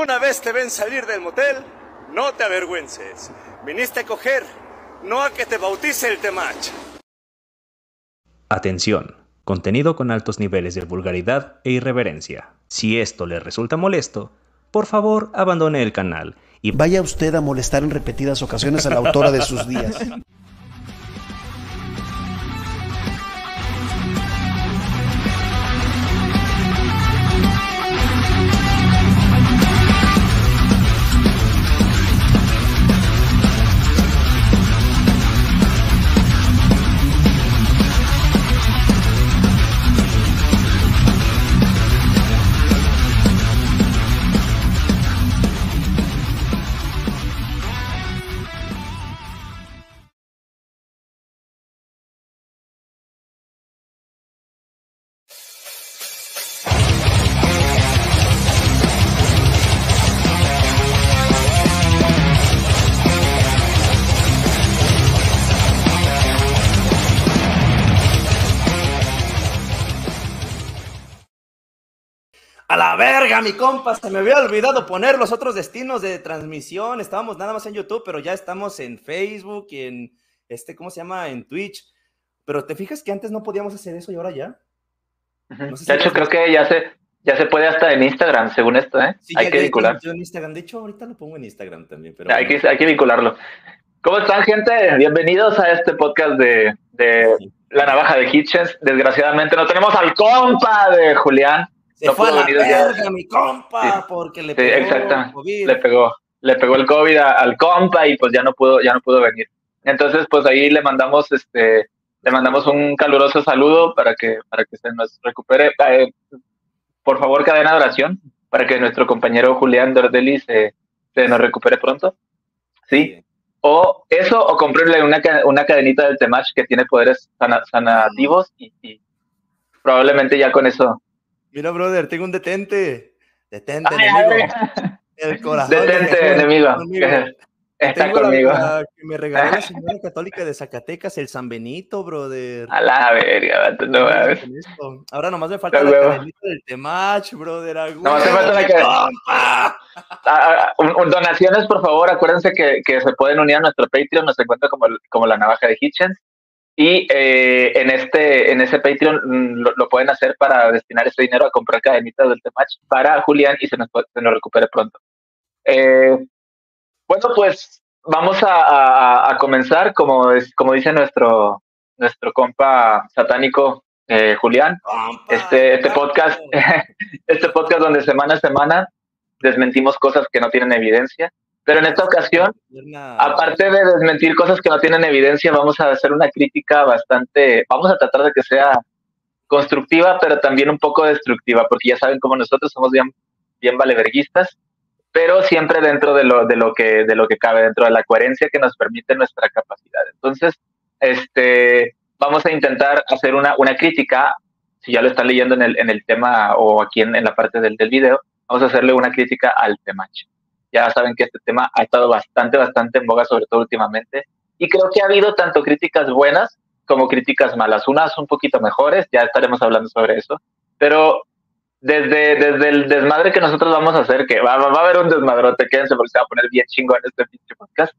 alguna vez te ven salir del motel, no te avergüences. Viniste a coger, no a que te bautice el temach. Atención, contenido con altos niveles de vulgaridad e irreverencia. Si esto le resulta molesto, por favor abandone el canal y vaya usted a molestar en repetidas ocasiones a la autora de sus días. mi compa, se me había olvidado poner los otros destinos de transmisión. Estábamos nada más en YouTube, pero ya estamos en Facebook y en este, ¿cómo se llama? En Twitch. Pero te fijas que antes no podíamos hacer eso y ahora ya. de hecho, creo que ya se, ya se puede hasta en Instagram, según esto, ¿eh? hay que vincular. en Instagram. De hecho, ahorita lo pongo en Instagram también. Pero hay, que, hay que vincularlo. ¿Cómo están, gente? Bienvenidos a este podcast de, de La Navaja de Hitchens. Desgraciadamente no tenemos al compa de Julián. Se fue a la verga, mi compa, porque le pegó el COVID. Le pegó, le pegó el COVID al compa y pues ya no pudo, ya no pudo venir. Entonces, pues ahí le mandamos este, le mandamos un caluroso saludo para que, para que se nos recupere. Eh, por favor, cadena de oración para que nuestro compañero Julián Dordelli se, se nos recupere pronto. ¿Sí? O eso, o comprarle una, una cadenita del Temach que tiene poderes sanativos y, y probablemente ya con eso Mira, brother, tengo un detente. Detente, enemigo. El corazón. Detente, enemigo. Está tengo conmigo. La, que me regaló la señora católica de Zacatecas, el San Benito, brother. A la verga, no mames. Ahora nomás me falta la cadenita del Temach, brother. No, me falta la cadenita. Ah, ah, donaciones, por favor, acuérdense que, que, se pueden unir a nuestro Patreon, nos encuentra como, como la navaja de Hitchens. Y eh, en este en ese Patreon mm, lo, pueden hacer para destinar ese dinero a comprar cadenitas del Temach para Julián y se nos, se nos recupere pronto. Eh, bueno, pues vamos a, comenzar, como, es, como dice nuestro, nuestro compa satánico eh, Julián, este, este podcast, este podcast donde semana a semana desmentimos cosas que no tienen evidencia pero en esta ocasión, aparte de desmentir cosas que no tienen evidencia, vamos a hacer una crítica bastante, vamos a tratar de que sea constructiva, pero también un poco destructiva, porque ya saben cómo nosotros somos bien, bien valeverguistas, pero siempre dentro de lo, de lo que, de lo que cabe, dentro de la coherencia que nos permite nuestra capacidad. Entonces, este, vamos a intentar hacer una, una crítica, si ya lo están leyendo en el, en el tema o aquí en, en la parte del, del video, vamos a hacerle una crítica al temacho. Ya saben que este tema ha estado bastante, bastante en boga, sobre todo últimamente. Y creo que ha habido tanto críticas buenas como críticas malas. Unas un poquito mejores, ya estaremos hablando sobre eso. Pero desde, desde el desmadre que nosotros vamos a hacer, que va, va, a haber un desmadrote, quédense porque se va a poner bien chingón este pinche podcast.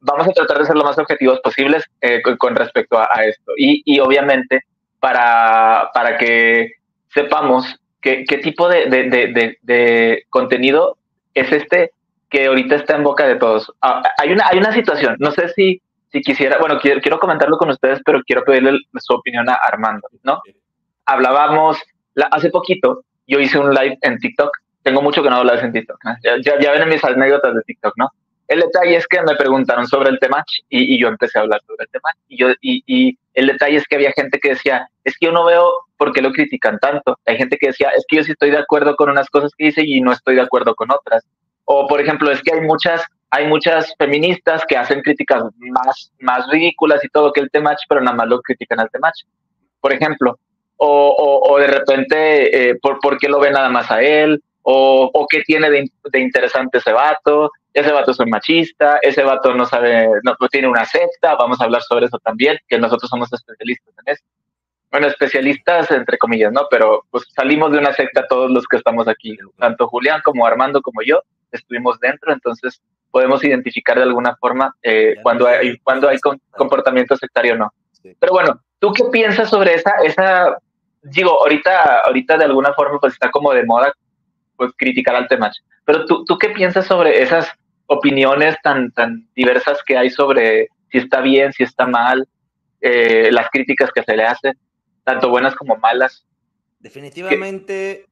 Vamos a tratar de ser lo más objetivos posibles eh, con, respecto a, esto. Y, y, obviamente, para, para que sepamos qué, qué tipo de, de, de, de contenido es este que ahorita está en boca de todos. Ah, hay, una, hay una situación, no sé si, si quisiera, bueno, quiero, quiero comentarlo con ustedes, pero quiero pedirle su opinión a Armando, ¿no? Hablábamos hace poquito, yo hice un live en TikTok, tengo mucho que no hablar en TikTok, ya, ya, ven mis anécdotas de TikTok, ¿no? El detalle es que me preguntaron sobre el tema y, y, yo empecé a hablar sobre el tema. Y, yo, y, y, el detalle es que había gente que decía, es que yo no veo por qué lo critican tanto. Hay gente que decía, es que yo sí estoy de acuerdo con unas cosas que dice y no estoy de acuerdo con otras. O, por ejemplo, es que hay muchas, hay muchas feministas que hacen críticas más, más ridículas y todo que el Temach, pero nada más lo critican al Temach. Por ejemplo, o, o, o de repente, eh, por, ¿por qué lo ven nada más a él? O, o qué tiene de, de, interesante ese vato, ese vato es un machista, ese vato no sabe, no, tiene una secta, vamos a hablar sobre eso también, que nosotros somos especialistas en eso. Bueno, especialistas entre comillas, ¿no? Pero pues salimos de una secta todos los que estamos aquí, tanto Julián como Armando como yo, estuvimos dentro, entonces podemos identificar de alguna forma eh, cuando hay, cuando hay comportamiento sectario o no. Pero bueno, ¿tú qué piensas sobre esa, esa, digo, ahorita, ahorita de alguna forma pues está como de moda pues criticar al Temach, pero tú, tú qué piensas sobre esas opiniones tan, tan diversas que hay sobre si está bien, si está mal, eh, las críticas que se le hacen, tanto buenas como malas? Definitivamente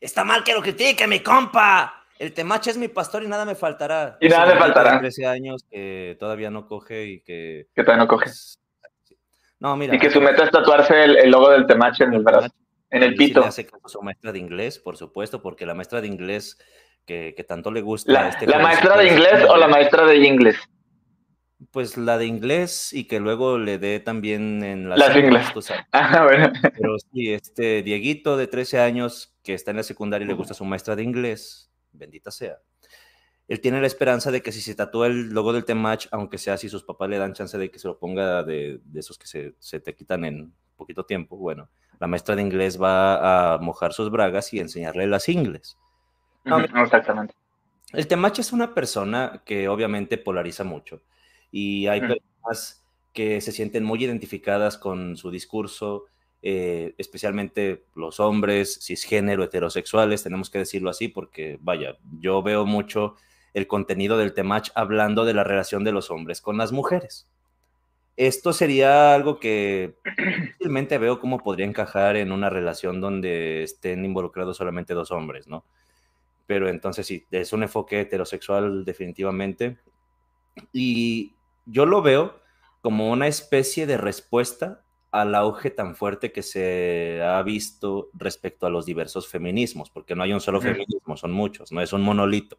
está mal que lo critique, mi compa. El Temach es mi pastor y nada me faltará. Y nada me faltará. 13 años que todavía no coge y que... Que todavía no coge. Pues, no, mira. Y que su meta es tatuarse el, logo del Temach en el brazo, en el pito. hace caso su maestra de inglés, por supuesto, porque la maestra de inglés que, tanto le gusta. ¿La, este ¿la maestra de inglés o la maestra de inglés? Pues la de inglés y que luego le dé también en las, las inglés. Ah, bueno. Pero sí, este Dieguito de 13 años que está en la secundaria y le gusta su maestra de inglés, bendita sea. Él tiene la esperanza de que si se tatúa el logo del Temach, aunque sea si sus papás le dan chance de que se lo ponga de, de esos que se, se, te quitan en poquito tiempo, bueno, la maestra de inglés va a mojar sus bragas y enseñarle las ingles. exactamente. El Temach es una persona que obviamente polariza mucho y hay personas que se sienten muy identificadas con su discurso, eh, especialmente los hombres cisgénero, heterosexuales, tenemos que decirlo así, porque vaya, yo veo mucho el contenido del Temach hablando de la relación de los hombres con las mujeres. Esto sería algo que difícilmente veo cómo podría encajar en una relación donde estén involucrados solamente dos hombres, ¿no? Pero entonces sí, es un enfoque heterosexual definitivamente. Y yo lo veo como una especie de respuesta al auge tan fuerte que se ha visto respecto a los diversos feminismos, porque no hay un solo feminismo, son muchos, no es un monolito.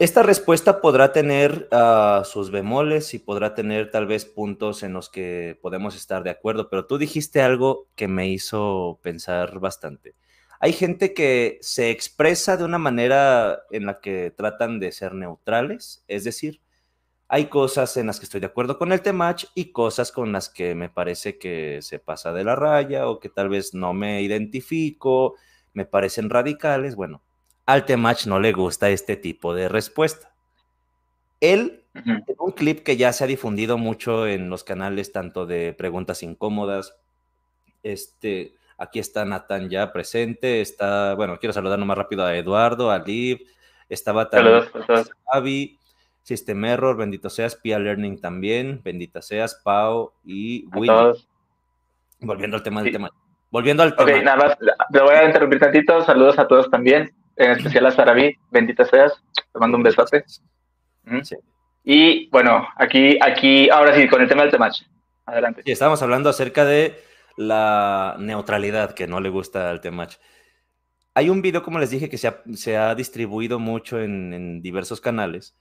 Esta respuesta podrá tener ah, sus bemoles y podrá tener tal vez puntos en los que podemos estar de acuerdo, pero tú dijiste algo que me hizo pensar bastante. Hay gente que se expresa de una manera en la que tratan de ser neutrales, es decir, hay cosas en las que estoy de acuerdo con el Temach y cosas con las que me parece que se pasa de la raya o que tal vez no me identifico, me parecen radicales. Bueno, al Temach no le gusta este tipo de respuesta. Él, en un clip que ya se ha difundido mucho en los canales, tanto de preguntas incómodas, este, aquí está Nathan ya presente, está, bueno, quiero saludar más rápido a Eduardo, a Liv, estaba también Javi, System Error, bendito seas, Pia Learning también, bendita seas, Pau y Will. Volviendo al tema del tema. Volviendo al tema. Ok, nada más, te voy a interrumpir tantito, saludos a todos también en especial a Saraví, bendita seas, te mando un besote. Y bueno, aquí, aquí, ahora sí, con el tema del temach. Adelante. Sí, estábamos hablando acerca de la neutralidad que no le gusta al temach. Hay un video, como les dije, que se ha, distribuido mucho en, diversos canales.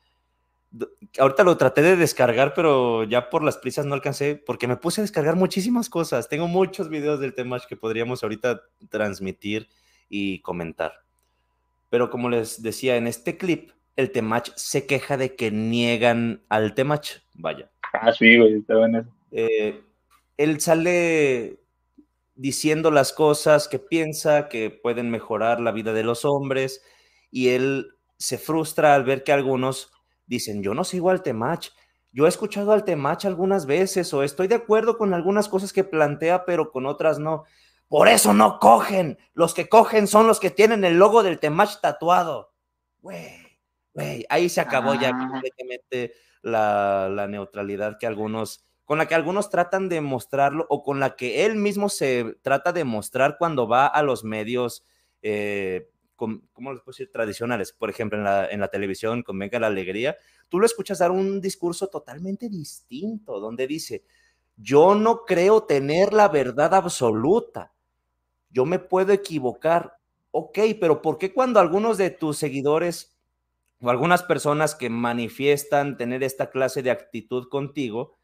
Ahorita lo traté de descargar, pero ya por las prisas no alcancé, porque me puse a descargar muchísimas cosas. Tengo muchos videos del Temach que podríamos ahorita transmitir y comentar. Pero como les decía en este clip, el Temach se queja de que niegan al Temach. Vaya. Ah, sí, güey, está bueno. Eh, él sale diciendo las cosas que piensa que pueden mejorar la vida de los hombres y él se frustra al ver que algunos dicen, yo no sigo al Temach, yo he escuchado al Temach algunas veces o estoy de acuerdo con algunas cosas que plantea, pero con otras no. Por eso no cogen. Los que cogen son los que tienen el logo del Temach tatuado. Güey, güey, ahí se acabó ya ah. completamente la, la, neutralidad que algunos, con la que algunos tratan de mostrarlo o con la que él mismo se trata de mostrar cuando va a los medios, eh, ¿cómo les puedo decir? Tradicionales. Por ejemplo, en la, en la televisión, con Venga la Alegría, tú lo escuchas dar un discurso totalmente distinto, donde dice, yo no creo tener la verdad absoluta yo me puedo equivocar. Ok, pero ¿por qué cuando algunos de tus seguidores o algunas personas que manifiestan tener esta clase de actitud contigo,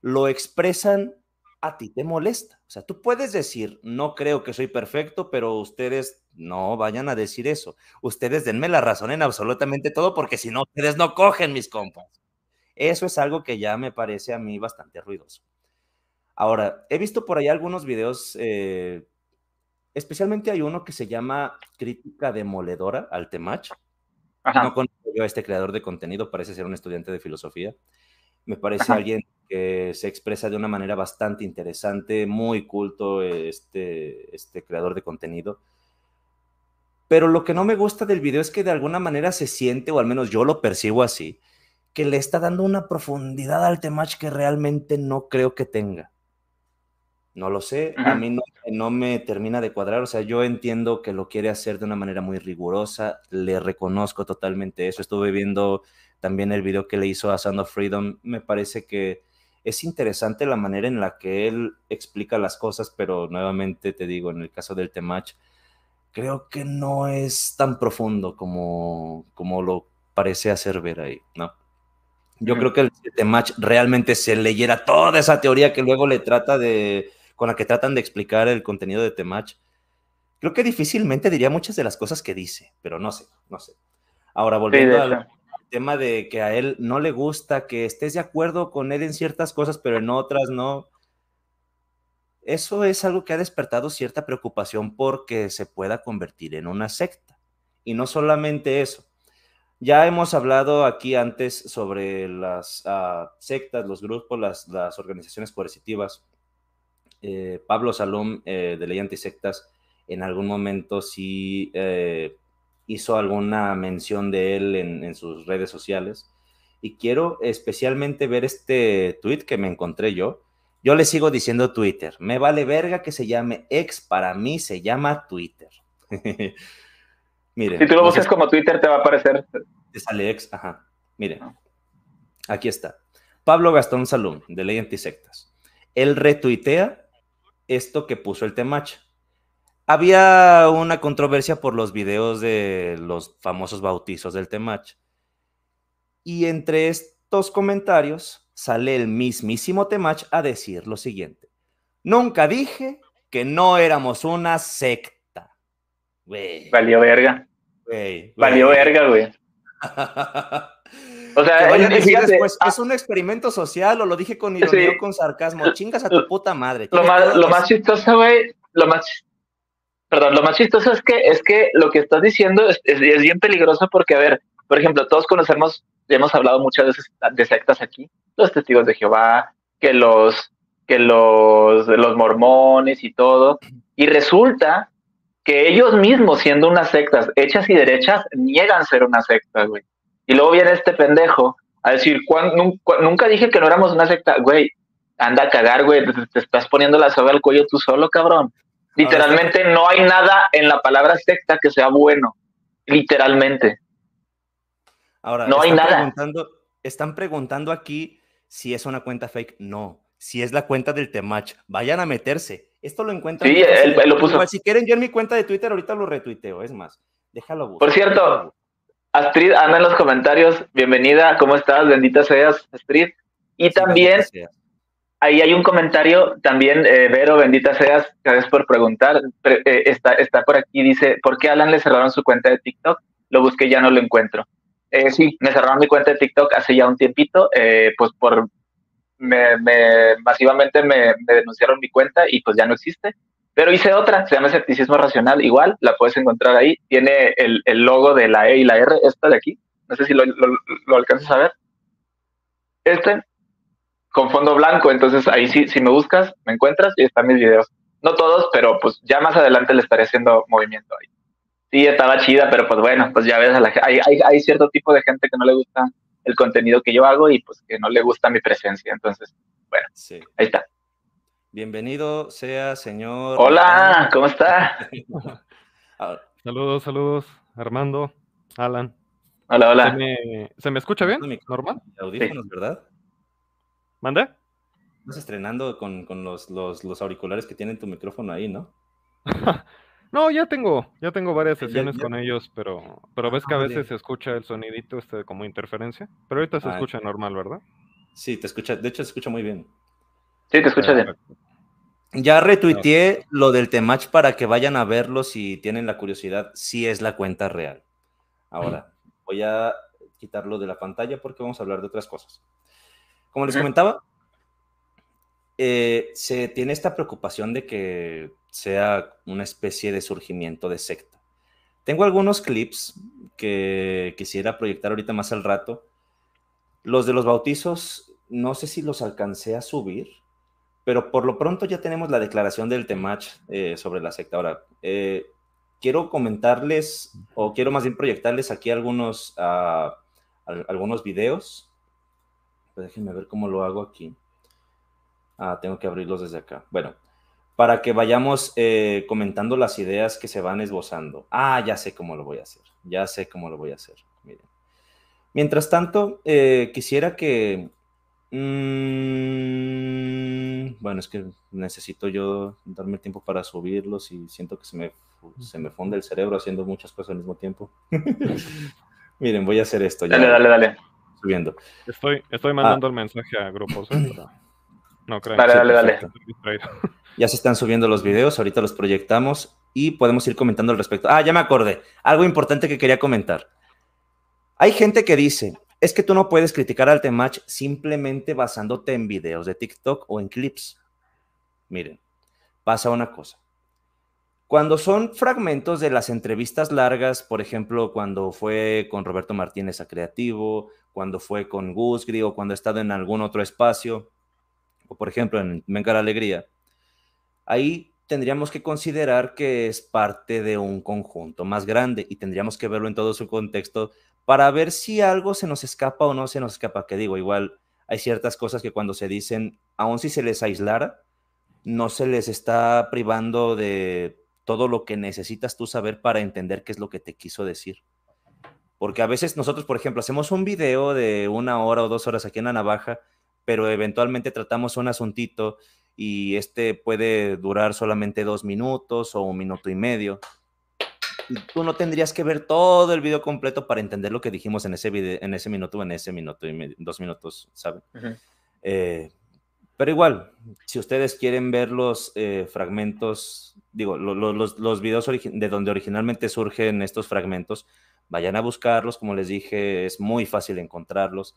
lo expresan, a ti te molesta? O sea, tú puedes decir, no creo que soy perfecto, pero ustedes no vayan a decir eso. Ustedes denme la razón en absolutamente todo, porque si no, ustedes no cogen mis compas. Eso es algo que ya me parece a mí bastante ruidoso. Ahora, he visto por ahí algunos videos, eh, especialmente hay uno que se llama Crítica Demoledora al Temach. No conozco yo a este creador de contenido, parece ser un estudiante de filosofía. Me parece alguien que se expresa de una manera bastante interesante, muy culto este, este creador de contenido. Pero lo que no me gusta del video es que de alguna manera se siente, o al menos yo lo percibo así, que le está dando una profundidad al temach que realmente no creo que tenga. No lo sé, a mí no, me termina de cuadrar, o sea, yo entiendo que lo quiere hacer de una manera muy rigurosa, le reconozco totalmente eso, estuve viendo también el video que le hizo a Sound of Freedom, me parece que es interesante la manera en la que él explica las cosas, pero nuevamente te digo, en el caso del Temach, creo que no es tan profundo como, como lo parece hacer ver ahí, ¿no? Yo creo que el Temach realmente se leyera toda esa teoría que luego le trata de con la que tratan de explicar el contenido de Temach, creo que difícilmente diría muchas de las cosas que dice, pero no sé, no sé. Ahora, volviendo al tema de que a él no le gusta que estés de acuerdo con él en ciertas cosas, pero en otras no. Eso es algo que ha despertado cierta preocupación porque se pueda convertir en una secta. Y no solamente eso. Ya hemos hablado aquí antes sobre las ah, sectas, los grupos, las, las organizaciones coercitivas eh, Pablo Salom eh, de Ley Antisectas en algún momento sí eh, hizo alguna mención de él en, sus redes sociales. Y quiero especialmente ver este tweet que me encontré yo. Yo le sigo diciendo Twitter. Me vale verga que se llame ex, para mí se llama Twitter. Miren, si tú lo buscas como Twitter, te va a aparecer. Te sale ex, ajá. Miren, aquí está. Pablo Gastón Salom, de Ley Antisectas. Él retuitea esto que puso el Temach. Había una controversia por los videos de los famosos bautizos del Temach. Y entre estos comentarios sale el mismísimo Temach a decir lo siguiente. Nunca dije que no éramos una secta. Valió verga. Valió verga, güey. O sea, después, ah ¿es un experimento social o lo dije con ironía o con sarcasmo? Chingas a tu puta madre. Lo más, lo más chistoso, güey, lo más, perdón, lo más chistoso es que, es que lo que estás diciendo es, es, bien peligroso porque, a ver, por ejemplo, todos conocemos, ya hemos hablado muchas veces de sectas aquí, los testigos de Jehová, que los, que los, los mormones y todo, y resulta que ellos mismos, siendo unas sectas hechas y derechas, niegan ser una secta, güey. Y luego viene este pendejo a decir, nunca dije que no éramos una secta, güey, anda a cagar, güey, te, estás poniendo la soga al cuello tú solo, cabrón. Literalmente no hay nada en la palabra secta que sea bueno, literalmente. Ahora, no hay nada. están preguntando aquí si es una cuenta fake. No, si es la cuenta del Temach. Vayan a meterse. Esto lo encuentran. Sí, él, lo puso. si quieren, yo en mi cuenta de Twitter ahorita lo retuiteo. Es más, déjalo. Por cierto, Astrid, anda en los comentarios. Bienvenida, ¿cómo estás? Bendita seas, Astrid. Y también, ahí hay un comentario, también, eh, Vero, bendita seas, gracias por preguntar. Eh, está, está por aquí, dice, ¿por qué Alan le cerraron su cuenta de TikTok? Lo busqué, ya no lo encuentro. Eh, sí, me cerraron mi cuenta de TikTok hace ya un tiempito, pues por, me, me masivamente me, me denunciaron mi cuenta y pues ya no existe. Pero hice otra, se llama Escepticismo Racional, igual, la puedes encontrar ahí. Tiene el, el logo de la E y la R, esta de aquí. No sé si lo, lo, lo alcanzas a ver. Este, con fondo blanco. Entonces ahí sí, si me buscas, me encuentras y están mis videos. No todos, pero pues ya más adelante le estaré haciendo movimiento ahí. Sí, estaba chida, pero pues bueno, pues ya ves, a la, hay, hay, hay cierto tipo de gente que no le gusta el contenido que yo hago y pues que no le gusta mi presencia. Entonces, bueno, sí. ahí está. Bienvenido sea, señor. Hola, ¿cómo está? saludos, saludos, Armando, Alan. Hola, hola. ¿Se me, escucha bien? ¿Normal? Audífonos, ¿verdad? ¿Mande? Estás estrenando con, los, los, auriculares que tienen tu micrófono ahí, ¿no? no, ya tengo, ya tengo varias sesiones con ellos, pero, pero ves que a ah, veces se escucha el sonidito este como interferencia. Pero ahorita se ah, escucha normal, ¿verdad? Sí, te escucha, de hecho se escucha muy bien. Sí, te escucho bien. Ya retuiteé lo del Temach para que vayan a verlo si tienen la curiosidad, si es la cuenta real. Ahora, voy a quitarlo de la pantalla porque vamos a hablar de otras cosas. Como les comentaba, eh, se tiene esta preocupación de que sea una especie de surgimiento de secta. Tengo algunos clips que quisiera proyectar ahorita más al rato. Los de los bautizos, no sé si los alcancé a subir, pero por lo pronto ya tenemos la declaración del Temach eh, sobre la secta. Ahora, eh, quiero comentarles, o quiero más bien proyectarles aquí algunos, uh, algunos videos. Déjenme ver cómo lo hago aquí. Ah, tengo que abrirlos desde acá. Bueno, para que vayamos eh, comentando las ideas que se van esbozando. Ah, ya sé cómo lo voy a hacer. Ya sé cómo lo voy a hacer. Miren. Mientras tanto, eh, quisiera que... Mmm, bueno, es que necesito yo darme el tiempo para subirlos y siento que se me, se me funde el cerebro haciendo muchas cosas al mismo tiempo. Miren, voy a hacer esto. Ya, dale, dale, dale. Subiendo. Estoy, estoy mandando ah. el mensaje a grupos. ¿eh? No creo. Dale, dale, dale. Ya se están subiendo los videos, ahorita los proyectamos y podemos ir comentando al respecto. Ah, ya me acordé. Algo importante que quería comentar. Hay gente que dice, es que tú no puedes criticar al Temach simplemente basándote en videos de TikTok o en clips. Miren, pasa una cosa. Cuando son fragmentos de las entrevistas largas, por ejemplo, cuando fue con Roberto Martínez a Creativo, cuando fue con Gusgri o cuando ha estado en algún otro espacio, o por ejemplo en Venga la Alegría, ahí tendríamos que considerar que es parte de un conjunto más grande y tendríamos que verlo en todo su contexto para ver si algo se nos escapa o no se nos escapa. Que digo, igual hay ciertas cosas que cuando se dicen, aun si se les aislara, no se les está privando de todo lo que necesitas tú saber para entender qué es lo que te quiso decir. Porque a veces nosotros, por ejemplo, hacemos un video de una hora o dos horas aquí en la navaja, pero eventualmente tratamos un asuntito y este puede durar solamente dos minutos o un minuto y medio. Tú no tendrías que ver todo el video completo para entender lo que dijimos en ese, video, en ese minuto o en ese minuto y medio, dos minutos, ¿saben? Eh, pero igual, si ustedes quieren ver los eh, fragmentos, digo, los, los videos de donde originalmente surgen estos fragmentos, vayan a buscarlos, como les dije, es muy fácil encontrarlos.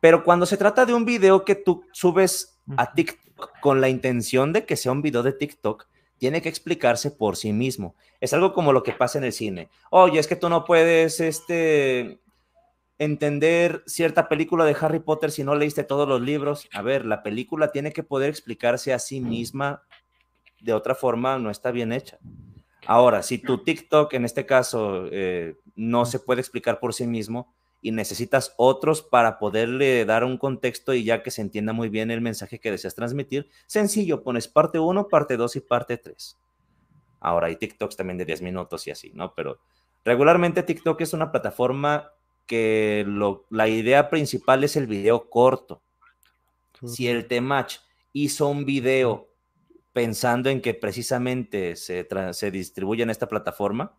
Pero cuando se trata de un video que tú subes a TikTok con la intención de que sea un video de TikTok, tiene que explicarse por sí mismo. Es algo como lo que pasa en el cine. Oye, es que tú no puedes este, entender cierta película de Harry Potter si no leíste todos los libros. A ver, la película tiene que poder explicarse a sí misma. De otra forma, no está bien hecha. Ahora, si tu TikTok, en este caso, eh, no se puede explicar por sí mismo, y necesitas otros para poderle dar un contexto y ya que se entienda muy bien el mensaje que deseas transmitir, sencillo, pones parte 1, parte 2 y parte 3. Ahora hay TikToks también de 10 minutos y así, ¿no? Pero regularmente TikTok es una plataforma que lo, la idea principal es el video corto. Si el Temach hizo un video pensando en que precisamente se, se distribuye en esta plataforma,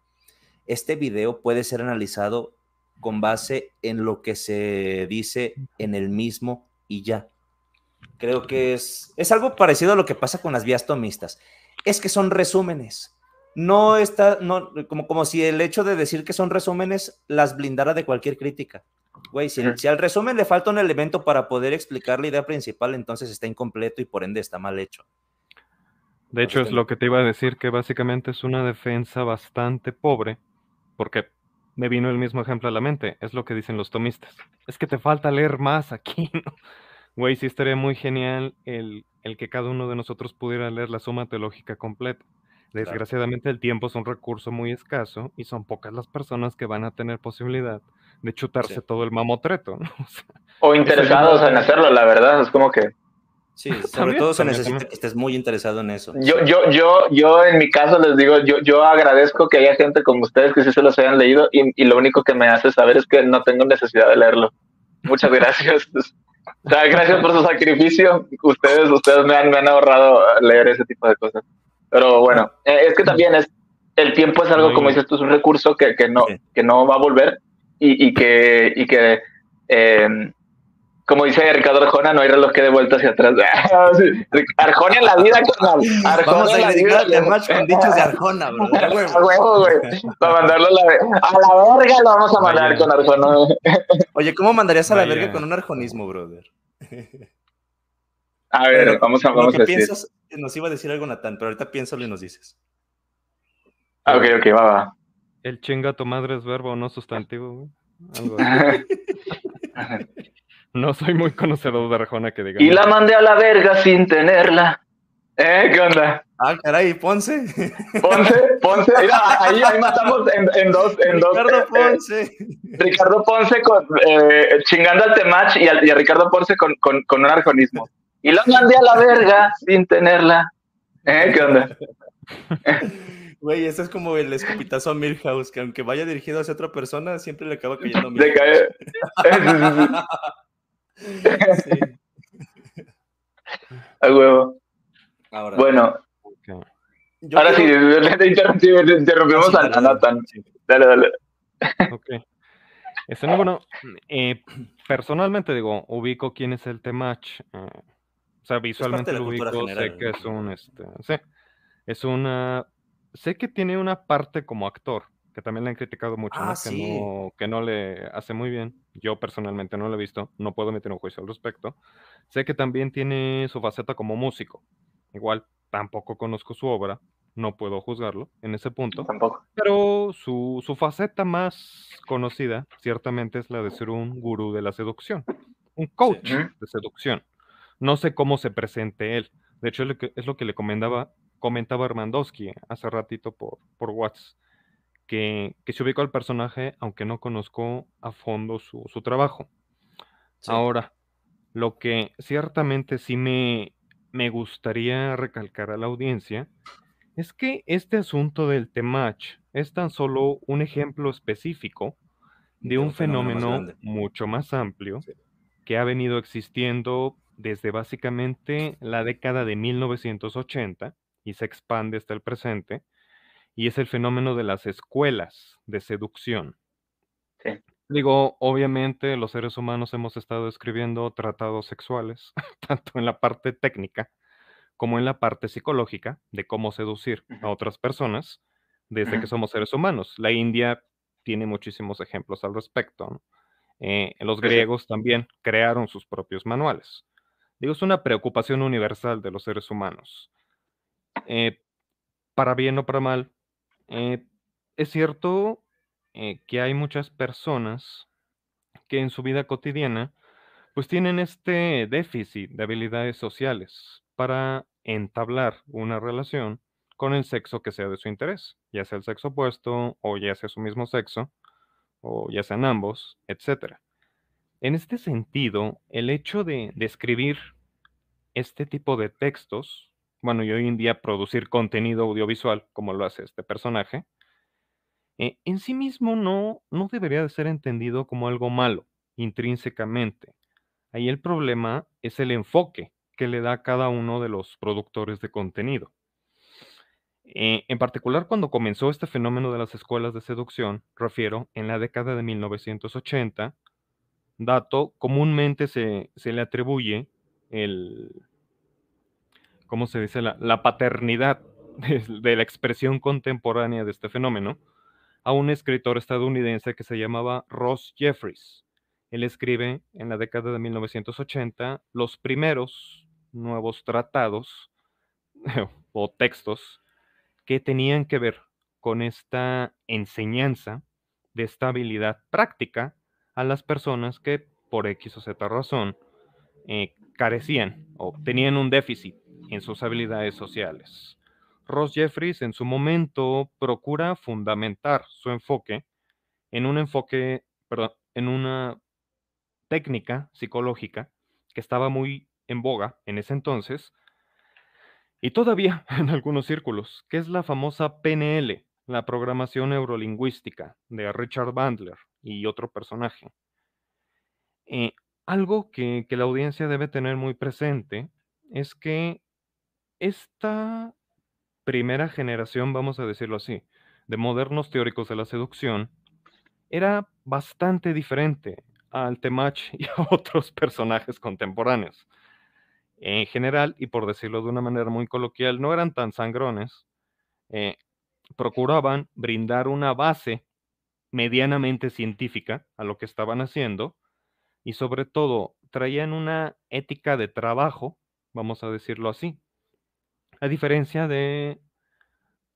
este video puede ser analizado con base en lo que se dice en el mismo y ya. Creo que es, es algo parecido a lo que pasa con las vías tomistas. Es que son resúmenes. No está, no, como, como si el hecho de decir que son resúmenes las blindara de cualquier crítica. Güey, si, si, al resumen le falta un elemento para poder explicar la idea principal, entonces está incompleto y por ende está mal hecho. De hecho, es lo que te iba a decir, que básicamente es una defensa bastante pobre, porque me vino el mismo ejemplo a la mente. Es lo que dicen los tomistas. Es que te falta leer más aquí, ¿no? Güey, sí estaría muy genial el, el, que cada uno de nosotros pudiera leer la suma teológica completa. Desgraciadamente el tiempo es un recurso muy escaso y son pocas las personas que van a tener posibilidad de chutarse todo el mamotreto. ¿no? O, interesados en hacerlo, la verdad, es como que Sí, sobre todo se necesita que estés muy interesado en eso. Yo, yo, yo, yo en mi caso les digo, yo, yo agradezco que haya gente como ustedes que sí se los hayan leído y, y lo único que me hace saber es que no tengo necesidad de leerlo. Muchas gracias. o sea, gracias por su sacrificio. Ustedes, ustedes me han, me han ahorrado leer ese tipo de cosas. Pero bueno, eh, es que también es el tiempo es algo, como dices tú, es un recurso que, que no, que no va a volver y, y que, y que eh, como dice Ricardo Arjona, no hay reloj que dé vuelta hacia atrás. Arjona en la vida, carnal. Arjona Vamos a dedicar el match con dichos de Arjona, bro. A huevo, güey. Para mandarlo a la, a la verga lo vamos a mandar con Arjona. Oye, ¿cómo mandarías a la verga con un arjonismo, brother? A ver, Pero vamos a, lo vamos que a decir. piensas, nos iba a decir algo Natán, pero ahorita piénsalo y nos dices. Ah, ok, ok, va, va. El chinga tu madre es verbo, no sustantivo, güey. Algo así. No soy muy conocedor de Arjona que diga. y la mandé a la verga sin tenerla. ¿Eh? ¿Qué onda? Ah, caray, Ponce. Ponce, Ponce, mira, ahí, ahí matamos en, en dos, en dos. Ricardo eh, Ponce. Ricardo Ponce con, eh, chingando al Temach y, al- y a Ricardo Ponce con, con, con un arjonismo. Y la mandé a la verga sin tenerla. ¿Eh? ¿Qué onda? Güey, esto es como el escupitazo a Milhouse, que aunque vaya dirigido hacia otra persona, siempre le acaba cayendo a De Milhouse. caer. Sí. A huevo. Ahora, Bueno, ahora sí, le interrumpimos, le interrumpimos Sí, a, Nathan. sí. Dale, dale. Ok. Este, no, bueno, eh, personalmente digo, ubico quién es el Temach. eh, o sea, visualmente lo ubico, sé que ¿no? es un, este, sí, es una, sé que tiene una parte como actor, que también le han criticado mucho, Ah, ¿no? Que sí. no, que no le hace muy bien. Yo personalmente no lo he visto, no puedo meter un juicio al respecto. Sé que también tiene su faceta como músico. Igual tampoco conozco su obra, no puedo juzgarlo en ese punto. Tampoco. Pero su, su faceta más conocida, ciertamente, es la de ser un gurú de la seducción, un coach Ujú. de seducción. No sé cómo se presente él. De hecho, es lo que, es lo que le comentaba, comentaba Armandowski hace ratito por, por WhatsApp, que, que se ubicó al personaje, aunque no conozco a fondo su, su trabajo. Sí. Ahora, lo que ciertamente sí me, me gustaría recalcar a la audiencia es que este asunto del Temach es tan solo un ejemplo específico de un fenómeno mucho más amplio Sí. que ha venido existiendo desde básicamente la década de 1980 y se expande hasta el presente, y es el fenómeno de las escuelas de seducción. Sí. Digo, obviamente los seres humanos hemos estado escribiendo tratados sexuales, tanto en la parte técnica como en la parte psicológica de cómo seducir a otras personas desde que somos seres humanos. La India tiene muchísimos ejemplos al respecto. ¿no? Eh, los griegos también crearon sus propios manuales. Digo, es una preocupación universal de los seres humanos. Eh, para bien o para mal, eh, es cierto eh, que hay muchas personas que en su vida cotidiana pues tienen este déficit de habilidades sociales para entablar una relación con el sexo que sea de su interés, ya sea el sexo opuesto o ya sea su mismo sexo o ya sean ambos, etc. En este sentido, el hecho de, de escribir este tipo de textos, bueno, y hoy en día producir contenido audiovisual como lo hace este personaje, eh, en sí mismo no, no debería de ser entendido como algo malo, intrínsecamente. Ahí el problema es el enfoque que le da cada uno de los productores de contenido. Eh, en particular, cuando comenzó este fenómeno de las escuelas de seducción, refiero en la década de 1980, dato comúnmente se, se le atribuye el, ¿cómo se dice? La, paternidad de, de la expresión contemporánea de este fenómeno a un escritor estadounidense que se llamaba Ross Jeffries. Él escribe en la década de 1980 los primeros nuevos tratados o textos que tenían que ver con esta enseñanza de esta habilidad práctica a las personas que por X o Z razón eh, carecían o tenían un déficit en sus habilidades sociales. Ross Jeffries en su momento procura fundamentar su enfoque en un enfoque, perdón, en una técnica psicológica que estaba muy en boga en ese entonces y todavía en algunos círculos, que es la famosa PNL, la programación neurolingüística de Richard Bandler y otro personaje. Eh, algo que, que la audiencia debe tener muy presente es que esta primera generación, vamos a decirlo así, de modernos teóricos de la seducción, era bastante diferente al Temach y a otros personajes contemporáneos. En general, y por decirlo de una manera muy coloquial, no eran tan sangrones, eh, procuraban brindar una base medianamente científica a lo que estaban haciendo y sobre todo traían una ética de trabajo vamos a decirlo así. A diferencia de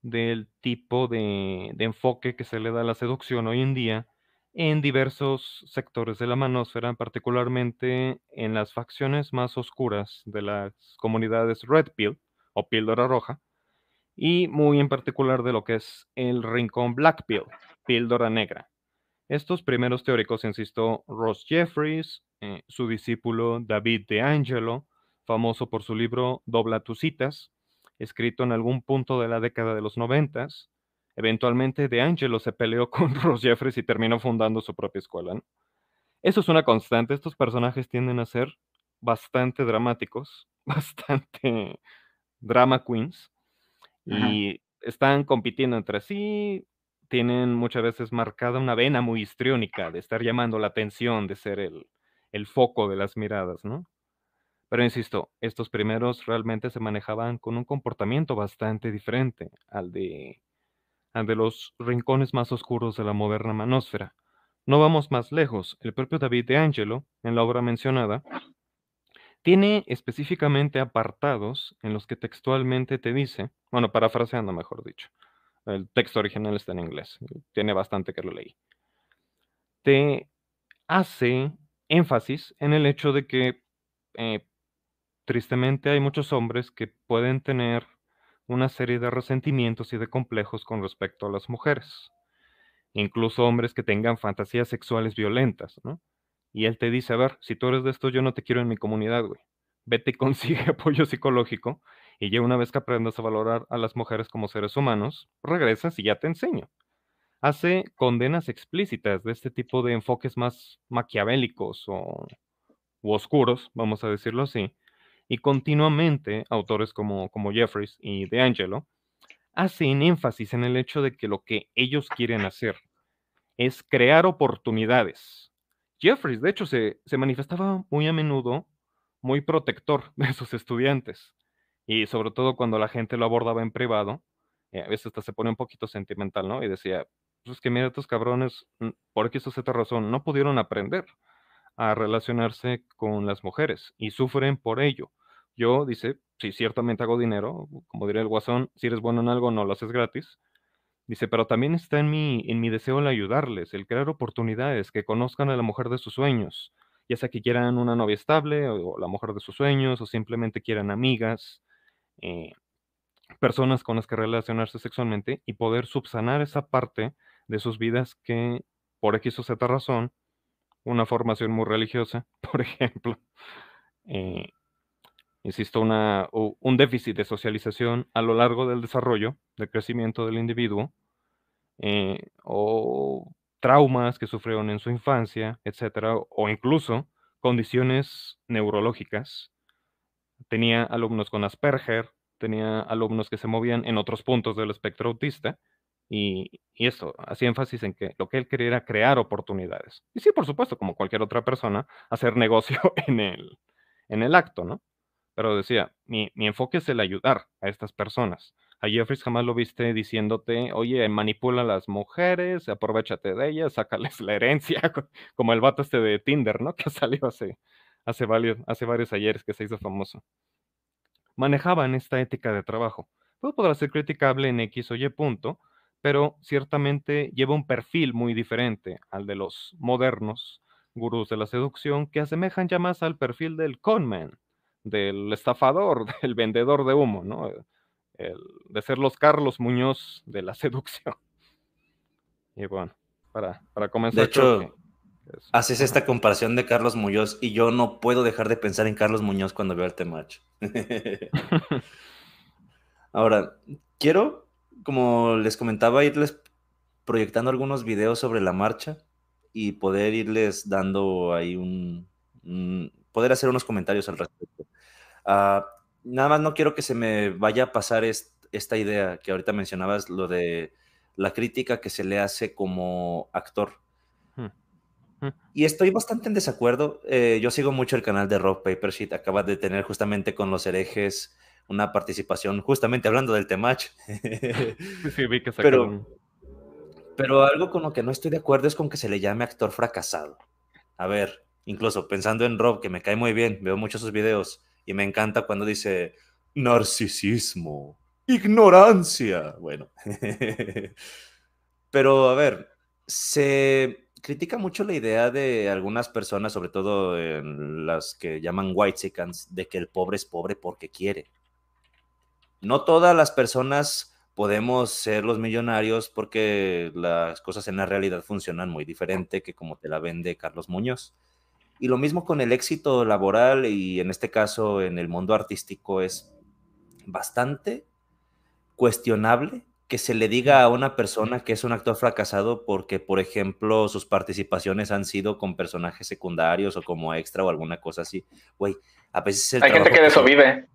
del tipo de, de enfoque que se le da a la seducción hoy en día en diversos sectores de la manósfera, particularmente en las facciones más oscuras de las comunidades Red Pill o Píldora Roja, y muy en particular de lo que es el rincón Black Pill, Píldora Negra. Estos primeros teóricos, insisto, Ross Jeffries, eh, su discípulo David De Angelo, famoso por su libro Dobla tus citas, escrito en algún punto de la década de los noventas. Eventualmente De Angelo se peleó con Ross Jeffries y terminó fundando su propia escuela. Eso es una constante. Estos personajes tienden a ser bastante dramáticos, bastante drama queens, y están compitiendo entre sí, tienen muchas veces marcada una vena muy histriónica de estar llamando la atención, de ser el, el foco de las miradas, ¿no? Pero insisto, estos primeros realmente se manejaban con un comportamiento bastante diferente al de, al de los rincones más oscuros de la moderna manósfera. No vamos más lejos. El propio David de Angelo, en la obra mencionada, tiene específicamente apartados en los que textualmente te dice, bueno, parafraseando mejor dicho, el texto original está en inglés. Tiene bastante que lo leí. Te hace énfasis en el hecho de que, eh, tristemente, hay muchos hombres que pueden tener una serie de resentimientos y de complejos con respecto a las mujeres. Incluso hombres que tengan fantasías sexuales violentas, ¿no? Y él te dice, a ver, si tú eres de esto, yo no te quiero en mi comunidad, güey. Vete y consigue apoyo psicológico y ya una vez que aprendas a valorar a las mujeres como seres humanos, regresas y ya te enseño. Hace condenas explícitas de este tipo de enfoques más maquiavélicos o oscuros, vamos a decirlo así, y continuamente autores como, como Jeffries y De Angelo hacen énfasis en el hecho de que lo que ellos quieren hacer es crear oportunidades. Jeffries, de hecho, se, se manifestaba muy a menudo muy protector de sus estudiantes y sobre todo cuando la gente lo abordaba en privado, eh, a veces hasta se pone un poquito sentimental, ¿no? Y decía, pues que mira, estos cabrones, mm, por aquí esta razón, no pudieron aprender a relacionarse con las mujeres y sufren por ello. Yo, dice, sí, ciertamente hago dinero, como diría el guasón, si eres bueno en algo, no lo haces gratis. Dice, pero también está en mi, en mi deseo el ayudarles, el crear oportunidades, que conozcan a la mujer de sus sueños, ya sea que quieran una novia estable o la mujer de sus sueños, o simplemente quieran amigas, eh, personas con las que relacionarse sexualmente y poder subsanar esa parte de sus vidas que, por X o Z razón, una formación muy religiosa, por ejemplo, eh, insisto, un déficit de socialización a lo largo del desarrollo, del crecimiento del individuo, eh, o traumas que sufrieron en su infancia, etcétera, o incluso condiciones neurológicas. Tenía alumnos con Asperger, tenía alumnos que se movían en otros puntos del espectro autista, y, y esto hacía énfasis en que lo que él quería era crear oportunidades. Y sí, por supuesto, como cualquier otra persona, hacer negocio en el, en el acto, ¿no? Pero decía, mi, mi enfoque es el ayudar a estas personas. A Jeffries jamás lo viste diciéndote, oye, manipula a las mujeres, aprovechate de ellas, sácales la herencia, como el vato este de Tinder, ¿no? Que salió hace, hace, varios, hace varios ayeres que se hizo famoso. Manejaban esta ética de trabajo. Puede podrá ser criticable en X o Y punto, pero ciertamente lleva un perfil muy diferente al de los modernos gurús de la seducción que asemejan ya más al perfil del conman, del estafador, del vendedor de humo, ¿no? El, de ser los Carlos Muñoz de la seducción. Y bueno, para, para comenzar. De hecho, Haces esta comparación de Carlos Muñoz y yo no puedo dejar de pensar en Carlos Muñoz cuando veo el Temach. Ahora, quiero, como les comentaba, irles proyectando algunos videos sobre la marcha y poder irles dando ahí un, poder hacer unos comentarios al respecto. Ah, nada más no quiero que se me vaya a pasar esta idea que ahorita mencionabas, lo de la crítica que se le hace como actor y estoy bastante en desacuerdo. Eh, yo sigo mucho el canal de Rock Paper Sheet. Acaba de tener justamente con los herejes una participación, justamente hablando del Temach. sí, vi que pero, pero algo con lo que no estoy de acuerdo es con que se le llame actor fracasado. A ver, incluso pensando en Rob, que me cae muy bien, veo muchos sus videos, Y me encanta cuando dice narcisismo, ignorancia. Bueno, pero a ver, se critica mucho la idea de algunas personas, sobre todo en las que llaman white chickens, de que el pobre es pobre porque quiere. No todas las personas podemos ser los millonarios porque las cosas en la realidad funcionan muy diferente que como te la vende Carlos Muñoz. Y lo mismo con el éxito laboral y en este caso en el mundo artístico es bastante cuestionable que se le diga a una persona que es un actor fracasado porque, por ejemplo, sus participaciones han sido con personajes secundarios o como extra o alguna cosa así. Güey, a veces... hay gente que de eso vive.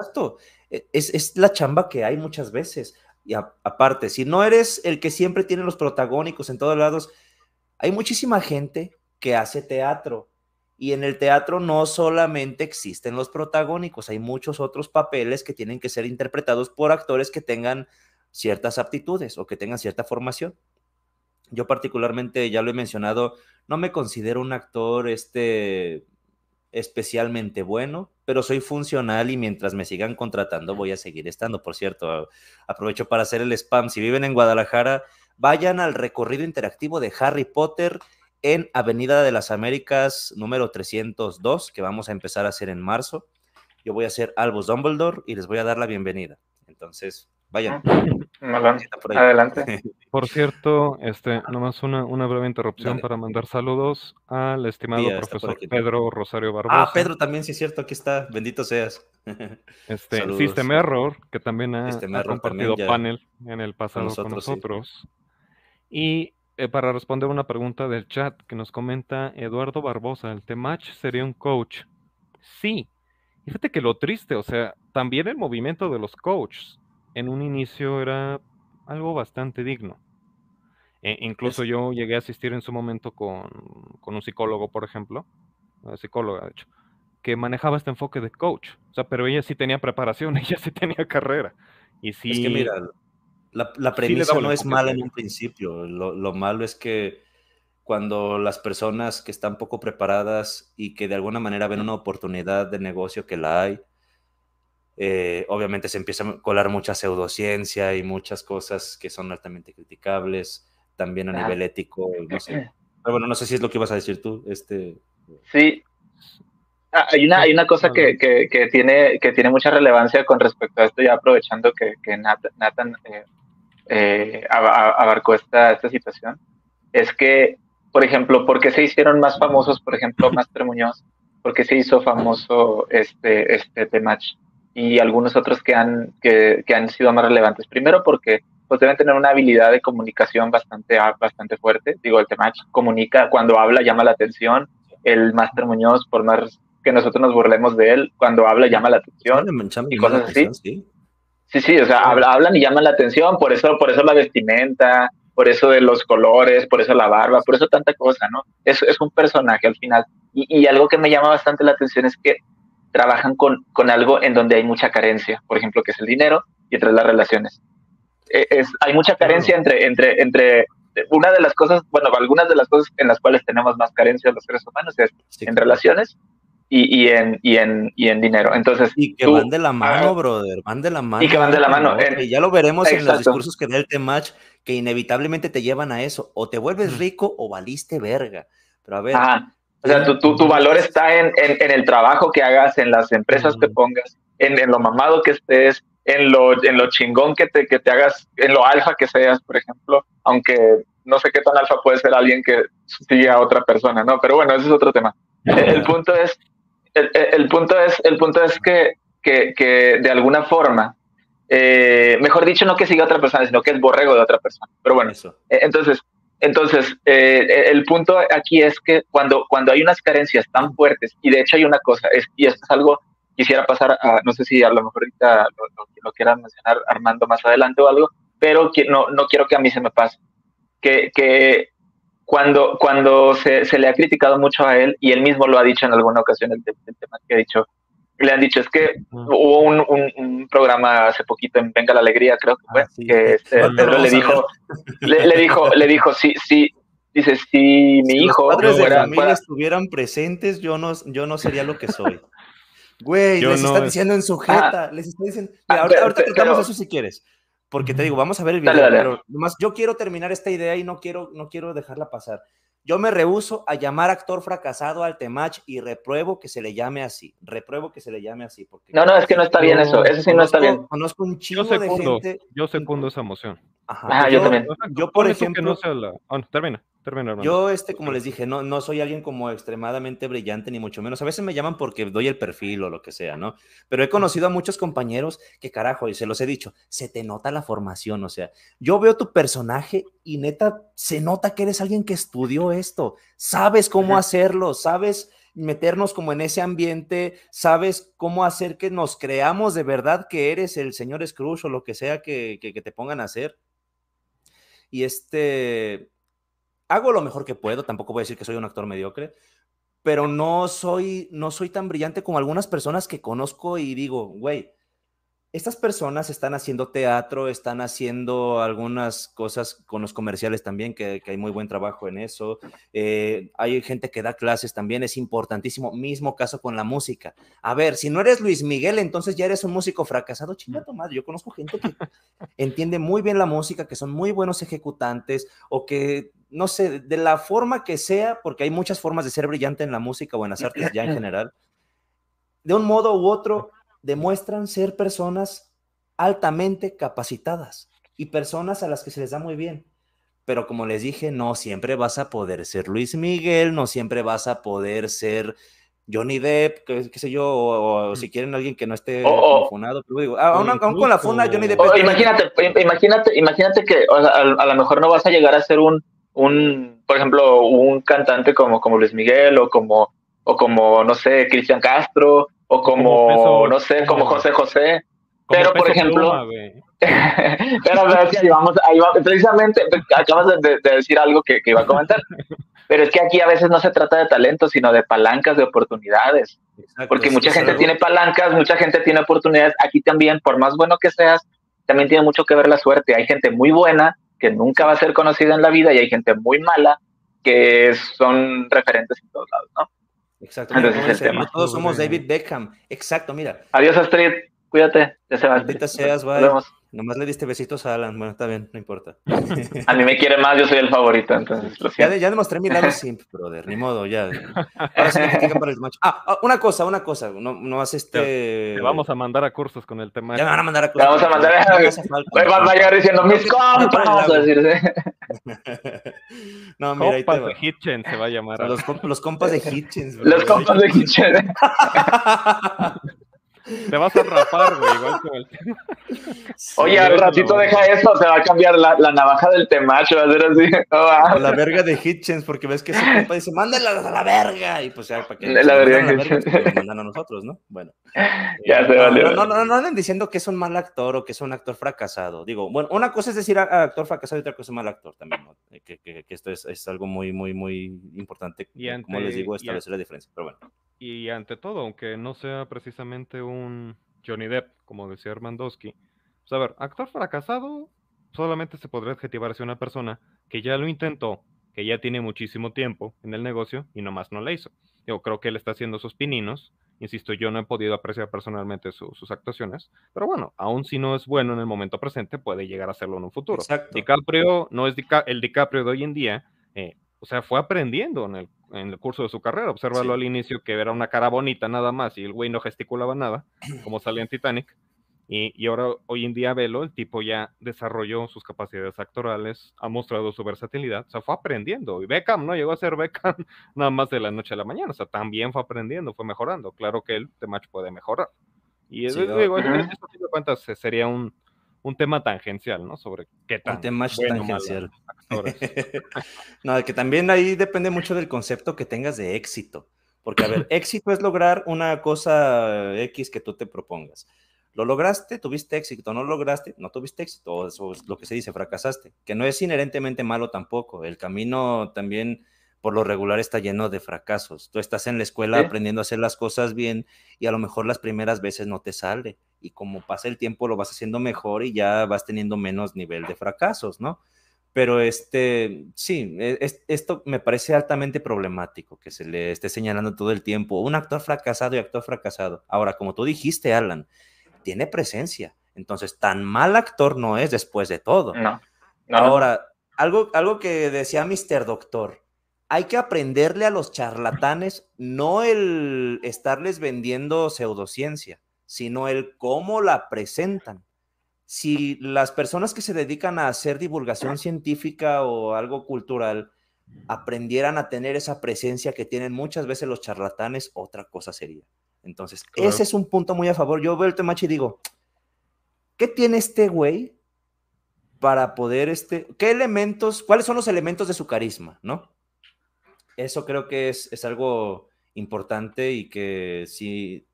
Exacto. E, es, la chamba que hay muchas veces. Y aparte, si no eres el que siempre tiene los protagónicos en todos lados, hay muchísima gente que hace teatro. Y en el teatro no solamente existen los protagónicos, hay muchos otros papeles que tienen que ser interpretados por actores que tengan ciertas aptitudes o que tengan cierta formación. Yo particularmente, ya lo he mencionado, no me considero un actor este, especialmente bueno, pero soy funcional y mientras me sigan contratando voy a seguir estando. Por cierto, aprovecho para hacer el spam. Si viven en Guadalajara, vayan al recorrido interactivo de Harry Potter en Avenida de las Américas número 302, que vamos a empezar a hacer en marzo. Yo voy a ser Albus Dumbledore y les voy a dar la bienvenida. Entonces, vayan. Adelante. Por cierto, este, nomás una, una breve interrupción para mandar saludos al estimado profesor Pedro Rosario Barbosa. Ah, Pedro también, sí es cierto, aquí está, bendito seas. Este, System Error, que también ha, compartido panel en el pasado con nosotros. Y eh, para responder una pregunta del chat que nos comenta Eduardo Barbosa, ¿el Temach sería un coach? Sí. Fíjate que lo triste, o sea, también el movimiento de los coaches en un inicio era algo bastante digno. E, incluso yo llegué a asistir en su momento con, un psicólogo, por ejemplo, una psicóloga, de hecho, que manejaba este enfoque de coach. O sea, pero ella sí tenía preparación, ella sí tenía carrera. Y sí, es que mira, la, premisa no es mala en un principio. Lo, lo, malo es que cuando las personas que están poco preparadas y que de alguna manera ven una oportunidad de negocio que la hay, eh, obviamente se empieza a colar mucha pseudociencia y muchas cosas que son altamente criticables, también a nivel ético, no sé. Pero bueno, no sé si es lo que ibas a decir tú. Este... Sí. Ah, hay, una, hay una cosa que, que, tiene, que tiene mucha relevancia con respecto a esto, ya aprovechando que, que Nathan, eh, eh, abarcó esta, esta situación, es que, por ejemplo, ¿por qué se hicieron más famosos, por ejemplo, Master Muñoz? ¿Por qué se hizo famoso este, este Temach? Y algunos otros que han, que, que, han sido más relevantes. Primero porque pues deben tener una habilidad de comunicación bastante, bastante fuerte. Digo, el Temach comunica, cuando habla llama la atención. El Máster Muñoz, por más que nosotros nos burlemos de él, cuando habla llama la atención y cosas así. Sí. sí, o sea, hablan y llaman la atención, por eso, por eso la vestimenta, por eso de los colores, por eso la barba, por eso tanta cosa, ¿no? Es, es un personaje al final. Y, y algo que me llama bastante la atención es que trabajan con, con algo en donde hay mucha carencia, por ejemplo, que es el dinero y entre las relaciones. Eh, es, hay mucha carencia entre, entre, entre una de las cosas, bueno, algunas de las cosas en las cuales tenemos más carencia los seres humanos es en relaciones y, y, en, y, en, y en dinero. Entonces, y que van de la mano, brother, van de la mano. Y que van de la mano. Y ya lo veremos en los discursos que da el Temach, que inevitablemente te llevan a eso. O te vuelves rico o valiste verga. Pero a ver, o sea, tu, tu, tu valor está en, en, el trabajo que hagas, en las empresas que pongas, en, en, lo mamado que estés, en lo, en lo chingón que te, que te hagas, en lo alfa que seas, por ejemplo, aunque no sé qué tan alfa puede ser alguien que sigue a otra persona, ¿no? Pero bueno, ese es otro tema. El, punto es, el, el, punto es, el punto es que, que, que de alguna forma, eh, mejor dicho, no que siga a otra persona, sino que es borrego de otra persona. Pero bueno, eso. Eh, entonces, entonces, eh, el punto aquí es que cuando, cuando hay unas carencias tan fuertes, y de hecho hay una cosa, es, y esto es algo, quisiera pasar a, no sé si a lo mejor ahorita lo, lo, quieran mencionar Armando más adelante o algo, pero no, no quiero que a mí se me pase, que, que cuando, cuando se, se, le ha criticado mucho a él, y él mismo lo ha dicho en alguna ocasión, el, el tema que ha dicho, le han dicho, es que hubo un, un, programa hace poquito en Venga la Alegría, creo que fue, ah, que este, Pedro le dijo, le, le, dijo, le dijo, sí, sí, dice, si mi hijo... Los padres de familia estuvieran presentes, yo no, yo no sería lo que soy. Güey, Yo les no está es- diciendo en sujeta, les está diciendo... Mira, Ah, ahorita, pero- ahorita pero- tratamos pero- eso si quieres, porque te digo, vamos a ver el video, Dale, dale. pero nomás yo quiero terminar esta idea y no quiero, no quiero dejarla pasar. Yo me rehuso a llamar actor fracasado al Temach y repruebo que se le llame así, repruebo que se le llame así. Porque No, no, es que no está bien eso. Eso sí no está bien. Conozco un Yo chingo de secundo, gente... yo secundo esa moción. Ajá, Ah, yo también. Yo, por tú que ejemplo, no sea la- ah, no, termina, termina, hermano. Yo, este, como les dije, no, no soy alguien como extremadamente brillante, ni mucho menos. A veces me llaman porque doy el perfil o lo que sea, ¿no? Pero he conocido a muchos compañeros que, carajo, y se los he dicho, se te nota la formación. O sea, yo veo tu personaje y neta, se nota que eres alguien que estudió esto. Sabes cómo Ajá. hacerlo, sabes meternos como en ese ambiente, sabes cómo hacer que nos creamos de verdad que eres el señor Scrooge o lo que sea que, que- que te pongan a hacer. Y este, hago lo mejor que puedo, tampoco voy a decir que soy un actor mediocre, pero no soy, no soy tan brillante como algunas personas que conozco y digo, güey, estas personas están haciendo teatro, están haciendo algunas cosas con los comerciales también, que, que hay muy buen trabajo en eso. Eh, hay gente que da clases también, es importantísimo. Mismo caso con la música. A ver, si no eres Luis Miguel, entonces ya eres un músico fracasado. Chinga tu madre. Yo conozco gente que entiende muy bien la música, que son muy buenos ejecutantes o que, no sé, de la forma que sea, porque hay muchas formas de ser brillante en la música o en las artes ya en general, de un modo u otro demuestran ser personas altamente capacitadas y personas a las que se les da muy bien. Pero como les dije, no siempre vas a poder ser Luis Miguel, no siempre vas a poder ser Johnny Depp, qué, qué sé yo, o, o si quieren alguien que no esté O- o- como funado, pero digo, ah, aún, aún con la funda Johnny Depp. Imagínate, im- imagínate, imagínate que o sea, a, a lo mejor no vas a llegar a ser un, un, por ejemplo, un cantante como, como Luis Miguel o como, o como, no sé, Cristian Castro o como, Como Peso- no sé, como José José. Como pero, por ejemplo- Pluma, pero, es que ahí vamos, ahí va- precisamente acabas de, de- de decir algo que, que iba a comentar. Pero es que aquí a veces no se trata de talento, sino de palancas de oportunidades. Exacto, Porque mucha gente tiene palancas, mucha gente tiene oportunidades. Aquí también, por más bueno que seas, también tiene mucho que ver la suerte. Hay gente muy buena que nunca va a ser conocida en la vida y hay gente muy mala que son referentes en todos lados, ¿no? Exacto. Entonces mira, es el como dice, tema. Todos somos David Beckham. Exacto, mira. Adiós, Astrid. Cuídate. Ya se va. Seas, Nos bye. vemos. Nomás le diste besitos a Alan. Bueno, está bien, no importa. A mí me quiere más, yo soy el favorito, entonces lo Ya, siento. de- ya demostré mi lado simp, brother. Ni modo, ya. Ahora sí me critican para el macho. Ah, ah, una cosa, una cosa. No, no haces este. Te vamos a mandar a cursos con el tema. Ya me van a mandar a Te vamos a mandar a- No me hace falta. Va, va a llegar diciendo, mis compas, vamos a decir. No, mira, ahí va. de Hitchen se va a llamar. Los, comp- los compas de Hitchens, bro. Los compas de Kitchen. Te vas a rapar, güey, igual como el tema. Oye, al ratito deja eso, se va a cambiar la, la navaja del temacho, va a ser así. No va. A la verga de Hitchens, porque ves que ese compa dice, mándalas a la verga. Y pues ya, para que La se lo verga mandan a la de Hitchens. pues, mandan a nosotros, ¿no? Bueno. Ya se no, valió. no, no, no, no anden diciendo que es un mal actor o que es un actor fracasado. Digo, bueno, una cosa es decir a- a actor fracasado y otra cosa es mal actor también, ¿no? Eh, Que, que- que esto es, es algo muy, muy, muy importante, Y eh, como ante- les digo, y establecer la diferencia. Pero bueno. Y ante todo, aunque no sea precisamente un Johnny Depp, como decía Armandowski, pues a ver, actor fracasado solamente se podría adjetivar hacia una persona que ya lo intentó, que ya tiene muchísimo tiempo en el negocio y nomás no la hizo. Yo creo que él está haciendo sus pininos. Insisto, yo no he podido apreciar personalmente su- sus actuaciones, pero bueno, aún si no es bueno en el momento presente, puede llegar a serlo en un futuro. Exacto. DiCaprio no es Dica- el DiCaprio de hoy en día, eh, o sea, fue aprendiendo en el, en el curso de su carrera. Obsérvalo Sí. al inicio que era una cara bonita nada más y el güey no gesticulaba nada, como salía en Titanic. Y, y ahora, hoy en día, velo, el tipo ya desarrolló sus capacidades actorales, ha mostrado su versatilidad, o sea, fue aprendiendo. Y Beckham no llegó a ser Beckham nada más de la noche a la mañana, o sea, también fue aprendiendo, fue mejorando. Claro que el match puede mejorar. Y Sí, es- no, digo, es- Ujú. es- esto, a fin de cuentas, eh, sería un, un tema tangencial, ¿no? Sobre qué tan Un tema bueno o malo tangencial. no, que también ahí depende mucho del concepto que tengas de éxito. Porque, a ver, éxito es lograr una cosa X que tú te propongas. Lo lograste, tuviste éxito, no lo lograste, no tuviste éxito, eso es lo que se dice, fracasaste, que no es inherentemente malo tampoco. El camino también, por lo regular, está lleno de fracasos. Tú estás en la escuela aprendiendo a hacer las cosas bien y a lo mejor las primeras veces no te sale. Y como pasa el tiempo, lo vas haciendo mejor y ya vas teniendo menos nivel de fracasos, ¿no? Pero este, sí, e, esto me parece altamente problemático que se le esté señalando todo el tiempo un actor fracasado y actor fracasado. Ahora, como tú dijiste, Alan, tiene presencia. Entonces, tan mal actor no es después de todo. No. Ahora, algo, algo que decía Mr. Doctor, hay que aprenderle a los charlatanes no el estarles vendiendo pseudociencia, sino el cómo la presentan si las personas que se dedican a hacer divulgación científica o algo cultural aprendieran a tener esa presencia que tienen muchas veces los charlatanes, otra cosa sería. Entonces, ese es un punto muy a favor. Yo veo el tema y digo, ¿qué tiene este güey para poder, este, qué elementos, cuáles son los elementos de su carisma, no? Eso creo que es, es algo importante y que sí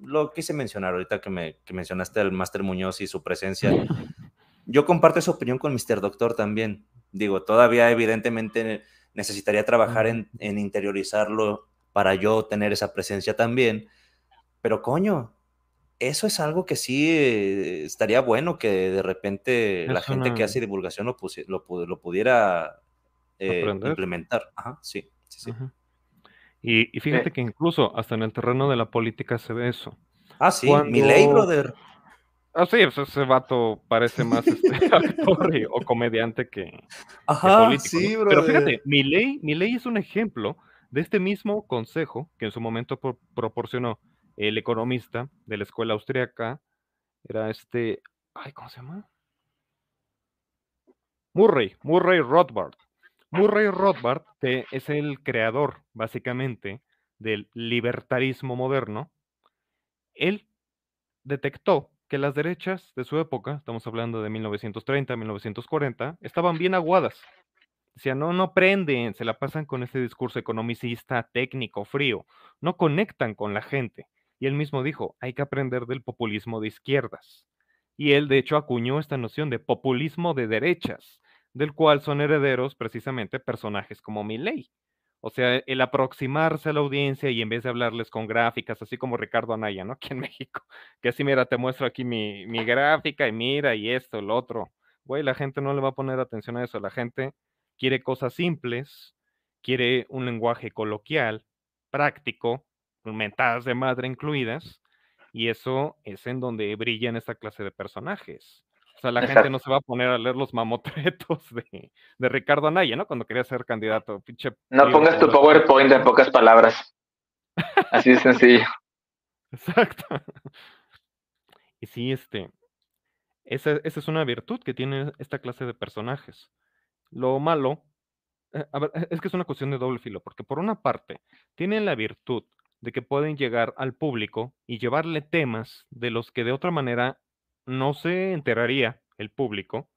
lo quise mencionar ahorita que, me, mencionaste al Máster Muñoz y su presencia. Yo comparto esa opinión con Mr. Doctor también. Digo, todavía evidentemente necesitaría trabajar en, interiorizarlo para yo tener esa presencia también. Pero coño, eso es algo que sí eh, estaría bueno que de repente la gente que hace divulgación lo, lo, pudiera eh, implementar. Ajá, sí, sí, sí. Y, fíjate que incluso hasta en el terreno de la política se ve eso. Ah, sí, mi ley, brother. Ah, sí, pues ese vato parece más este, actor o comediante que, Ajá, Sí, Pero fíjate, mi ley, mi ley es un ejemplo de este mismo consejo que en su momento proporcionó el economista de la escuela austriaca, era este, ay, ¿cómo se llama? Murray, Murray Rothbard. Murray Rothbard es el creador, básicamente, del libertarismo moderno. Él detectó que las derechas de su época, estamos hablando de 1930, 1940, estaban bien aguadas. Decía, no, no prenden, se la pasan con este discurso economicista, técnico, frío, no conectan con la gente. Y él mismo dijo, hay que aprender del populismo de izquierdas. Y él, de hecho, acuñó esta noción de populismo de derechas, del cual son herederos precisamente personajes como Milley. O sea, el aproximarse a la audiencia y en vez de hablarles con gráficas, así como Ricardo Anaya, ¿no? Aquí en México, que así, mira, te muestro aquí mi, gráfica y mira y esto, el otro. Güey, la gente no le va a poner atención a eso. La gente quiere cosas simples, quiere un lenguaje coloquial, práctico, mentadas de madre incluidas, y eso es en donde brillan esta clase de personajes. Sea, la gente no se va a poner a leer los mamotretos de, de Ricardo Anaya, ¿no? Cuando quería ser candidato. no pongas tu PowerPoint en pocas palabras. Así de sencillo. Exacto. Y sí, este, esa, esa, es una virtud que tiene esta clase de personajes. Lo malo, eh, a ver, es que es una cuestión de doble filo, porque por una parte, tienen la virtud de que pueden llegar al público y llevarle temas de los que de otra manera no se enteraría el público.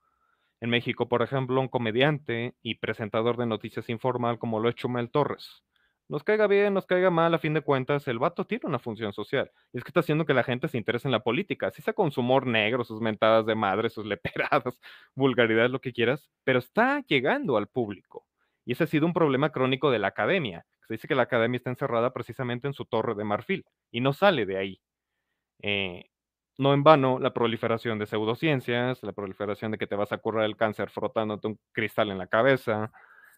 En México, por ejemplo, un comediante y presentador de noticias informal como lo es Chumel Torres. Nos caiga bien, nos caiga mal, a fin de cuentas, el vato tiene una función social. Y es que está haciendo que la gente se interese en la política. Así sea con su humor negro, sus mentadas de madre, sus leperadas, vulgaridades, lo que quieras, pero está llegando al público. Y ese ha sido un problema crónico de la academia. Se dice que la academia está encerrada precisamente en su torre de marfil y no sale de ahí. Eh, no en vano la proliferación de pseudociencias, la proliferación de que te vas a curar el cáncer frotándote un cristal en la cabeza,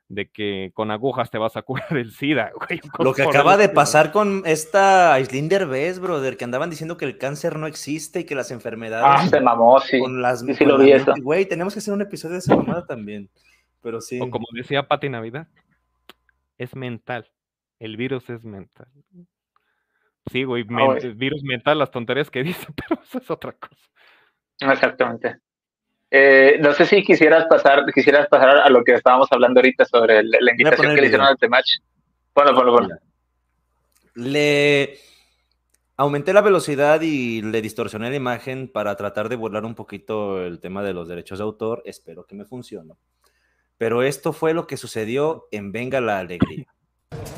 de que con agujas te vas a curar el SIDA. Lo que acaba de pasar con esta Islinder Bess, brother, que andaban diciendo que el cáncer no existe y que las enfermedades. Ah, se mamó, sí. Con las, sí, lo vi eso. Güey, tenemos que hacer un episodio de esa mamada también. Pero sí. O como decía Pati Navidad, es mental. El virus es mental. Sí, güey, ah, virus mental, las tonterías que dice, pero eso es otra cosa. Exactamente. Eh, no sé si quisieras pasar, quisieras pasar a lo que estábamos hablando ahorita sobre la invitación que le hicieron al Temach. Ponlo, ponlo, ponlo. Le aumenté la velocidad y le distorsioné la imagen para tratar de burlar un poquito el tema de los derechos de autor. Espero que me funcione. Pero esto fue lo que sucedió en Venga la Alegría.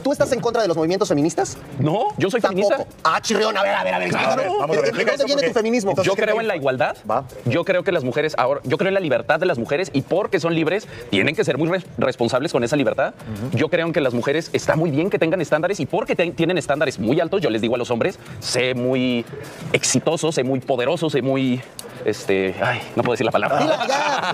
¿Tú estás en contra de los movimientos feministas? No, yo soy feminista. Tampoco. Ah, chirrión, a ver, a ver, a ver. A ver, vamos a ver, ¿De dónde viene tu feminismo? entonces, Yo ¿qué creo en la igualdad. Va. Yo creo que las mujeres, ahora, yo creo en la libertad de las mujeres y porque son libres, tienen que ser muy res- responsables con esa libertad. Yo creo en que las mujeres está muy bien que tengan estándares y porque tienen estándares muy altos, yo les digo a los hombres, sé muy exitoso, sé muy poderoso, sé muy, este, ay, no puedo decir la palabra.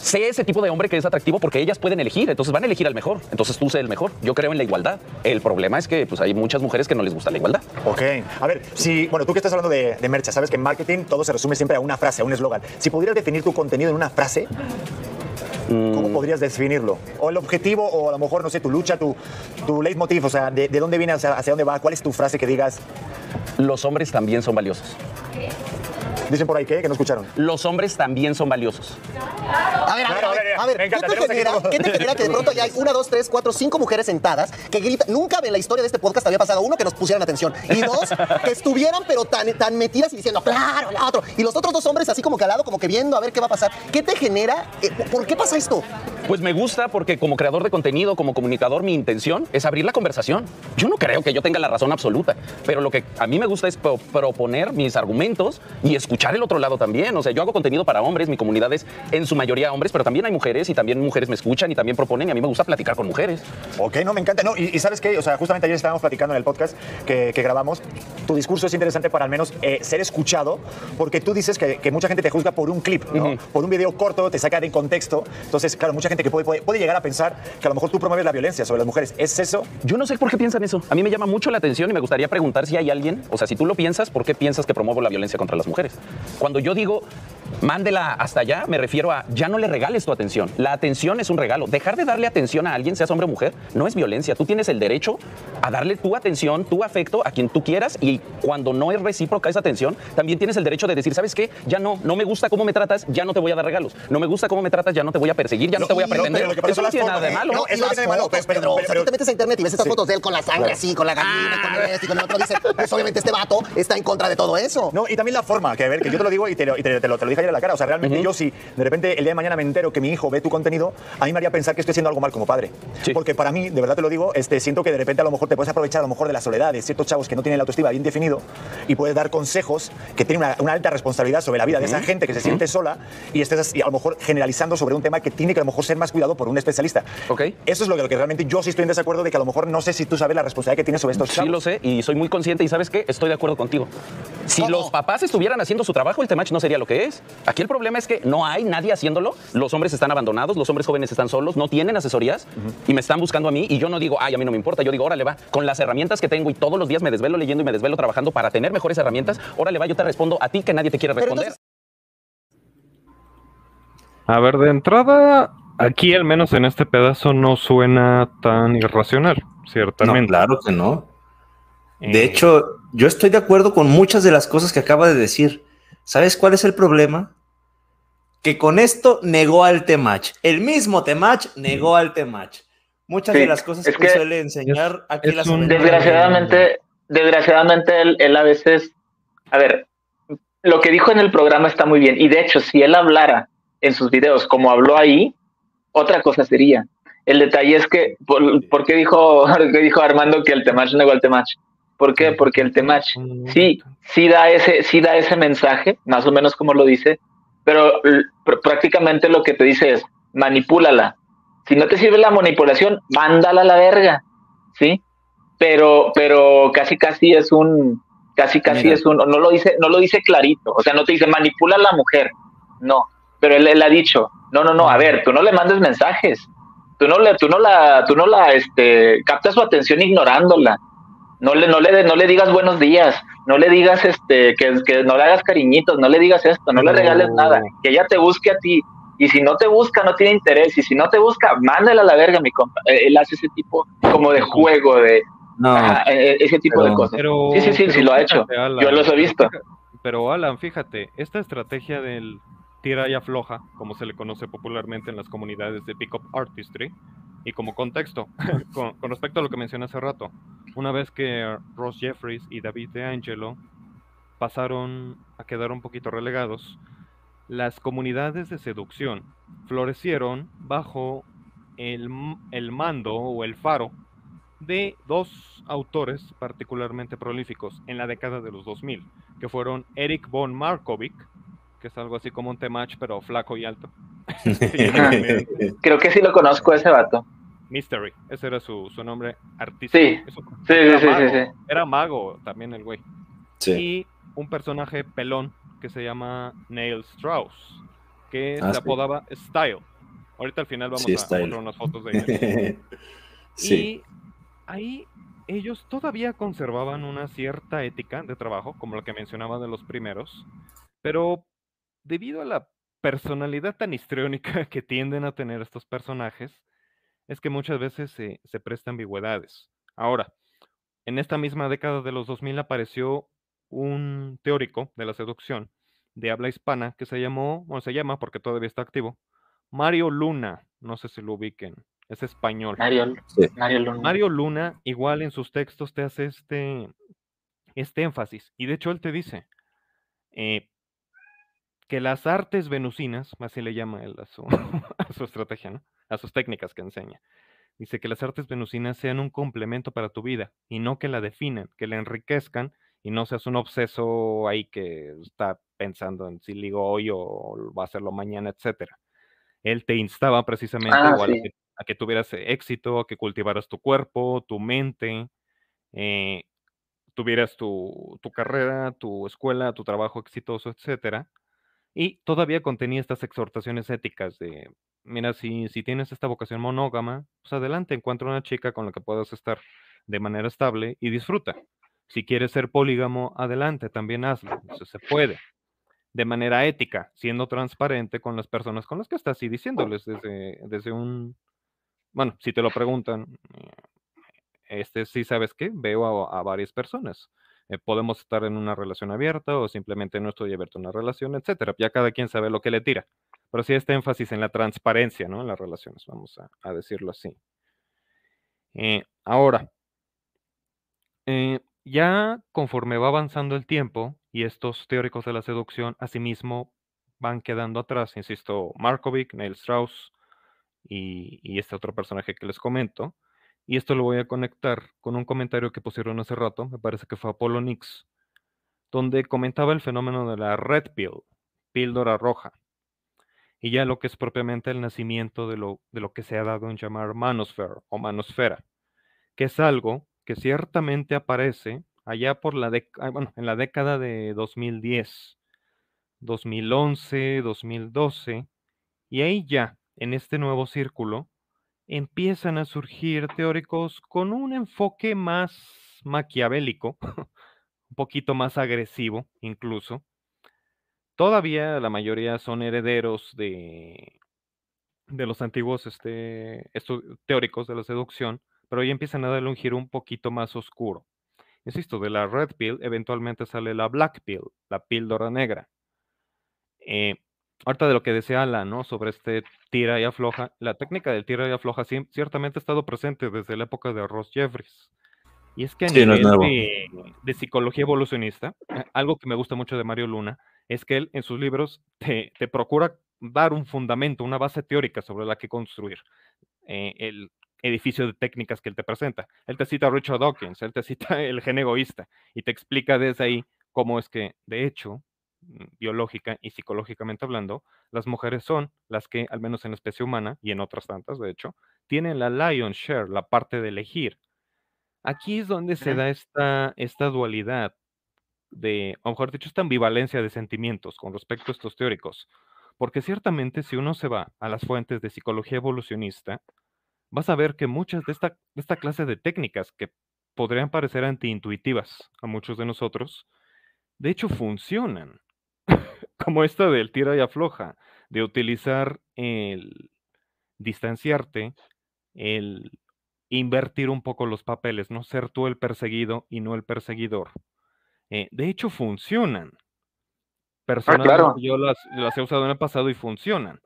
Sé ese tipo de hombre que es atractivo porque ellas pueden elegir, entonces van a elegir al mejor. Entonces tú sé el mejor. Yo creo en la igualdad. El problema es que pues, hay muchas mujeres que no les gusta la igualdad. Ok. A ver, si, bueno, tú que estás hablando de, de mercha, sabes que en marketing todo se resume siempre a una frase, a un eslogan. Si pudieras definir tu contenido en una frase, ¿cómo podrías definirlo? O el objetivo, o a lo mejor, no sé, tu lucha, tu, tu leitmotiv, o sea, de, de dónde viene, hacia, hacia dónde va, cuál es tu frase que digas, Los hombres también son valiosos. Dicen por ahí que, que no escucharon. Los hombres también son valiosos. A ver, a ver, a ver, a ver, ¿qué te, genera. ¿qué te genera que de pronto ya hay una, dos, tres, cuatro, cinco mujeres sentadas que gritan? Nunca en la historia de este podcast había pasado, uno, que nos pusieran atención, y dos, que estuvieran pero tan, tan metidas y diciendo, claro, el otro. Y los otros dos hombres así como calado, como que viendo a ver qué va a pasar. ¿Qué te genera? Eh, ¿Por qué pasa esto? Pues me gusta porque como creador de contenido, como comunicador, mi intención es abrir la conversación. Yo no creo que yo tenga la razón absoluta, pero lo que a mí me gusta es pro- proponer mis argumentos y escuchar el otro lado también. O sea, yo hago contenido para hombres, mi comunidad es en su mayoría hombres, pero también hay mujeres y también mujeres me escuchan y también proponen y a mí me gusta platicar con mujeres. Ok, no, me encanta. No, y, y ¿sabes qué? O sea, justamente ayer estábamos platicando en el podcast que, que grabamos. Tu discurso es interesante para al menos eh, ser escuchado, porque tú dices que, que mucha gente te juzga por un clip, ¿no? Ujú. Por un video corto, te saca de contexto. Entonces, claro, mucha gente que puede, puede, puede llegar a pensar que a lo mejor tú promueves la violencia sobre las mujeres. ¿Es eso? Yo no sé por qué piensan eso. A mí me llama mucho la atención y me gustaría preguntar si hay alguien, o sea, si tú lo piensas, ¿por qué piensas que promuevo la violencia contra las mujeres? Cuando yo digo, mándela hasta allá, me refiero a, ya no le regales tu atención. La atención es un regalo. Dejar de darle atención a alguien, seas hombre o mujer, no es violencia. Tú tienes el derecho a darle tu atención, tu afecto a quien tú quieras y cuando no es recíproca esa atención, también tienes el derecho de decir, ¿sabes qué? Ya no, no me gusta cómo me tratas, ya no te voy a dar regalos. No me gusta cómo me tratas, ya no te voy a perseguir, ya no, No, te voy a no, pretender. pero pasa eso no tiene nada de malo. No, eso no tiene de malo, pero- Pedro. pero- O sea, tú te metes a internet y ves estas Sí. fotos de él con la sangre Claro. así, con la gallina, con el este y con el otro. Dices, pues obviamente este vato está en contra de todo eso. No, y también la forma, que a ver, que yo te lo digo y te lo, y te, te lo, te lo dije ayer a la cara. O sea, realmente yo si de repente el día de mañana me entero que mi hijo ve tu contenido, a mí me haría pensar que estoy haciendo algo mal como padre. Sí. Porque para mí, de verdad te lo digo, este, siento que de repente a lo mejor te puedes aprovechar a lo mejor de la soledad de ciertos chavos que no tienen la autoestima bien definido y puedes dar consejos que tienen una, una alta responsabilidad sobre la vida de esa gente que se siente sola y estés así, a lo mejor generalizando sobre un tema que tiene que a lo mejor ser más cuidado por un especialista. Ok. Eso es lo que, lo que realmente yo sí estoy en desacuerdo de que a lo mejor no sé si tú sabes la responsabilidad que tienes sobre estos Sí chavos. lo sé y soy muy consciente y ¿sabes qué? Estoy de acuerdo contigo. Si ¿Cómo? los papás estuvieran haciendo su trabajo, el Temach no sería lo que es. Aquí el problema es que no hay nadie haciéndolo. Los hombres están abandonados, los hombres jóvenes están solos, no tienen asesorías y me están buscando a mí y yo no digo, ay, a mí no me importa. Yo digo, órale, va, con las herramientas que tengo y todos los días me desvelo leyendo y me desvelo trabajando para tener mejores herramientas, órale, va, yo te respondo a ti que nadie te quiere responder. entonces- A ver, de entrada, aquí al menos en este pedazo no suena tan irracional, No, ciertamente. claro que no. Eh, De hecho, yo estoy de acuerdo con muchas de las cosas que acaba de decir. ¿Sabes cuál es el problema? Que con esto negó al Temach. El mismo Temach negó al Temach. Muchas Sí, de las cosas es que, que suele enseñar aquí es las un- Desgraciadamente, desgraciadamente él, él a veces, a ver, lo que dijo en el programa está muy bien y de hecho si él hablara en sus videos como habló ahí, otra cosa sería. El detalle es que, ¿por, por qué dijo, por qué dijo Armando que el Temach negó al Temach? ¿Por qué? Porque el Temach sí, sí da ese, sí da ese mensaje, más o menos como lo dice, pero pr- prácticamente lo que te dice es manipúlala. Si no te sirve la manipulación, mándala a la verga, ¿sí? Pero, pero casi casi es un, casi casi Mira. es un, no lo dice, no lo dice clarito, o sea, no te dice manipula a la mujer, no, pero él, él ha dicho, no, no, no, a ver, tú no le mandes mensajes, tú no le, tú no la, tú no la, este, captas su atención ignorándola, no le, no le, no le digas buenos días, no le digas este, que, que no le hagas cariñitos, no le digas esto, no le No. regales nada, que ella te busque a ti. Y si no te busca, no tiene interés. Y si no te busca, mándala a la verga, mi compa. Eh, Él hace ese tipo como de juego, de No, ajá, eh, ese tipo de pero- cosas. Pero, Sí, sí, sí, pero sí lo ha hecho. Alan, Yo los he visto. Pero Alan, fíjate, esta estrategia del tira y afloja, como se le conoce popularmente en las comunidades de Pickup Artistry, y como contexto, con, con respecto a lo que mencioné hace rato, una vez que Ross Jeffries y David DeAngelo pasaron a quedar un poquito relegados, las comunidades de seducción florecieron bajo el, el mando o el faro de dos autores particularmente prolíficos en la década de los 2000, que fueron Eric von Markovic, que es algo así como un temach, pero flaco y alto. Creo que sí lo conozco ese vato. Mystery, ese era su, su nombre artístico. Sí, Eso- sí, era sí, mago, sí. Era mago también el güey. Sí. Y un personaje pelón que se llama Neil Strauss, que Ah, se sí. apodaba Style. Ahorita al final vamos Sí, a mostrar unas fotos de ellos. sí. Y ahí ellos todavía conservaban una cierta ética de trabajo, como la que mencionaba de los primeros, pero debido a la personalidad tan histriónica que tienden a tener estos personajes, es que muchas veces se, se presta ambigüedades. Ahora, en esta misma década de los 2000 apareció un teórico de la seducción de habla hispana que se llamó, bueno, se llama porque todavía está activo, Mario Luna. No sé si lo ubiquen, es español. Mario, Sí. Mario Luna. Mario Luna, igual en sus textos te hace este, este énfasis. Y de hecho él te dice eh, que las artes venusinas, así le llama él a su, a su estrategia, ¿no? A sus técnicas que enseña. Dice que las artes venusinas sean un complemento para tu vida y no que la definan, que la enriquezcan y no seas un obseso ahí que está pensando en si ligo hoy o va a hacerlo mañana, etcétera. Él te instaba precisamente Ah, a que, a que tuvieras éxito, a que cultivaras tu cuerpo, tu mente, eh, tuvieras tu, tu carrera, tu escuela, tu trabajo exitoso, etcétera. Y todavía contenía estas exhortaciones éticas de, mira, si, si tienes esta vocación monógama, pues adelante, encuentra una chica con la que puedas estar de manera estable y disfruta. Si quieres ser polígamo, adelante, también hazlo, eso se puede. De manera ética, siendo transparente con las personas con las que estás y diciéndoles desde, desde un, bueno, si te lo preguntan, eh, este sí sabes qué, veo a, varias personas. Eh, podemos estar en una relación abierta o simplemente no estoy abierto a una relación, etcétera. Ya cada quien sabe lo que le tira. Pero sí este énfasis en la transparencia, ¿no? En las relaciones, vamos a, decirlo así. Eh, ahora, eh, ya conforme va avanzando el tiempo y estos teóricos de la seducción asimismo van quedando atrás, insisto, Markovic, Neil Strauss y, y este otro personaje que les comento, y esto lo voy a conectar con un comentario que pusieron hace rato, me parece que fue Apollo Nix, donde comentaba el fenómeno de la red pill, píldora roja, y ya lo que es propiamente el nacimiento de lo, de lo que se ha dado en llamar manosphere o manosfera, que es algo que ciertamente aparece allá por la década, bueno, en la década de 2010, 2011, 2012, y ahí ya, en este nuevo círculo, empiezan a surgir teóricos con un enfoque más maquiavélico, un poquito más agresivo incluso. Todavía la mayoría son herederos de, de los antiguos este, teóricos de la seducción, pero ya empiezan a darle un giro un poquito más oscuro. Insisto, de la red pill eventualmente sale la black pill, la píldora negra. Eh, ahorita de lo que decía Alan, ¿no? Sobre este tira y afloja, la técnica del tira y afloja sí- ciertamente ha estado presente desde la época de Ross Jeffries. Y es que a Sí, no es nivel nuevo. de, de psicología evolucionista, eh, algo que me gusta mucho de Mario Luna es que él en sus libros te, te procura dar un fundamento, una base teórica sobre la que construir eh, el edificio de técnicas que él te presenta. Él te cita a Richard Dawkins, él te cita el gen egoísta y te explica desde ahí cómo es que, de hecho, mm, biológica y psicológicamente hablando, las mujeres son las que, al menos en la especie humana y en otras tantas, de hecho, tienen la lion's share, la parte de elegir. Aquí es donde se da esta, esta dualidad de, o mejor dicho, esta ambivalencia de sentimientos con respecto a estos teóricos. Porque ciertamente si uno se va a las fuentes de psicología evolucionista, vas a ver que muchas de esta, de esta clase de técnicas que podrían parecer antiintuitivas a muchos de nosotros, de hecho funcionan. Como esta del tira y afloja, de utilizar el distanciarte, el invertir un poco los papeles, no ser tú el perseguido y no el perseguidor. Eh, de hecho, funcionan. Personalmente, claro. yo las, las he usado en el pasado y funcionan.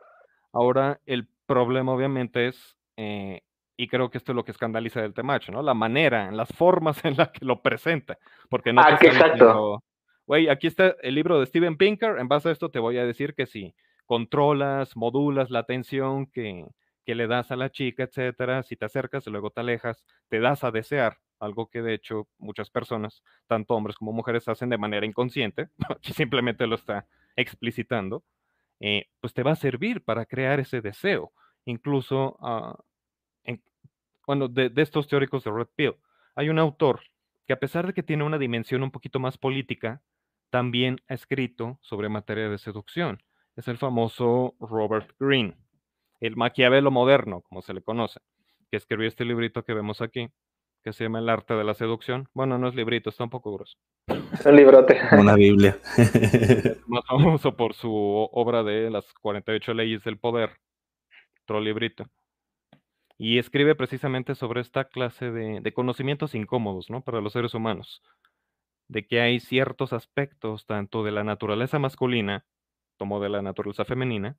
Ahora, el problema obviamente es, eh, y creo que esto es lo que escandaliza del temacho, ¿no? La manera, las formas en las que lo presenta. Porque no Ah, te exacto. güey, aquí está el libro de Steven Pinker, en base a esto te voy a decir que si controlas, modulas la atención, que, que le das a la chica, etcétera, si te acercas y luego te alejas, te das a desear, algo que de hecho muchas personas, tanto hombres como mujeres, hacen de manera inconsciente, simplemente lo está explicitando, eh, pues te va a servir para crear ese deseo. Incluso, ah, bueno, de, de, estos teóricos de Red Pill, hay un autor que a pesar de que tiene una dimensión un poquito más política, también ha escrito sobre materia de seducción. Es el famoso Robert Greene, el Maquiavelo moderno, como se le conoce, que escribió este librito que vemos aquí, que se llama El arte de la seducción. Bueno, no es librito, está un poco grueso. Es un librote. Una Biblia. más famoso por su obra de las 48 leyes del poder, otro librito. Y escribe precisamente sobre esta clase de, de conocimientos incómodos, ¿no? Para los seres humanos. De que hay ciertos aspectos, tanto de la naturaleza masculina como de la naturaleza femenina,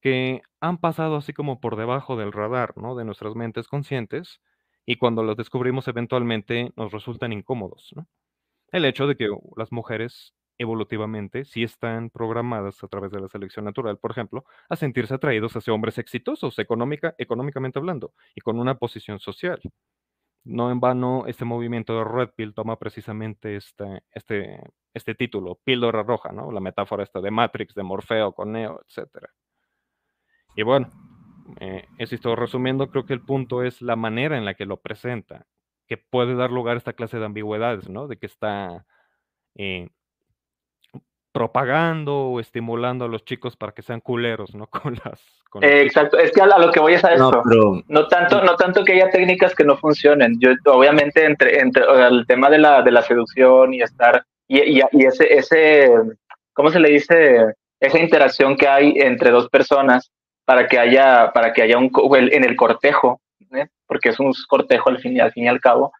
que han pasado así como por debajo del radar, ¿no? De nuestras mentes conscientes, y cuando los descubrimos eventualmente nos resultan incómodos, ¿no? El hecho de que las mujeres evolutivamente sí están programadas a través de la selección natural, por ejemplo, a sentirse atraídos hacia hombres exitosos, económica, económicamente hablando, y con una posición social. No en vano, este movimiento de Red Pill toma precisamente este, este, este título, píldora roja, ¿no? La metáfora esta de Matrix, de Morfeo con Neo, etc. Y bueno, eh, esto resumiendo, creo que el punto es la manera en la que lo presenta, que puede dar lugar a esta clase de ambigüedades, ¿no? De que está eh, propagando o estimulando a los chicos para que sean culeros, ¿no? Con las. Con eh, exacto, es que a, lo que voy es a esto. No, tanto, no tanto que haya técnicas que no funcionen. Yo, obviamente, entre, entre el tema de la, de la seducción y estar. Y, y, ese, ese. ¿Cómo se le dice? Esa interacción que hay entre dos personas para que haya, para que haya un, en el cortejo, ¿eh? porque es un cortejo al fin, al fin y al cabo,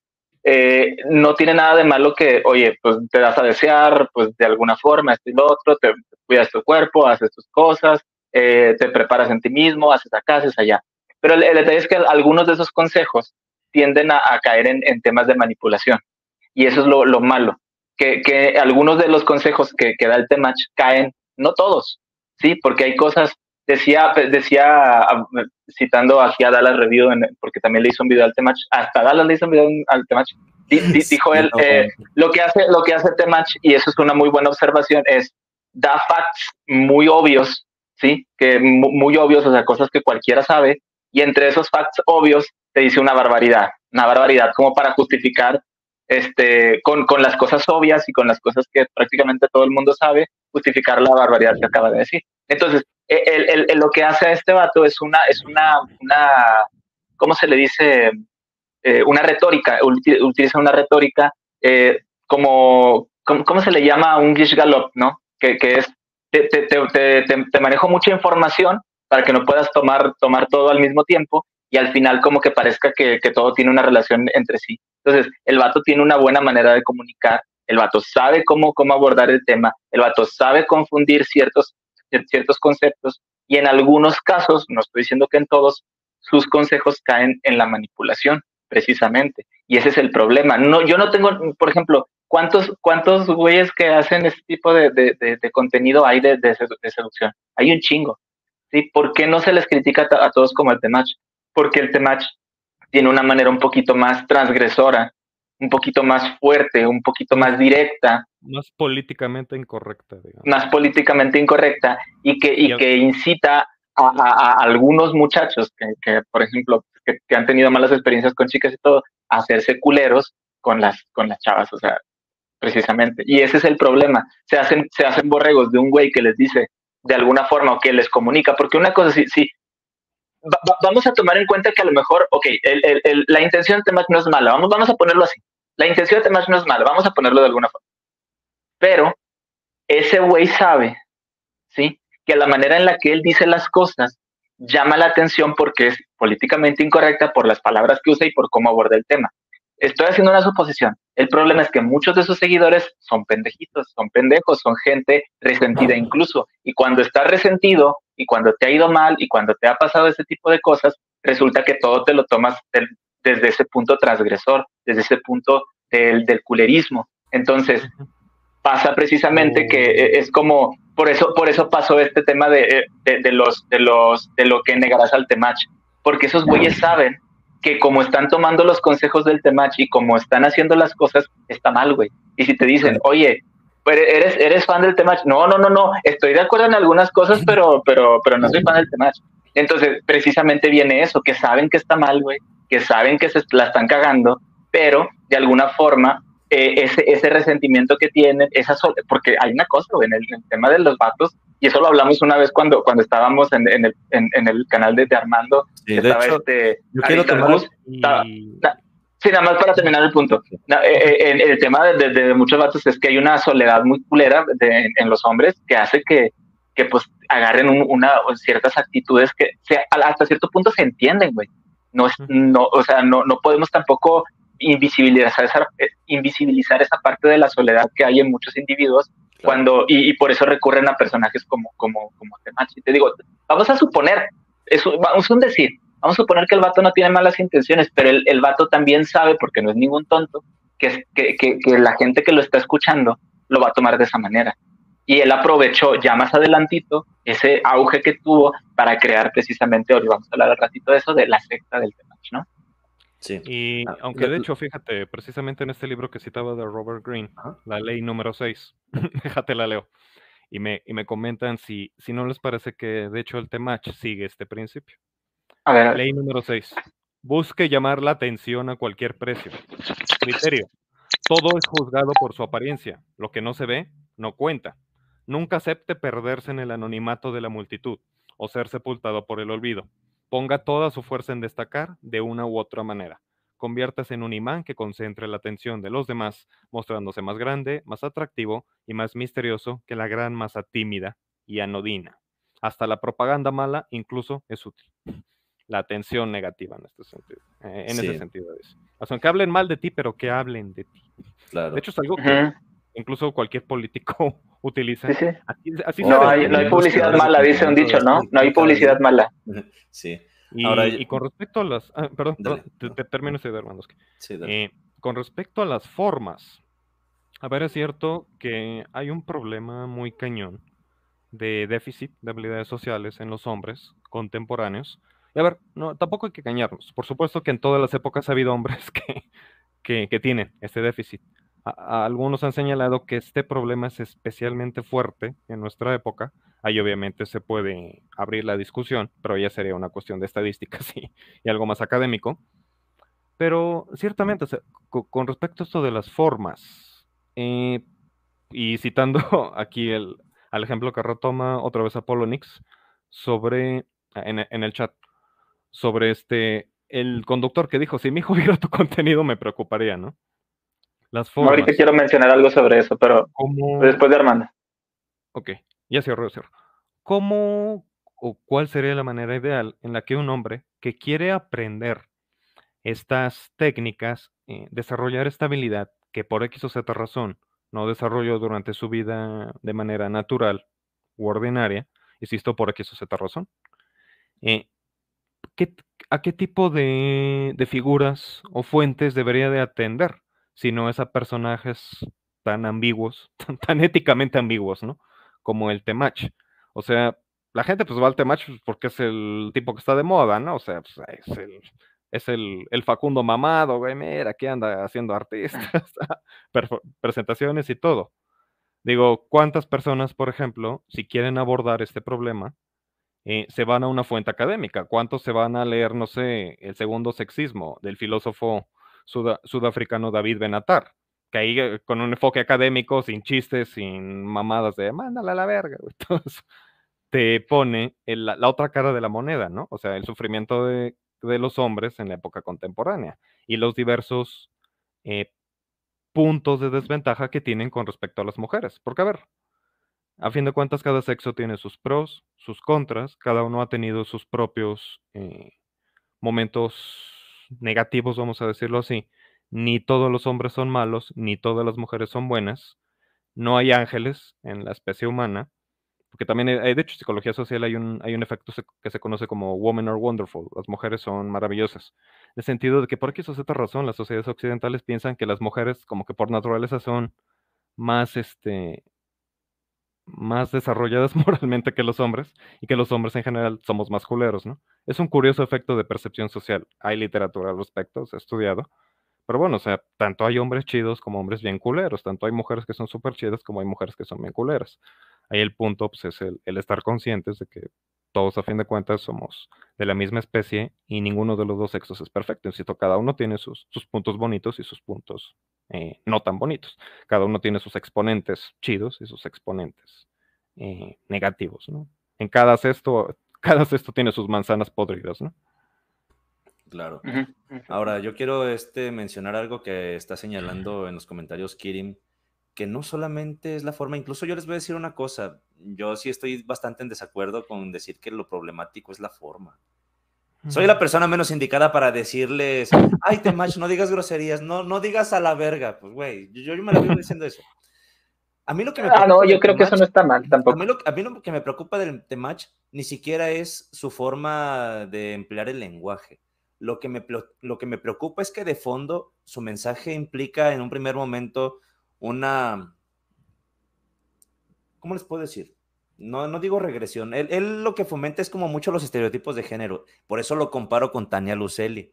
eh, no tiene nada de malo que, oye, pues te das a desear, pues de alguna forma, esto y lo otro, te, cuidas tu cuerpo, haces tus cosas, eh, te preparas en ti mismo, haces acá, haces allá. Pero el, detalle es que algunos de esos consejos tienden a, caer en, en, temas de manipulación. Y eso es lo, lo malo, que, que, algunos de los consejos que, que da el Temach caen, no todos, ¿sí? Porque hay cosas decía, decía, citando aquí a Dallas Review, porque también le hizo un video al Temach, hasta Dallas le hizo un video al Temach, dijo él, eh, lo que hace, lo que hace Temach, y eso es una muy buena observación, es da facts muy obvios, ¿sí? Que muy obvios, o sea, cosas que cualquiera sabe, y entre esos facts obvios te dice una barbaridad, una barbaridad como para justificar este, con, con las cosas obvias y con las cosas que prácticamente todo el mundo sabe, justificar la barbaridad que acaba de decir. Entonces, el, el, lo que hace a este vato es una, es una, una ¿cómo se le dice? Eh, una retórica, utiliza una retórica eh, como, ¿cómo, se le llama? Un gish galop, ¿no? Que, que es, te, te, te, te, manejo mucha información para que no puedas tomar, tomar todo al mismo tiempo y al final como que parezca que, que todo tiene una relación entre sí. Entonces, el vato tiene una buena manera de comunicar, el vato sabe cómo, cómo abordar el tema, el vato sabe confundir ciertos ciertos conceptos y en algunos casos, no estoy diciendo que en todos, sus consejos caen en la manipulación, precisamente. Y ese es el problema. No, yo no tengo, por ejemplo, ¿cuántos, cuántos güeyes que hacen este tipo de, de, contenido hay de, seducción? Hay un chingo. ¿sí? ¿Por qué no se les critica a, todos como el Temach? Porque el Temach tiene una manera un poquito más transgresora, un poquito más fuerte, un poquito más directa más políticamente incorrecta, digamos. Más políticamente incorrecta y que, y que incita a, algunos muchachos que, por ejemplo, que, han tenido malas experiencias con chicas y todo, a hacerse culeros con las, con las chavas, o sea, precisamente. Y ese es el problema. Se hacen, se hacen borregos de un güey que les dice de alguna forma o que les comunica, porque una cosa, sí, sí vamos a tomar en cuenta que a lo mejor, ok, la intención de Temach no es mala, vamos, vamos a ponerlo así. La intención de Temach no es mala, vamos a ponerlo de alguna forma. Pero ese güey sabe, ¿sí? Que la manera en la que él dice las cosas llama la atención porque es políticamente incorrecta por las palabras que usa y por cómo aborda el tema. Estoy haciendo una suposición. El problema es que muchos de sus seguidores son pendejitos, son pendejos, son gente resentida incluso. Y cuando estás resentido y cuando te ha ido mal y cuando te ha pasado ese tipo de cosas, resulta que todo te lo tomas desde ese punto transgresor, desde ese punto del, del culerismo. Entonces, pasa precisamente que oh. e, es como, por eso, por eso pasó este tema de, de, los, de, los, de lo que negarás al temach, porque esos güeyes saben que como están tomando los consejos del Temach y como están haciendo las cosas, está mal, güey. Y si te dicen, oye, eres, eres fan del Temach, no, no, no, no, estoy de acuerdo en algunas cosas, pero, pero, pero no soy fan del Temach. Entonces, precisamente viene eso, que saben que está mal, güey, que saben que se la están cagando, pero de alguna forma eh, ese, ese resentimiento que tienen, esa porque hay una cosa, güey, en el, tema de los vatos, y eso lo hablamos una vez cuando, cuando estábamos en, en, el, en, el, canal de, Armando, estaba este... Yo quiero tomar... sí, nada más para terminar el punto. Eh, eh, el, tema de, de, muchos vatos es que hay una soledad muy culera en los hombres que hace que, que pues agarren una, ciertas actitudes que hasta cierto punto se entienden, güey. No, es, no, o sea, no, no podemos tampoco invisibilizar esa, eh, invisibilizar esa parte de la soledad que hay en muchos individuos cuando y, por eso recurren a personajes como como como Y te digo, vamos a suponer, es, vamos a decir, vamos a suponer que el vato no tiene malas intenciones, pero el, el vato también sabe, porque no es ningún tonto, que, que, que, que la gente que lo está escuchando lo va a tomar de esa manera. Y él aprovechó ya más adelantito ese auge que tuvo para crear precisamente, hoy vamos a hablar al ratito de eso, de la secta del Temach, ¿no? Sí. Y ah, aunque de hecho, fíjate, precisamente en este libro que citaba de Robert Greene, la ley número 6, déjate la leo, y me, y me comentan si, si no les parece que de hecho el Temach sigue este principio. A ver. Ley número 6. Busque llamar la atención a cualquier precio. Criterio. Todo es juzgado por su apariencia. Lo que no se ve, no cuenta. Nunca acepte perderse en el anonimato de la multitud o ser sepultado por el olvido. Ponga toda su fuerza en destacar de una u otra manera. Conviértase en un imán que concentre la atención de los demás, mostrándose más grande, más atractivo y más misterioso que la gran masa tímida y anodina. Hasta la propaganda mala incluso es útil. La atención negativa en este sentido. Eh, en ese sentido es. Aunque hablen mal de ti, pero que hablen de ti. De hecho, es algo que incluso cualquier político utiliza. no, hay, no, hay, publicidad mala, dice un dicho, ¿no? No hay publicidad mala. Sí. Y, Ahora, y con respecto a las. Ah, perdón, te, termino ese hermanos. Sí, eh, con respecto a las formas, a ver, es cierto que hay un problema muy cañón de déficit de habilidades sociales en los hombres contemporáneos. Y a ver, no, tampoco hay que engañarnos. Por supuesto que en todas las épocas ha habido hombres que, que, que tienen este déficit algunos han señalado que este problema es especialmente fuerte en nuestra época. Ahí obviamente se puede abrir la discusión, pero ya sería una cuestión de estadísticas y, algo más académico. Pero ciertamente, con respecto a esto de las formas, eh, y citando aquí el, al ejemplo que retoma otra vez Apollo Nix sobre, en, en el chat, sobre este, el conductor que dijo, si mi hijo viera tu contenido me preocuparía, ¿no? Las formas. Ahorita quiero mencionar algo sobre eso, pero después de Armando. Ok, ya cierro, cierro. ¿Cómo o cuál sería la manera ideal en la que un hombre que quiere aprender estas técnicas, eh, desarrollar esta habilidad que por X o Z razón no desarrolló durante su vida de manera natural u ordinaria, insisto, por X o Z razón, eh, ¿a qué tipo de, de figuras o fuentes debería de atender? Sino es a personajes tan ambiguos, tan, éticamente ambiguos, ¿no? Como el Temach. O sea, la gente pues va al Temach pues, porque es el tipo que está de moda, ¿no? O sea, pues, es el, es el, Facundo mamado, güey, mira, aquí anda haciendo artistas, presentaciones y todo. Digo, ¿cuántas personas, por ejemplo, si quieren abordar este problema, eh, se van a una fuente académica? ¿Cuántos se van a leer, no sé, el segundo sexismo del filósofo sudafricano David Benatar, que ahí eh, con un enfoque académico, sin chistes, sin mamadas de mándala a la verga, te pone la, otra cara de la moneda, ¿no? O sea, el sufrimiento de, los hombres en la época contemporánea y los diversos eh, puntos de desventaja que tienen con respecto a las mujeres. Porque, a ver, a fin de cuentas, cada sexo tiene sus pros, sus contras, cada uno ha tenido sus propios eh, momentos negativos, vamos a decirlo así. Ni todos los hombres son malos, ni todas las mujeres son buenas. No hay ángeles en la especie humana, porque también, hay, de hecho, en psicología social hay un, hay un efecto que se conoce como women are wonderful, las mujeres son maravillosas. En el sentido de que por eso es otra razón, las sociedades occidentales piensan que las mujeres como que por naturaleza son más, este, más desarrolladas moralmente que los hombres y que los hombres en general somos más culeros, ¿no? Es un curioso efecto de percepción social. Hay literatura al respecto, se ha estudiado. Pero bueno, o sea, tanto hay hombres chidos como hombres bien culeros, tanto hay mujeres que son súper chidas como hay mujeres que son bien culeras. Ahí el punto pues, es el, estar conscientes de que todos a fin de cuentas somos de la misma especie y ninguno de los dos sexos es perfecto. Insisto, cada uno tiene sus puntos bonitos y sus puntos eh, no tan bonitos. Cada uno tiene sus exponentes chidos y sus exponentes eh, negativos, ¿no? En cada cesto, cada cesto tiene sus manzanas podridas, ¿no? Claro. Ahora, yo quiero este, mencionar algo que está señalando en los comentarios Kirim, que no solamente es la forma, incluso yo les voy a decir una cosa, yo sí estoy bastante en desacuerdo con decir que lo problemático es la forma. Soy la persona menos indicada para decirles, ay, Temach, no digas groserías, no, no digas a la verga. Pues, güey, yo, yo me la vivo diciendo eso. A mí lo que me Ah, no, yo creo que eso no está mal tampoco. A mí, lo, a mí lo que me preocupa del Temach ni siquiera es su forma de emplear el lenguaje. Lo que, me, lo que me preocupa es que de fondo su mensaje implica en un primer momento una... ¿Cómo les puedo decir? No, no digo regresión. Él, él, lo que fomenta es como mucho los estereotipos de género. Por eso lo comparo con Tania Lucelli.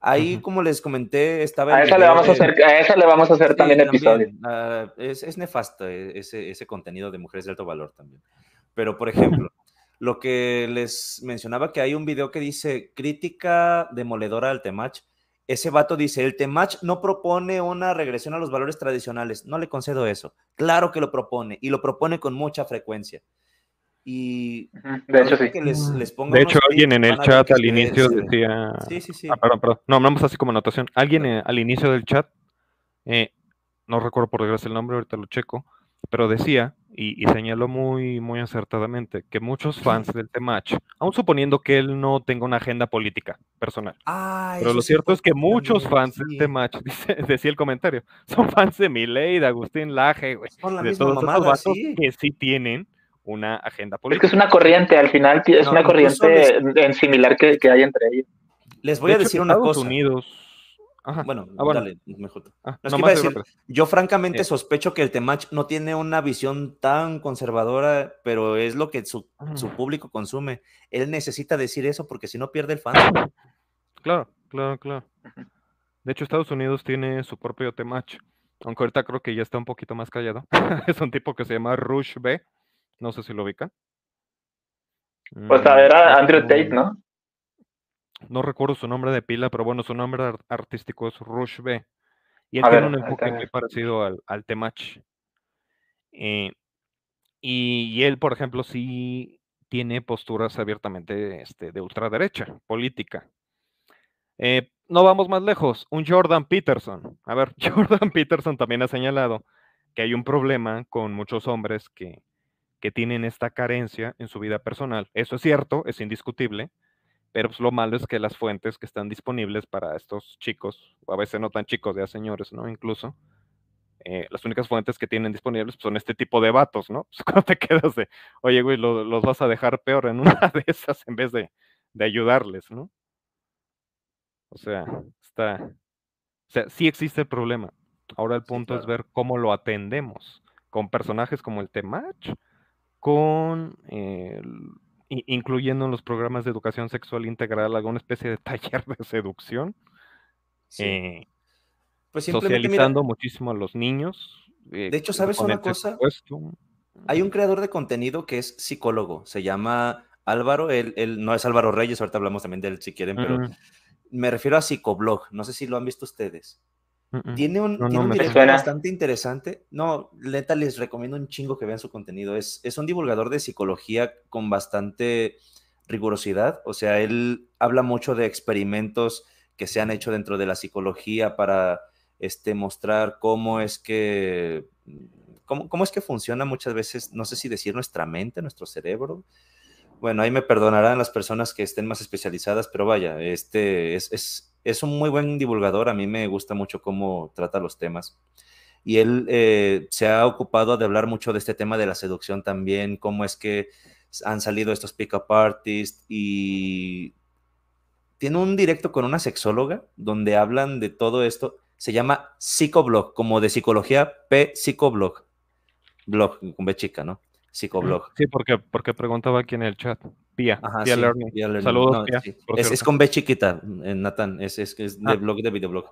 Ahí, uh -huh. como les comenté, estaba... A esa, le vamos, de... a hacer, a esa le vamos a hacer sí, también, también episodio. Uh, es, es, nefasto ese, ese contenido de mujeres de alto valor también. Pero, por ejemplo, lo que les mencionaba que hay un video que dice crítica demoledora al Temach. Ese vato dice, el Temach no propone una regresión a los valores tradicionales. No le concedo eso. Claro que lo propone y lo propone con mucha frecuencia. Y de hecho, sí. les, les de hecho alguien en el chat al inicio es, decía... Sí, sí, sí. Ah, perdón, perdón. No, vamos así como anotación. Alguien eh, al inicio del chat, eh, no recuerdo por desgracia el nombre, ahorita lo checo, pero decía y, y, señaló muy, muy acertadamente que muchos fans del Temach, aun suponiendo que él no tenga una agenda política personal, ah, pero lo cierto es que muchos fans sí. del Temach, dice, decía el comentario, son fans de Milei, de Agustín Laje, güey, de todos mamada, esos vatos sí. que sí tienen una agenda política. Es que es una corriente, al final es no, una corriente les... en similar que, que, hay entre ellos. Les voy de a decir una Estados cosa. Unidos Ajá. Bueno, ah, bueno, dale, mejor. Ah, no, no decir, yo francamente eh. sospecho que el Temach no tiene una visión tan conservadora, pero es lo que su, público consume. Él necesita decir eso porque si no pierde el fan. Claro, claro, claro. De hecho, Estados Unidos tiene su propio Temach, aunque ahorita creo que ya está un poquito más callado. es un tipo que se llama Rush B. No sé si lo ubican. Pues a ver, a Andrew Tate, ¿no? No recuerdo su nombre de pila, pero bueno, su nombre art artístico es Rush B. Y él a tiene ver, un enfoque muy parecido al, al Temach. Eh, y, y, él, por ejemplo, sí tiene posturas abiertamente este, de ultraderecha, política. Eh, no vamos más lejos. Un Jordan Peterson. A ver, Jordan Peterson también ha señalado que hay un problema con muchos hombres que, que tienen esta carencia en su vida personal. Eso es cierto, es indiscutible pero pues, lo malo es que las fuentes que están disponibles para estos chicos, o a veces no tan chicos, ya señores, ¿no? Incluso, eh, las únicas fuentes que tienen disponibles pues, son este tipo de vatos, ¿no? Pues cuando te quedas de, oye, güey, lo, los vas a dejar peor en una de esas en vez de, de ayudarles, ¿no? O sea, está, o sea, sí existe el problema. Ahora el punto sí, claro. es ver cómo lo atendemos, con personajes como el Temach, con eh, incluyendo en los programas de educación sexual integral alguna especie de taller de seducción. Sí. Eh, pues socializando mira, muchísimo a los niños. Eh, de hecho, ¿sabes una cosa? Hay un creador de contenido que es psicólogo, se llama Álvaro, él, él no es Álvaro Reyes, ahorita hablamos también de él si quieren, pero uh -huh. me refiero a Psicoblog, no sé si lo han visto ustedes. Uh -uh. Tiene un, no, tiene no, un directo bastante interesante. No, neta, les recomiendo un chingo que vean su contenido. Es, es un divulgador de psicología con bastante rigurosidad. O sea, él habla mucho de experimentos que se han hecho dentro de la psicología para este, mostrar cómo es que cómo, cómo es que funciona muchas veces, no sé si decir nuestra mente, nuestro cerebro. Bueno, ahí me perdonarán las personas que estén más especializadas, pero vaya, este es, es es un muy buen divulgador, a mí me gusta mucho cómo trata los temas. Y él eh, se ha ocupado de hablar mucho de este tema de la seducción también, cómo es que han salido estos pick-up artists y tiene un directo con una sexóloga donde hablan de todo esto. Se llama Psicoblog, como de psicología, P Psicoblog. Blog, con B chica, ¿no? Psicoblog. Sí, porque, porque preguntaba aquí en el chat. Pia, Ajá, Pia sí, Learning. Pia Learning. Saludos, No, Pia. sí. por Es, con B chiquita, eh, Nathan. Es, es, es de Ah. blog de videoblog.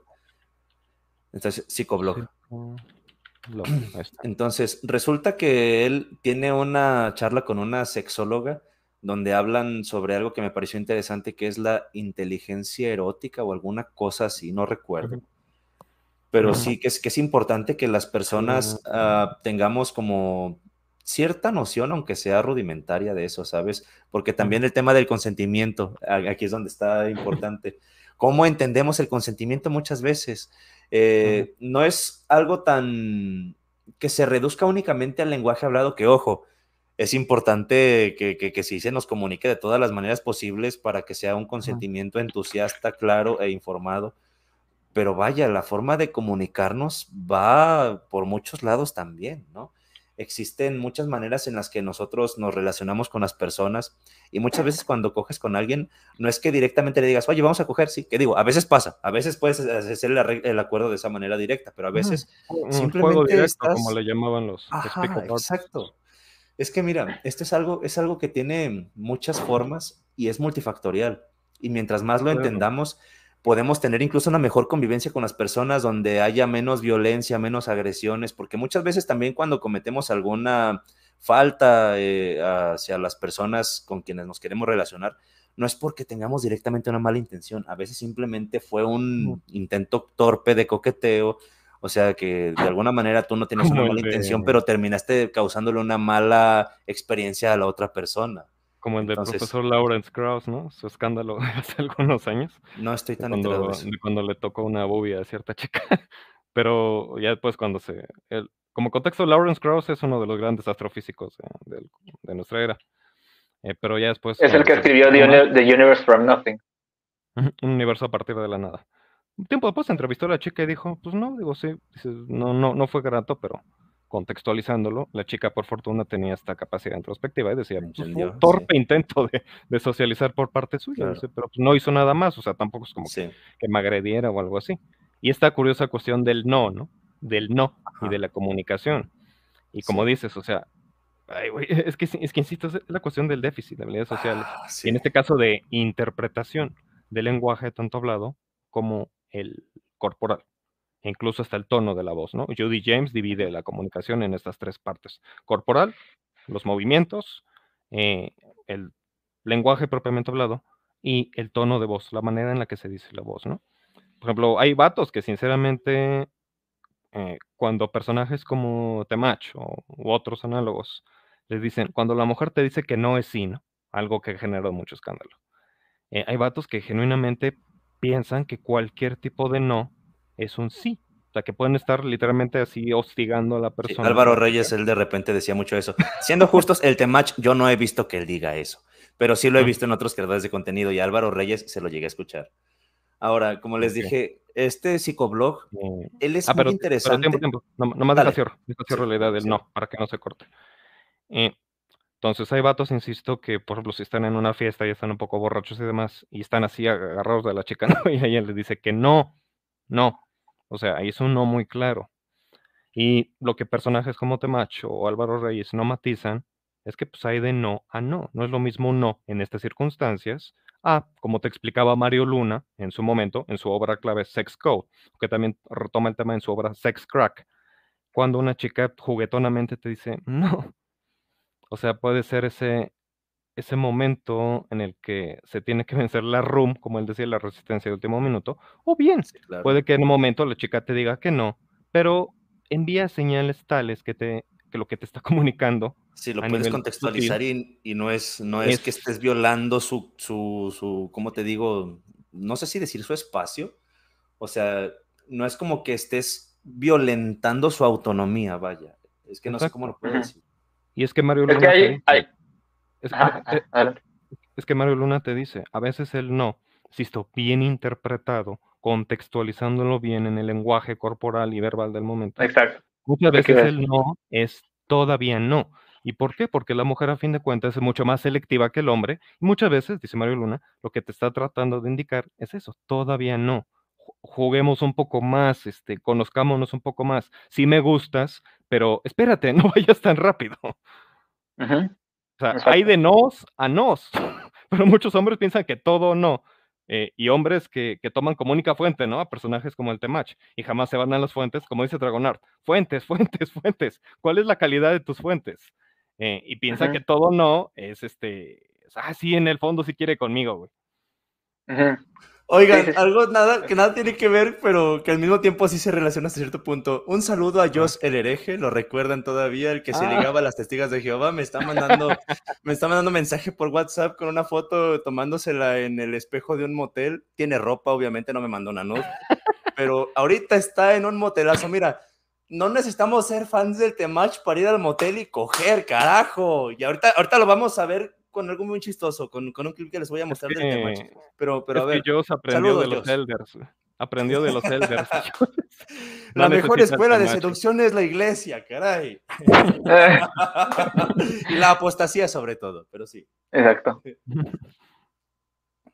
Entonces, psicoblog. Entonces, resulta que él tiene una charla con una sexóloga donde hablan sobre algo que me pareció interesante, que es la inteligencia erótica o alguna cosa así, no recuerdo. Pero sí que es, que es importante que las personas ah, tengamos como cierta noción, aunque sea rudimentaria de eso, ¿sabes? Porque también el tema del consentimiento, aquí es donde está importante. ¿Cómo entendemos el consentimiento muchas veces? Eh, No es algo tan que se reduzca únicamente al lenguaje hablado, que ojo, es importante que, que, que sí se nos comunique de todas las maneras posibles para que sea un consentimiento entusiasta, claro e informado. Pero vaya, la forma de comunicarnos va por muchos lados también, ¿no? Existen muchas maneras en las que nosotros nos relacionamos con las personas y muchas veces cuando coges con alguien, no es que directamente le digas, oye, vamos a coger, sí, que digo, a veces pasa, a veces puedes hacer el, acuerdo de esa manera directa, pero a veces Un juego simplemente directo, estás... como le llamaban los Ajá, exacto. Es que mira, esto es algo, es algo que tiene muchas formas y es multifactorial. Y mientras más lo Claro. entendamos, podemos tener incluso una mejor convivencia con las personas donde haya menos violencia, menos agresiones, porque muchas veces también cuando cometemos alguna falta eh, hacia las personas con quienes nos queremos relacionar, no es porque tengamos directamente una mala intención, a veces simplemente fue un intento torpe de coqueteo, o sea que de alguna manera tú no Como una mala intención, pero terminaste causándole una mala experiencia a la otra persona. Como el del Entonces- profesor Lawrence Krauss, ¿no? Su escándalo de hace algunos años. No estoy tan enterado cuando, de eso. de cuando le tocó una bobia a cierta chica. Pero ya después cuando se... el- como contexto, Lawrence Krauss es uno de los grandes astrofísicos de, del- de nuestra era. Eh, pero ya después... Es el que se escribió The, The Universe from Nothing. un universo a partir de la nada. Un tiempo después entrevistó a la chica y dijo, pues no, digo, sí, no, no, no fue grato, pero contextualizándolo, la chica por fortuna tenía esta capacidad introspectiva y decía, pues, fue un torpe intento de, de socializar por parte suya, Claro. pero pues, no hizo nada más, o sea, tampoco es como que, Sí. que me agrediera o algo así. Y esta curiosa cuestión del no, ¿no? Del no y de la comunicación. Y como dices, o sea, ay, es que, es que insisto, es la cuestión del déficit de habilidades sociales. Ah, Y sí. en este caso de interpretación del lenguaje tanto hablado como el corporal, incluso hasta el tono de la voz, ¿no? Judy James divide la comunicación en estas tres partes: corporal, los movimientos, eh, el lenguaje propiamente hablado y el tono de voz, la manera en la que se dice la voz, ¿no? Por ejemplo, hay vatos que sinceramente, eh, cuando personajes como Temach o u otros análogos les dicen, cuando la mujer te dice que no es sí, ¿no? Algo que generó mucho escándalo. Eh, hay vatos que genuinamente piensan que cualquier tipo de no es un sí. O sea, que pueden estar literalmente así hostigando a la Sí, persona. Álvaro Reyes, él de repente decía mucho eso. Siendo justos, el Temach, yo no he visto que él diga eso, pero sí lo he visto en otros creadores de contenido y Álvaro Reyes se lo llegué a escuchar. Ahora, como les dije, este psicoblog, Eh, él es ah, muy pero, pero interesante. tiempo, tiempo. No, nomás deja cierro, deja cierro Sí, la idea del sí. no, para que no se corte. Eh, entonces, hay vatos, insisto, que por ejemplo, si están en una fiesta y están un poco borrachos y demás, y están así agarrados de la chica, ¿no? Y ella les dice que no, no. O sea, ahí es un no muy claro. Y lo que personajes como Temacho o Álvaro Reyes no matizan es que pues hay de no a no. No es lo mismo un no en estas circunstancias a, como te explicaba Mario Luna en su momento, en su obra clave Sex Code, que también retoma el tema en su obra Sex Crack, cuando una chica juguetonamente te dice no. O sea, puede ser ese, ese momento en el que se tiene que vencer la room, como él decía, la resistencia de último minuto, o bien, claro. puede que en un momento la chica te diga que no, pero envía señales tales que te que lo que te está comunicando Sí, lo puedes contextualizar sutil y, y no es, no es, es- que estés violando su, su, su, ¿cómo te digo? No sé si decir su espacio. O sea, no es como que estés violentando su autonomía, vaya. Es que no sé cómo lo puedo decir. Y es que Mario Es que hay, es, eh, es que Mario Luna te dice, a veces el no, insisto, bien interpretado, contextualizándolo bien en el lenguaje corporal y verbal del momento, Exacto. Muchas veces el no es todavía no. ¿Y por qué? Porque la mujer a fin de cuentas es mucho más selectiva que el hombre. Y muchas veces, dice Mario Luna, lo que te está tratando de indicar es eso, todavía no. Ju- Juguemos un poco más, este, conozcámonos un poco más. Sí me gustas, pero espérate, no vayas tan rápido. Sea, Exacto. hay de nos a nos, pero muchos hombres piensan que todo no. Eh, y hombres que, que toman como única fuente, ¿no? A personajes como el Temach y jamás se van a las fuentes, como dice Dragonart. Fuentes, fuentes, fuentes. ¿Cuál es la calidad de tus fuentes? Eh, y piensa que todo no es este. Ah, sí, en el fondo sí quiere conmigo, güey. Oigan, Sí, sí, sí. algo nada, que nada tiene que ver, pero que al mismo tiempo sí se relaciona hasta cierto punto. Un saludo a Josh el hereje, lo recuerdan todavía, el que se Ah. ligaba a las testigas de Jehová, me está mandando, me está mandando mensaje por WhatsApp con una foto tomándosela en el espejo de un motel. Tiene ropa, obviamente, no me mandó una nude, pero ahorita está en un motelazo. Mira, no necesitamos ser fans del Temach para ir al motel y coger, carajo. Y ahorita, ahorita lo vamos a ver con algo muy chistoso, con, con un clip que les voy a mostrar del Temach. que- Pero, pero a ver. que Joss aprendió saludos, de los Joss. elders. Aprendió de los elders. La No mejor escuela de seducción es la iglesia, caray. Y la apostasía sobre todo, pero sí. Exacto.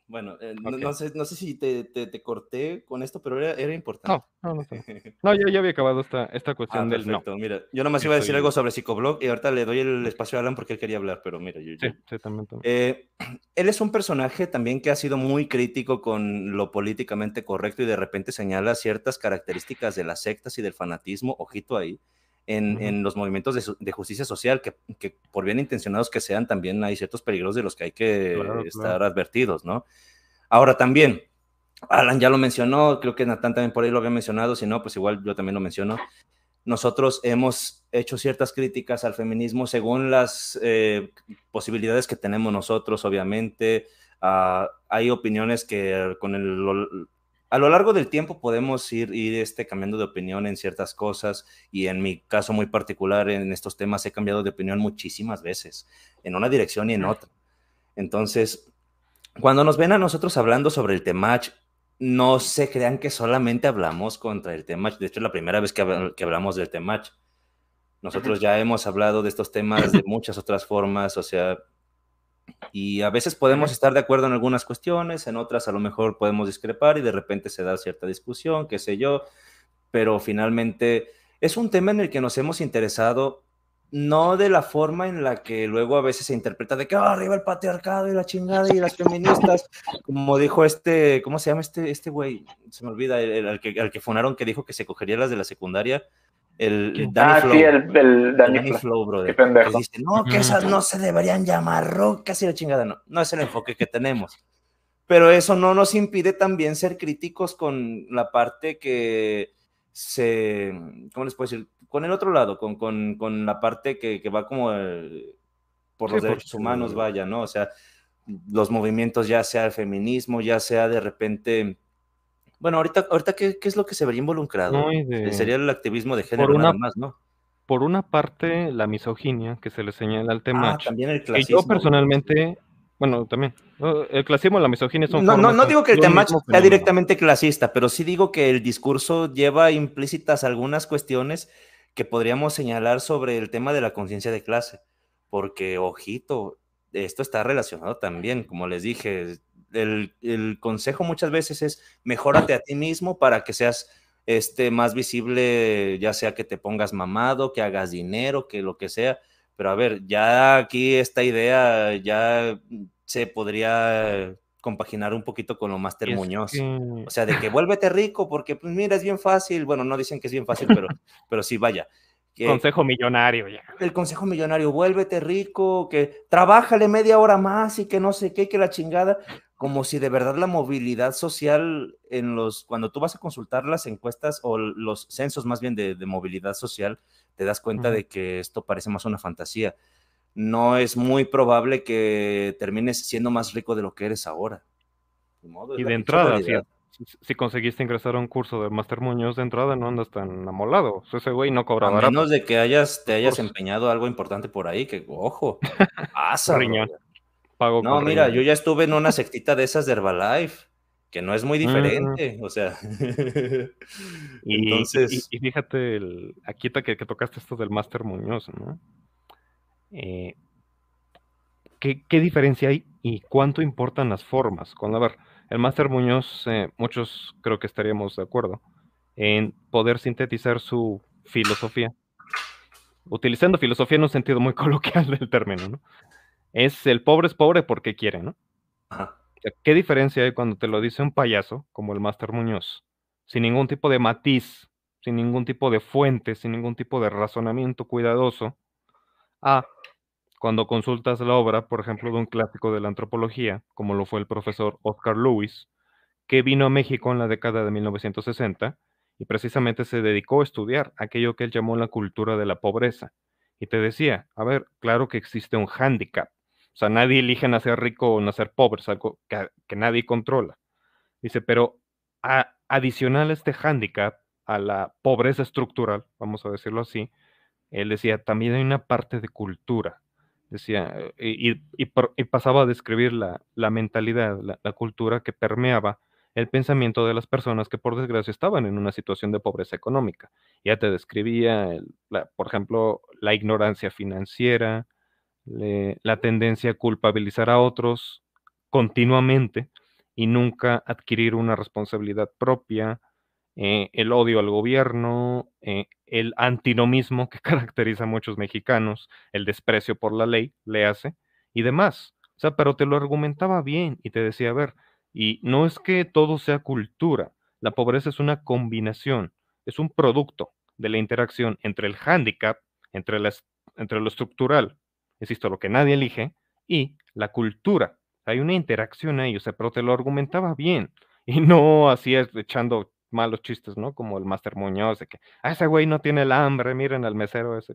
Bueno, eh, no, Ok. no sé, no sé si te, te- te corté con esto, pero era, era importante. No, no, no sé. No, ya, ya había acabado esta, esta Ah, cuestión del no. perfecto. Mira, yo nomás iba a decir Estoy- algo sobre psicoblog y ahorita le doy el espacio a Alan porque él quería hablar, pero mira, yo, Sí, yo- sí, también. también. Eh, él es un personaje también que ha sido muy crítico con lo políticamente correcto y de repente señala ciertas características de las sectas y del fanatismo, ojito ahí, en, Ujú. en los movimientos de, de justicia social, que, que por bien intencionados que sean, también hay ciertos peligros de los que hay que Claro, estar claro. advertidos, ¿no? Ahora también, Alan ya lo mencionó, creo que Natán también por ahí lo había mencionado, si no, pues igual yo también lo menciono. Nosotros hemos hecho ciertas críticas al feminismo según las eh, posibilidades que tenemos nosotros, obviamente. Ah, hay opiniones que con el, a lo largo del tiempo podemos ir, ir este, cambiando de opinión en ciertas cosas y en mi caso muy particular en estos temas he cambiado de opinión muchísimas veces, en una dirección y en otra. Entonces, cuando nos ven a nosotros hablando sobre el Temach, no se crean que solamente hablamos contra el Temach. De hecho, es la primera vez que, habl- que hablamos del Temach. Nosotros ya hemos hablado de estos temas de muchas otras formas, o sea, y a veces podemos estar de acuerdo en algunas cuestiones, en otras a lo mejor podemos discrepar y de repente se da cierta discusión, qué sé yo, pero finalmente es un tema en el que nos hemos interesado no de la forma en la que luego a veces se interpreta de que "Ah, arriba el patriarcado y la chingada y las feministas, como dijo este, ¿cómo se llama este este güey? Se me olvida, el, el- al que, al que funaron que dijo que se cogería las de la secundaria, el. Danny ah, Flow. sí, el, el El Danny Danny Flow. Flow, brother. Qué pendejo. que dice, no, que esas no se deberían llamar rocas y la chingada. No, no es el enfoque que tenemos. Pero eso no nos impide también ser críticos con la parte que se, ¿cómo les puedo decir? Con el otro lado, con, con, con la parte que, que va como eh, por Sí, los por- derechos humanos, vaya, ¿no? O sea, los movimientos, ya sea el feminismo, ya sea de repente... Bueno, ahorita, ahorita ¿qué, qué es lo que se vería involucrado? No, y de- Sería el activismo de género una- nada más, ¿no? Por una parte, la misoginia que se le señala al Ah, Temach. también el clasismo. yo personalmente, bueno, también, el clasismo y la misoginia son No, no, no digo que el mismo sea directamente clasista, pero sí digo que el discurso lleva implícitas algunas cuestiones que podríamos señalar sobre el tema de la conciencia de clase, porque, ojito, esto está relacionado también, como les dije, el, el consejo muchas veces es mejórate a ti mismo para que seas este, más visible, ya sea que te pongas mamado, que hagas dinero, que lo que sea, pero a ver, ya aquí esta idea ya se podría compaginar un poquito con lo Master es Muñoz. que- O sea, de que vuélvete rico, porque pues mira, es bien fácil. Bueno, no dicen que es bien fácil, pero, pero sí, vaya. Que Consejo millonario ya. el consejo millonario, vuélvete rico, que trabájale media hora más y que no sé qué, que la chingada, como si de verdad la movilidad social en los, cuando tú vas a consultar las encuestas o los censos más bien de, de movilidad social, te das cuenta de que esto parece más una fantasía. No es muy probable que termines siendo más rico de lo que eres ahora. Modo, Y de entrada, si, conseguiste ingresar a un curso de Master Muñoz, de entrada no andas tan amolado. O sea, ese güey no cobra A barato. menos de que hayas, te hayas empeñado algo importante por ahí, que ojo, pasa. Riñón. brother. Pago No, mira, yo ya estuve en una sectita de esas de Herbalife, que no es muy diferente, o sea. Y, Entonces, y- y fíjate, el, aquí que, que tocaste esto del Master Muñoz, ¿no? Eh, ¿qué, qué diferencia hay y cuánto importan las formas? Cuando, a ver, el Master Muñoz, eh, muchos creo que estaríamos de acuerdo en poder sintetizar su filosofía utilizando filosofía en un sentido muy coloquial del término, ¿no? Es el pobre es pobre porque quiere, ¿no? ¿Qué diferencia hay cuando te lo dice un payaso como el Máster Muñoz? Sin ningún tipo de matiz, sin ningún tipo de fuente, sin ningún tipo de razonamiento cuidadoso, a cuando consultas la obra, por ejemplo, de un clásico de la antropología, como lo fue el profesor Oscar Lewis, que vino a México en la década de 1960 y precisamente se dedicó a estudiar aquello que él llamó la cultura de la pobreza. Y te decía, a ver, claro que existe un hándicap. O sea, nadie elige nacer rico o nacer pobre, es algo que, nadie controla. Dice, pero adicional a este hándicap, a la pobreza estructural, vamos a decirlo así, él decía, también hay una parte de cultura. Decía, y, pasaba a describir la, mentalidad, la, cultura que permeaba el pensamiento de las personas que por desgracia estaban en una situación de pobreza económica. Ya te describía, por ejemplo, la ignorancia financiera, la tendencia a culpabilizar a otros continuamente y nunca adquirir una responsabilidad propia, eh, el odio al gobierno, eh, el antinomismo que caracteriza a muchos mexicanos, el desprecio por la ley, le hace, y demás. O sea, pero te lo argumentaba bien y te decía, a ver, y no es que todo sea cultura, la pobreza es una combinación, es un producto de la interacción entre el hándicap, entre, entre lo estructural, insisto, lo que nadie elige, y la cultura. Hay una interacción ahí, o sea, pero te lo argumentaba bien, y no así echando malos chistes, ¿no? Como el Master Muñoz, de que, ah, ese güey no tiene el hambre, miren al mesero ese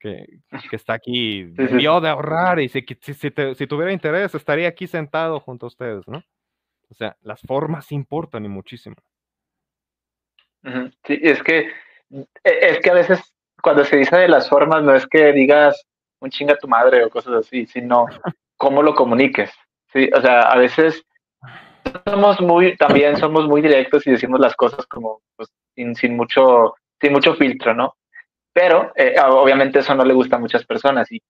que, que, está aquí, debió de ahorrar, y si, si, si tuviera interés, estaría aquí sentado junto a ustedes, ¿no? O sea, las formas importan y muchísimo. Sí, es que, e, es que a veces cuando se dice de las formas no es que digas un chinga tu madre o cosas así, sino cómo lo comuniques. Sí, o sea, a veces somos muy, también somos muy directos y decimos las cosas como pues, sin, sin, mucho, sin mucho filtro, ¿no? Pero eh, obviamente eso no le gusta a muchas personas y,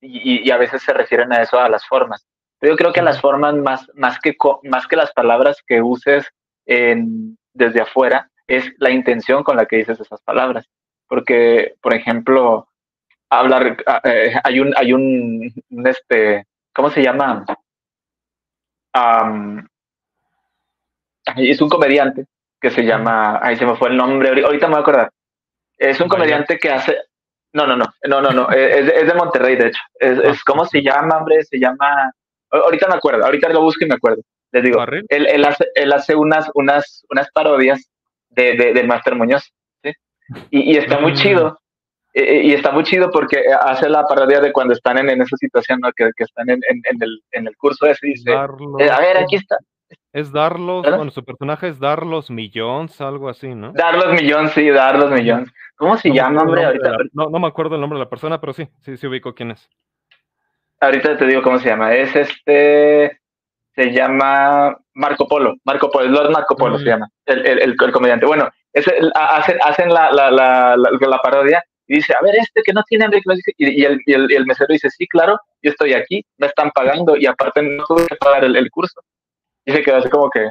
y, y, a veces se refieren a eso, a las formas. Yo creo que las formas más, más, que, más que las palabras que uses en, desde afuera, es la intención con la que dices esas palabras. Porque, por ejemplo, hablar, ah, eh, hay un, hay un, este, ¿cómo se llama? es un comediante que se llama, ahí se me fue el nombre, ahorita me voy a acordar. Es un comediante que hace, no, no, no, no, no, no, es, es de Monterrey, de hecho. Es, es, ¿cómo se llama, hombre? Se llama ahorita me acuerdo, ahorita lo busco y me acuerdo. Les digo, él, él, hace, él hace unas, unas, unas parodias de, de, del Master Muñoz, ¿sí? Y, y está muy mm. chido. Y, está muy chido porque hace la parodia de cuando están en, en esa situación, ¿no? que, que están en, en, en, el, en el curso ese y dice, eh, a ver, aquí está. Es Darlos, bueno, su personaje es Darlos Millones, algo así, ¿no? Darlos Millones, sí, Darlos Millones. ¿Cómo se llama, hombre? Ahorita? no, no me acuerdo el nombre de la persona, pero sí, sí, sí ubico quién es ahorita te digo cómo se llama. Es este, se llama Marco Polo. Marco Polo, Lord Marco Polo se mm. llama, el, el, el, comediante. Bueno, es, hacen, hacen la, la, la, la, parodia y dice, a ver, este que no tiene hambre, y, y, el, y, el, el mesero dice, sí, claro, yo estoy aquí, me están pagando y aparte no tuve que pagar el, curso. Y se quedó así como que,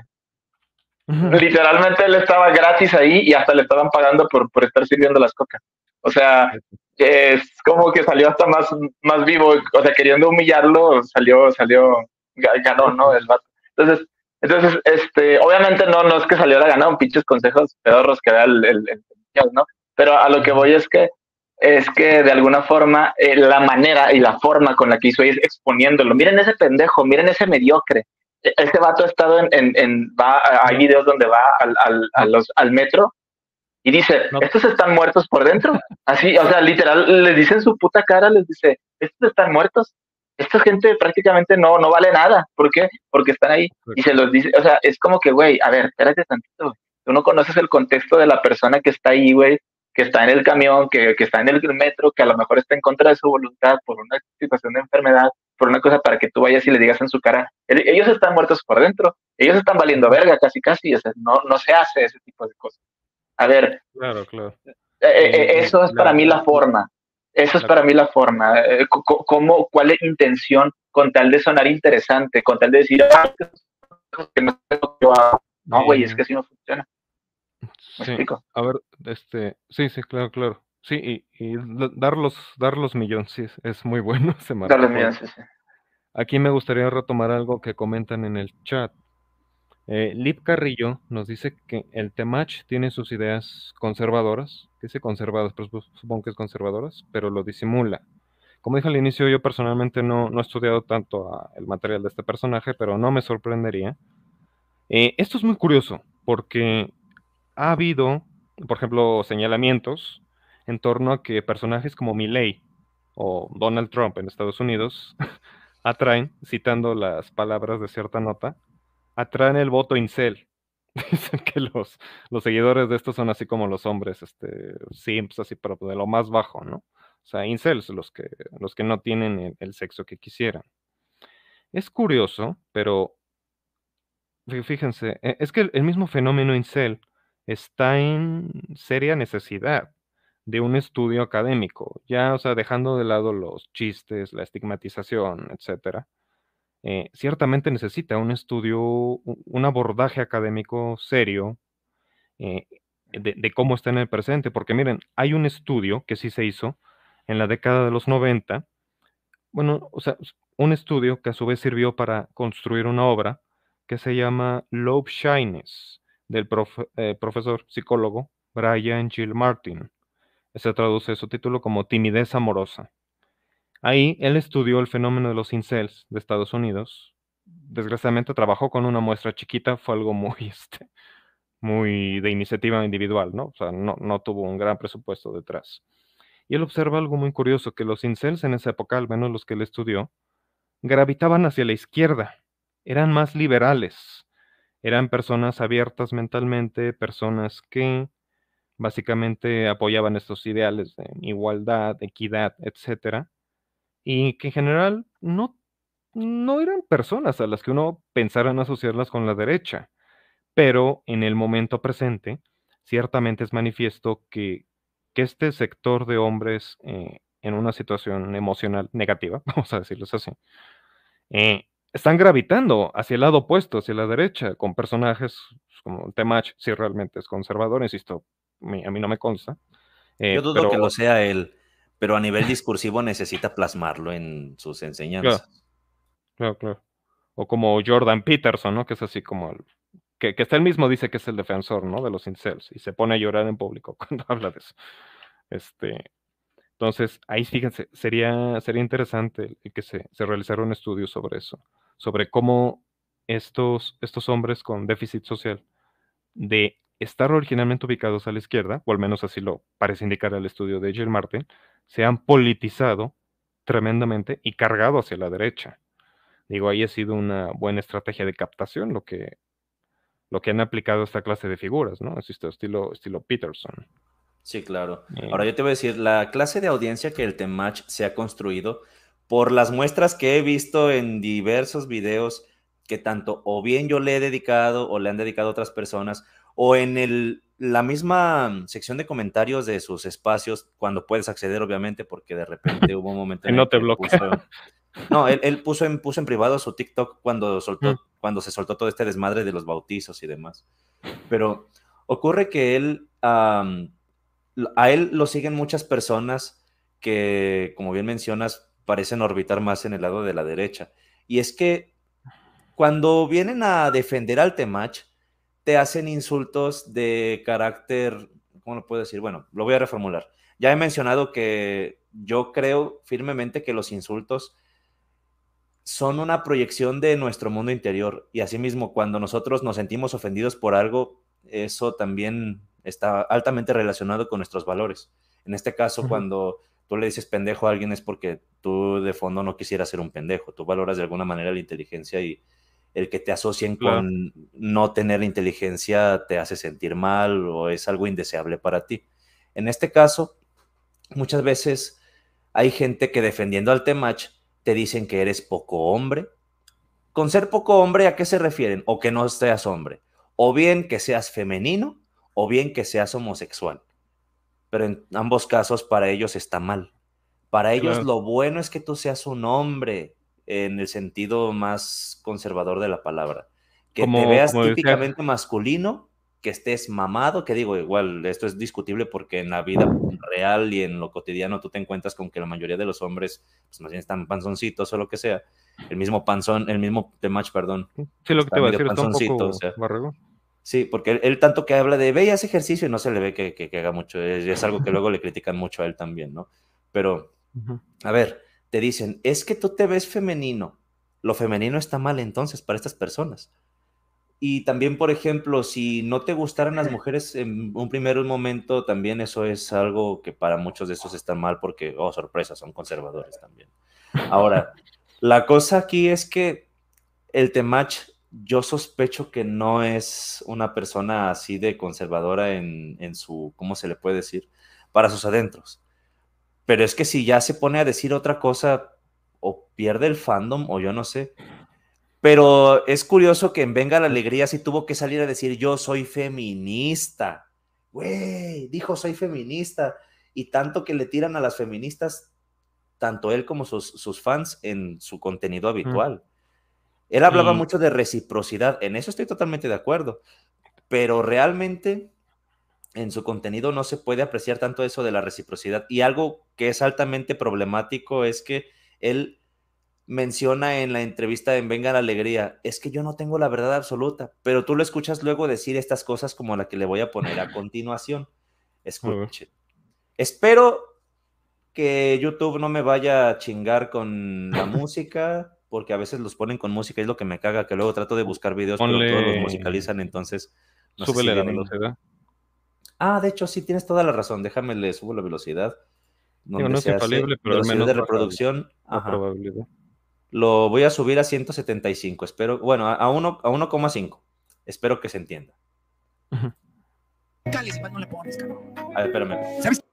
literalmente él estaba gratis ahí y hasta le estaban pagando por, por estar sirviendo las cocas. O sea, es como que salió hasta más, más vivo, o sea, queriendo humillarlo, salió, salió, ganó, ¿no? El vato. Entonces, entonces, este, obviamente no, no es que saliera ganado pinches consejos pedorros que da el, el, ¿no? Pero a lo que voy es que, es que de alguna forma, eh, la manera y la forma con la que hizo es exponiéndolo. Miren ese pendejo, miren ese mediocre. E, este vato ha estado en, en, en va, hay videos donde va al, al, a los, al metro y dice, estos están muertos por dentro. Así, o sea, literal, les dicen su puta cara, les dice, estos están muertos. Esta gente prácticamente no, no vale nada. ¿Por qué? Porque están ahí. Y se los dice, o sea, es como que, güey, a ver, espérate tantito. Tú no conoces el contexto de la persona que está ahí, güey, que está en el camión, que, que está en el metro, que a lo mejor está en contra de su voluntad por una situación de enfermedad, por una cosa para que tú vayas y le digas en su cara, ellos están muertos por dentro, ellos están valiendo verga casi casi, o sea, no, no se hace ese tipo de cosas. A ver, claro, claro. Eh, eh, eso es para mí la forma. Eso es para mí la forma. Eh, ¿Cómo, ¿Cuál es la intención con tal de sonar interesante, con tal de decir, ah, que no No, güey, es que así no funciona. Sí. A ver, este, sí, sí, claro, claro. Sí, y, y dar los, dar los millones, sí, es, muy bueno ese Dar los millones, sí. Aquí me gustaría retomar algo que comentan en el chat. Eh, Lip Carrillo nos dice que el Temach tiene sus ideas conservadoras, que dice conservadas, pero sup- supongo que es conservadoras, pero lo disimula. Como dije al inicio, yo personalmente no, no he estudiado tanto a- el material de este personaje, pero no me sorprendería. Eh, esto es muy curioso, porque ha habido, por ejemplo, señalamientos en torno a que personajes como Milley o Donald Trump en Estados Unidos atraen, citando las palabras de cierta nota, atraen el voto incel. Dicen que los, los seguidores de estos son así como los hombres, este, simps, así, pero de lo más bajo, ¿no? O sea, incels, los que, los que no tienen el, sexo que quisieran. Es curioso, pero fí- fíjense, e- es que el mismo fenómeno incel está en seria necesidad de un estudio académico, ya, o sea, dejando de lado los chistes, la estigmatización, etcétera eh, ciertamente necesita un estudio, un abordaje académico serio eh, de, de cómo está en el presente, porque miren, hay un estudio que sí se hizo en la década de los 90, bueno, o sea, un estudio que a su vez sirvió para construir una obra que se llama Love Shyness, del eh, profesor psicólogo Brian Gill Martin. Se traduce su título como Timidez amorosa. Ahí él estudió el fenómeno de los incels de Estados Unidos. Desgraciadamente trabajó con una muestra chiquita, fue algo muy, este, muy de iniciativa individual, ¿no? O sea, no, no tuvo un gran presupuesto detrás. Y él observa algo muy curioso, que los incels en esa época, al menos los que él estudió, gravitaban hacia la izquierda, eran más liberales, eran personas abiertas mentalmente, personas que básicamente apoyaban estos ideales de igualdad, equidad, etcétera, y que en general no, no eran personas a las que uno pensara en asociarlas con la derecha, pero en el momento presente, ciertamente es manifiesto que, que este sector de hombres eh, en una situación emocional negativa, vamos a decirlo así, eh, están gravitando hacia el lado opuesto, hacia la derecha, con personajes pues, como Temach, si realmente es conservador, insisto, a mí no me consta. eh, Yo dudo pero- que lo sea él, pero a nivel discursivo necesita plasmarlo en sus enseñanzas. Claro, claro. O como Jordan Peterson, ¿no? Que es así como el, que, que hasta él mismo dice que es el defensor, ¿no? De los incels y se pone a llorar en público cuando habla de eso. Este, entonces, ahí fíjense, sería, sería interesante que se, se realizara un estudio sobre eso, sobre cómo estos, estos hombres con déficit social de estar originalmente ubicados a la izquierda, o al menos así lo parece indicar el estudio de Jill Martin, se han politizado tremendamente y cargado hacia la derecha. Digo, ahí ha sido una buena estrategia de captación lo que, lo que han aplicado esta clase de figuras, ¿no? Es estilo, estilo Peterson. Sí, claro. Eh, Ahora yo te voy a decir, la clase de audiencia que el Temach se ha construido, por las muestras que he visto en diversos videos que tanto o bien yo le he dedicado o le han dedicado otras personas, o en el, la misma sección de comentarios de sus espacios, cuando puedes acceder, obviamente, porque de repente hubo un momento en no el te que bloquea. puso- no, él, él puso, en, puso en privado su TikTok cuando, soltó, Mm. cuando se soltó todo este desmadre de los bautizos y demás. Pero ocurre que él, lo- a él lo siguen muchas personas que, como bien mencionas, parecen orbitar más en el lado de la derecha. Y es que cuando vienen a defender al Temach, te hacen insultos de carácter, ¿cómo lo puedo decir? Bueno, lo voy a reformular. Ya he mencionado que yo creo firmemente que los insultos son una proyección de nuestro mundo interior y asimismo cuando nosotros nos sentimos ofendidos por algo, eso también está altamente relacionado con nuestros valores. En este caso, cuando tú le dices pendejo a alguien es porque tú de fondo no quisieras ser un pendejo, tú valoras de alguna manera la inteligencia y el que te asocien Claro. con no tener inteligencia te hace sentir mal o es algo indeseable para ti. En este caso, muchas veces hay gente que defendiendo al Temach te dicen que eres poco hombre. Con ser poco hombre, ¿a qué se refieren? O que no seas hombre. O bien que seas femenino, o bien que seas homosexual. Pero en ambos casos para ellos está mal. Para ellos Claro. lo bueno es que tú seas un hombre en el sentido más conservador de la palabra. Que te veas decía- típicamente masculino, que estés mamado, que digo, igual esto es discutible porque en la vida real y en lo cotidiano tú te encuentras con que la mayoría de los hombres, pues más bien están panzoncitos o lo que sea. El mismo panzón, el mismo temach, perdón. Sí, lo que te a decir, está un panzoncito, poco o sea. Sí, porque él, él tanto que habla de ve y hace ejercicio y no se le ve que, que- que haga mucho. Es, es algo que luego le critican mucho a él también, ¿no? Pero, a ver, te dicen, es que tú te ves femenino. Lo femenino está mal entonces para estas personas. Y también, por ejemplo, si no te gustaran las mujeres en un primer momento, también eso es algo que para muchos de estos está mal porque, oh, sorpresa, son conservadores también. Ahora, la cosa aquí es que el Temach, yo sospecho que no es una persona así de conservadora en, en su, ¿cómo se le puede decir? Para sus adentros. Pero es que si ya se pone a decir otra cosa, o pierde el fandom, o yo no sé. Pero es curioso que en Venga la Alegría sí tuvo que salir a decir yo soy feminista. Güey, dijo soy feminista. Y tanto que le tiran a las feministas, tanto él como sus, sus fans, en su contenido habitual. Él hablaba Y- mucho de reciprocidad, en eso estoy totalmente de acuerdo, pero realmente en su contenido no se puede apreciar tanto eso de la reciprocidad. Y algo que es altamente problemático es que él menciona en la entrevista en Venga la Alegría, es que yo no tengo la verdad absoluta, pero tú lo escuchas luego decir estas cosas como la que le voy a poner a continuación. Escuchen. Espero que YouTube no me vaya a chingar con la música, porque a veces los ponen con música, y es lo que me caga, que luego trato de buscar videos, pero todos los Ponle- musicalizan, entonces... no sé si Súbele la vienen- velocidad. Ah, de hecho, sí, tienes toda la razón. Déjame le subo la velocidad. Digo, donde no es infalible, pero al menos de reproducción. La ajá. probabilidad. Lo voy a subir a 175. Espero, bueno, a, a uno- a 1,5. Espero que se entienda. Cáliz, igual no le pones, cabrón. A ver, espérame. ¿Sabes?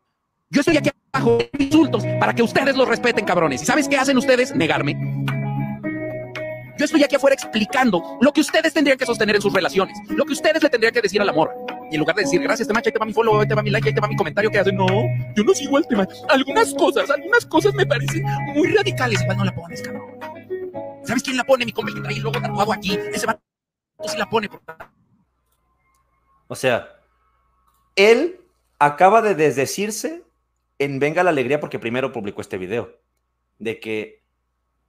Yo estoy aquí abajo de insultos para que ustedes los respeten, cabrones. ¿Y sabes qué hacen ustedes? Negarme. Yo estoy aquí afuera explicando lo que ustedes tendrían que sostener en sus relaciones, lo que ustedes le tendrían que decir al amor. Y en lugar de decir, gracias, te ahí te va mi follow, ahí te va mi like, ahí te va mi comentario, que hacen, no, yo no sigo al tema. Algunas cosas, algunas cosas me parecen muy radicales. Igual no la pones, cabrón. ¿Sabes quién la pone? Mi compa el que trae el logo tatuado aquí. Ese va sí la pone. por- O sea, él acaba de desdecirse en Venga la Alegría porque primero publicó este video. De que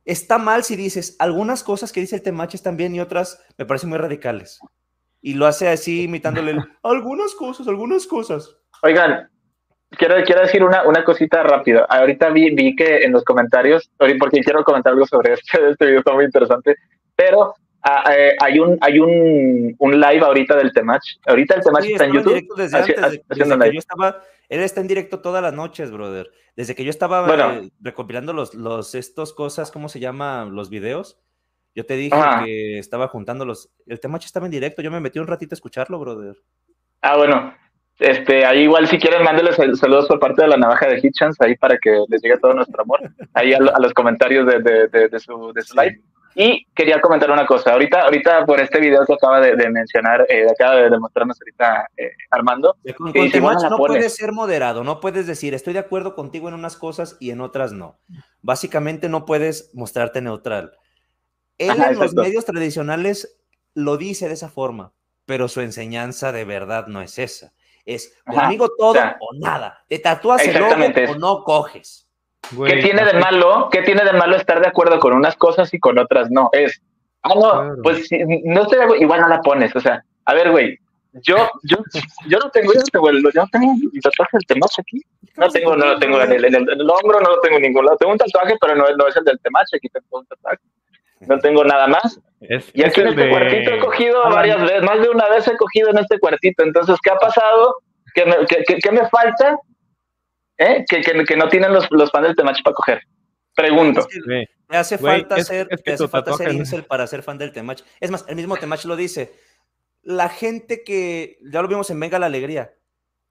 está mal si dices algunas cosas que dice el Temache están bien y otras me parecen muy radicales. Y lo hace así imitándole algunas cosas, algunas cosas. Oigan, quiero, quiero decir una, una cosita rápida. Ahorita vi, vi que en los comentarios, porque quiero comentar algo sobre este, este video, está muy interesante, pero ah, eh, hay un hay un, un live ahorita del Temach. Ahorita el Temach Sí, está en YouTube. desde haci- antes, de- haciendo desde que live. yo estaba, él está en directo todas las noches, brother. Desde que yo estaba Bueno. eh, recopilando los, los, estos cosas, ¿cómo se llama? Los videos. Yo te dije Ajá. que estaba juntando los, el Temache estaba en directo, yo me metí un ratito a escucharlo, brother. Ah, bueno. Este, ahí igual si quieren mándenles sal- saludos por parte de la navaja de Hitchens ahí para que les llegue todo nuestro amor ahí a, lo- a los comentarios de, de, de- de su, de su live. Y quería comentar una cosa. Ahorita, ahorita por este video que acaba de, de mencionar, eh, acaba de demostrarnos ahorita eh, Armando, Con, que con dice, "Bueno, Temach la no pones". puedes ser moderado, no puedes decir, estoy de acuerdo contigo en unas cosas y en otras no. Básicamente no puedes mostrarte neutral. Él Ajá, en los medios tradicionales lo dice de esa forma, pero su enseñanza de verdad no es esa. Es Ajá, conmigo todo o sea, o nada. Te tatúas el logo o no coges. ¿Qué tiene de malo? ¿Qué tiene de malo estar de acuerdo con unas cosas y con otras no? Es, ah, no, pues no estoy de acuerdo, igual no la pones. O sea, a ver, güey, yo, yo, yo no tengo, yo no tengo, el, yo no tengo el tatuaje del temache aquí. No tengo, no lo tengo en el, en el- en el hombro, no lo tengo en ningún lado. Tengo un tatuaje, pero no, es- no es el del temache, aquí tengo un tatuaje. No tengo nada más. Es, Y aquí es en este de- cuartito he cogido varias veces, más de una vez he cogido en este cuartito. Entonces, ¿qué ha pasado? ¿Qué me, qué- qué- qué me falta? ¿Eh? Que, que, que no tienen los, los fans del Temache para coger. Pregunto. Ve, Te hace falta es- ser, es que te hace falta ser incel para ser fan del Temach. Es más, el mismo Temach lo dice. La gente que, ya lo vimos en Venga la Alegría,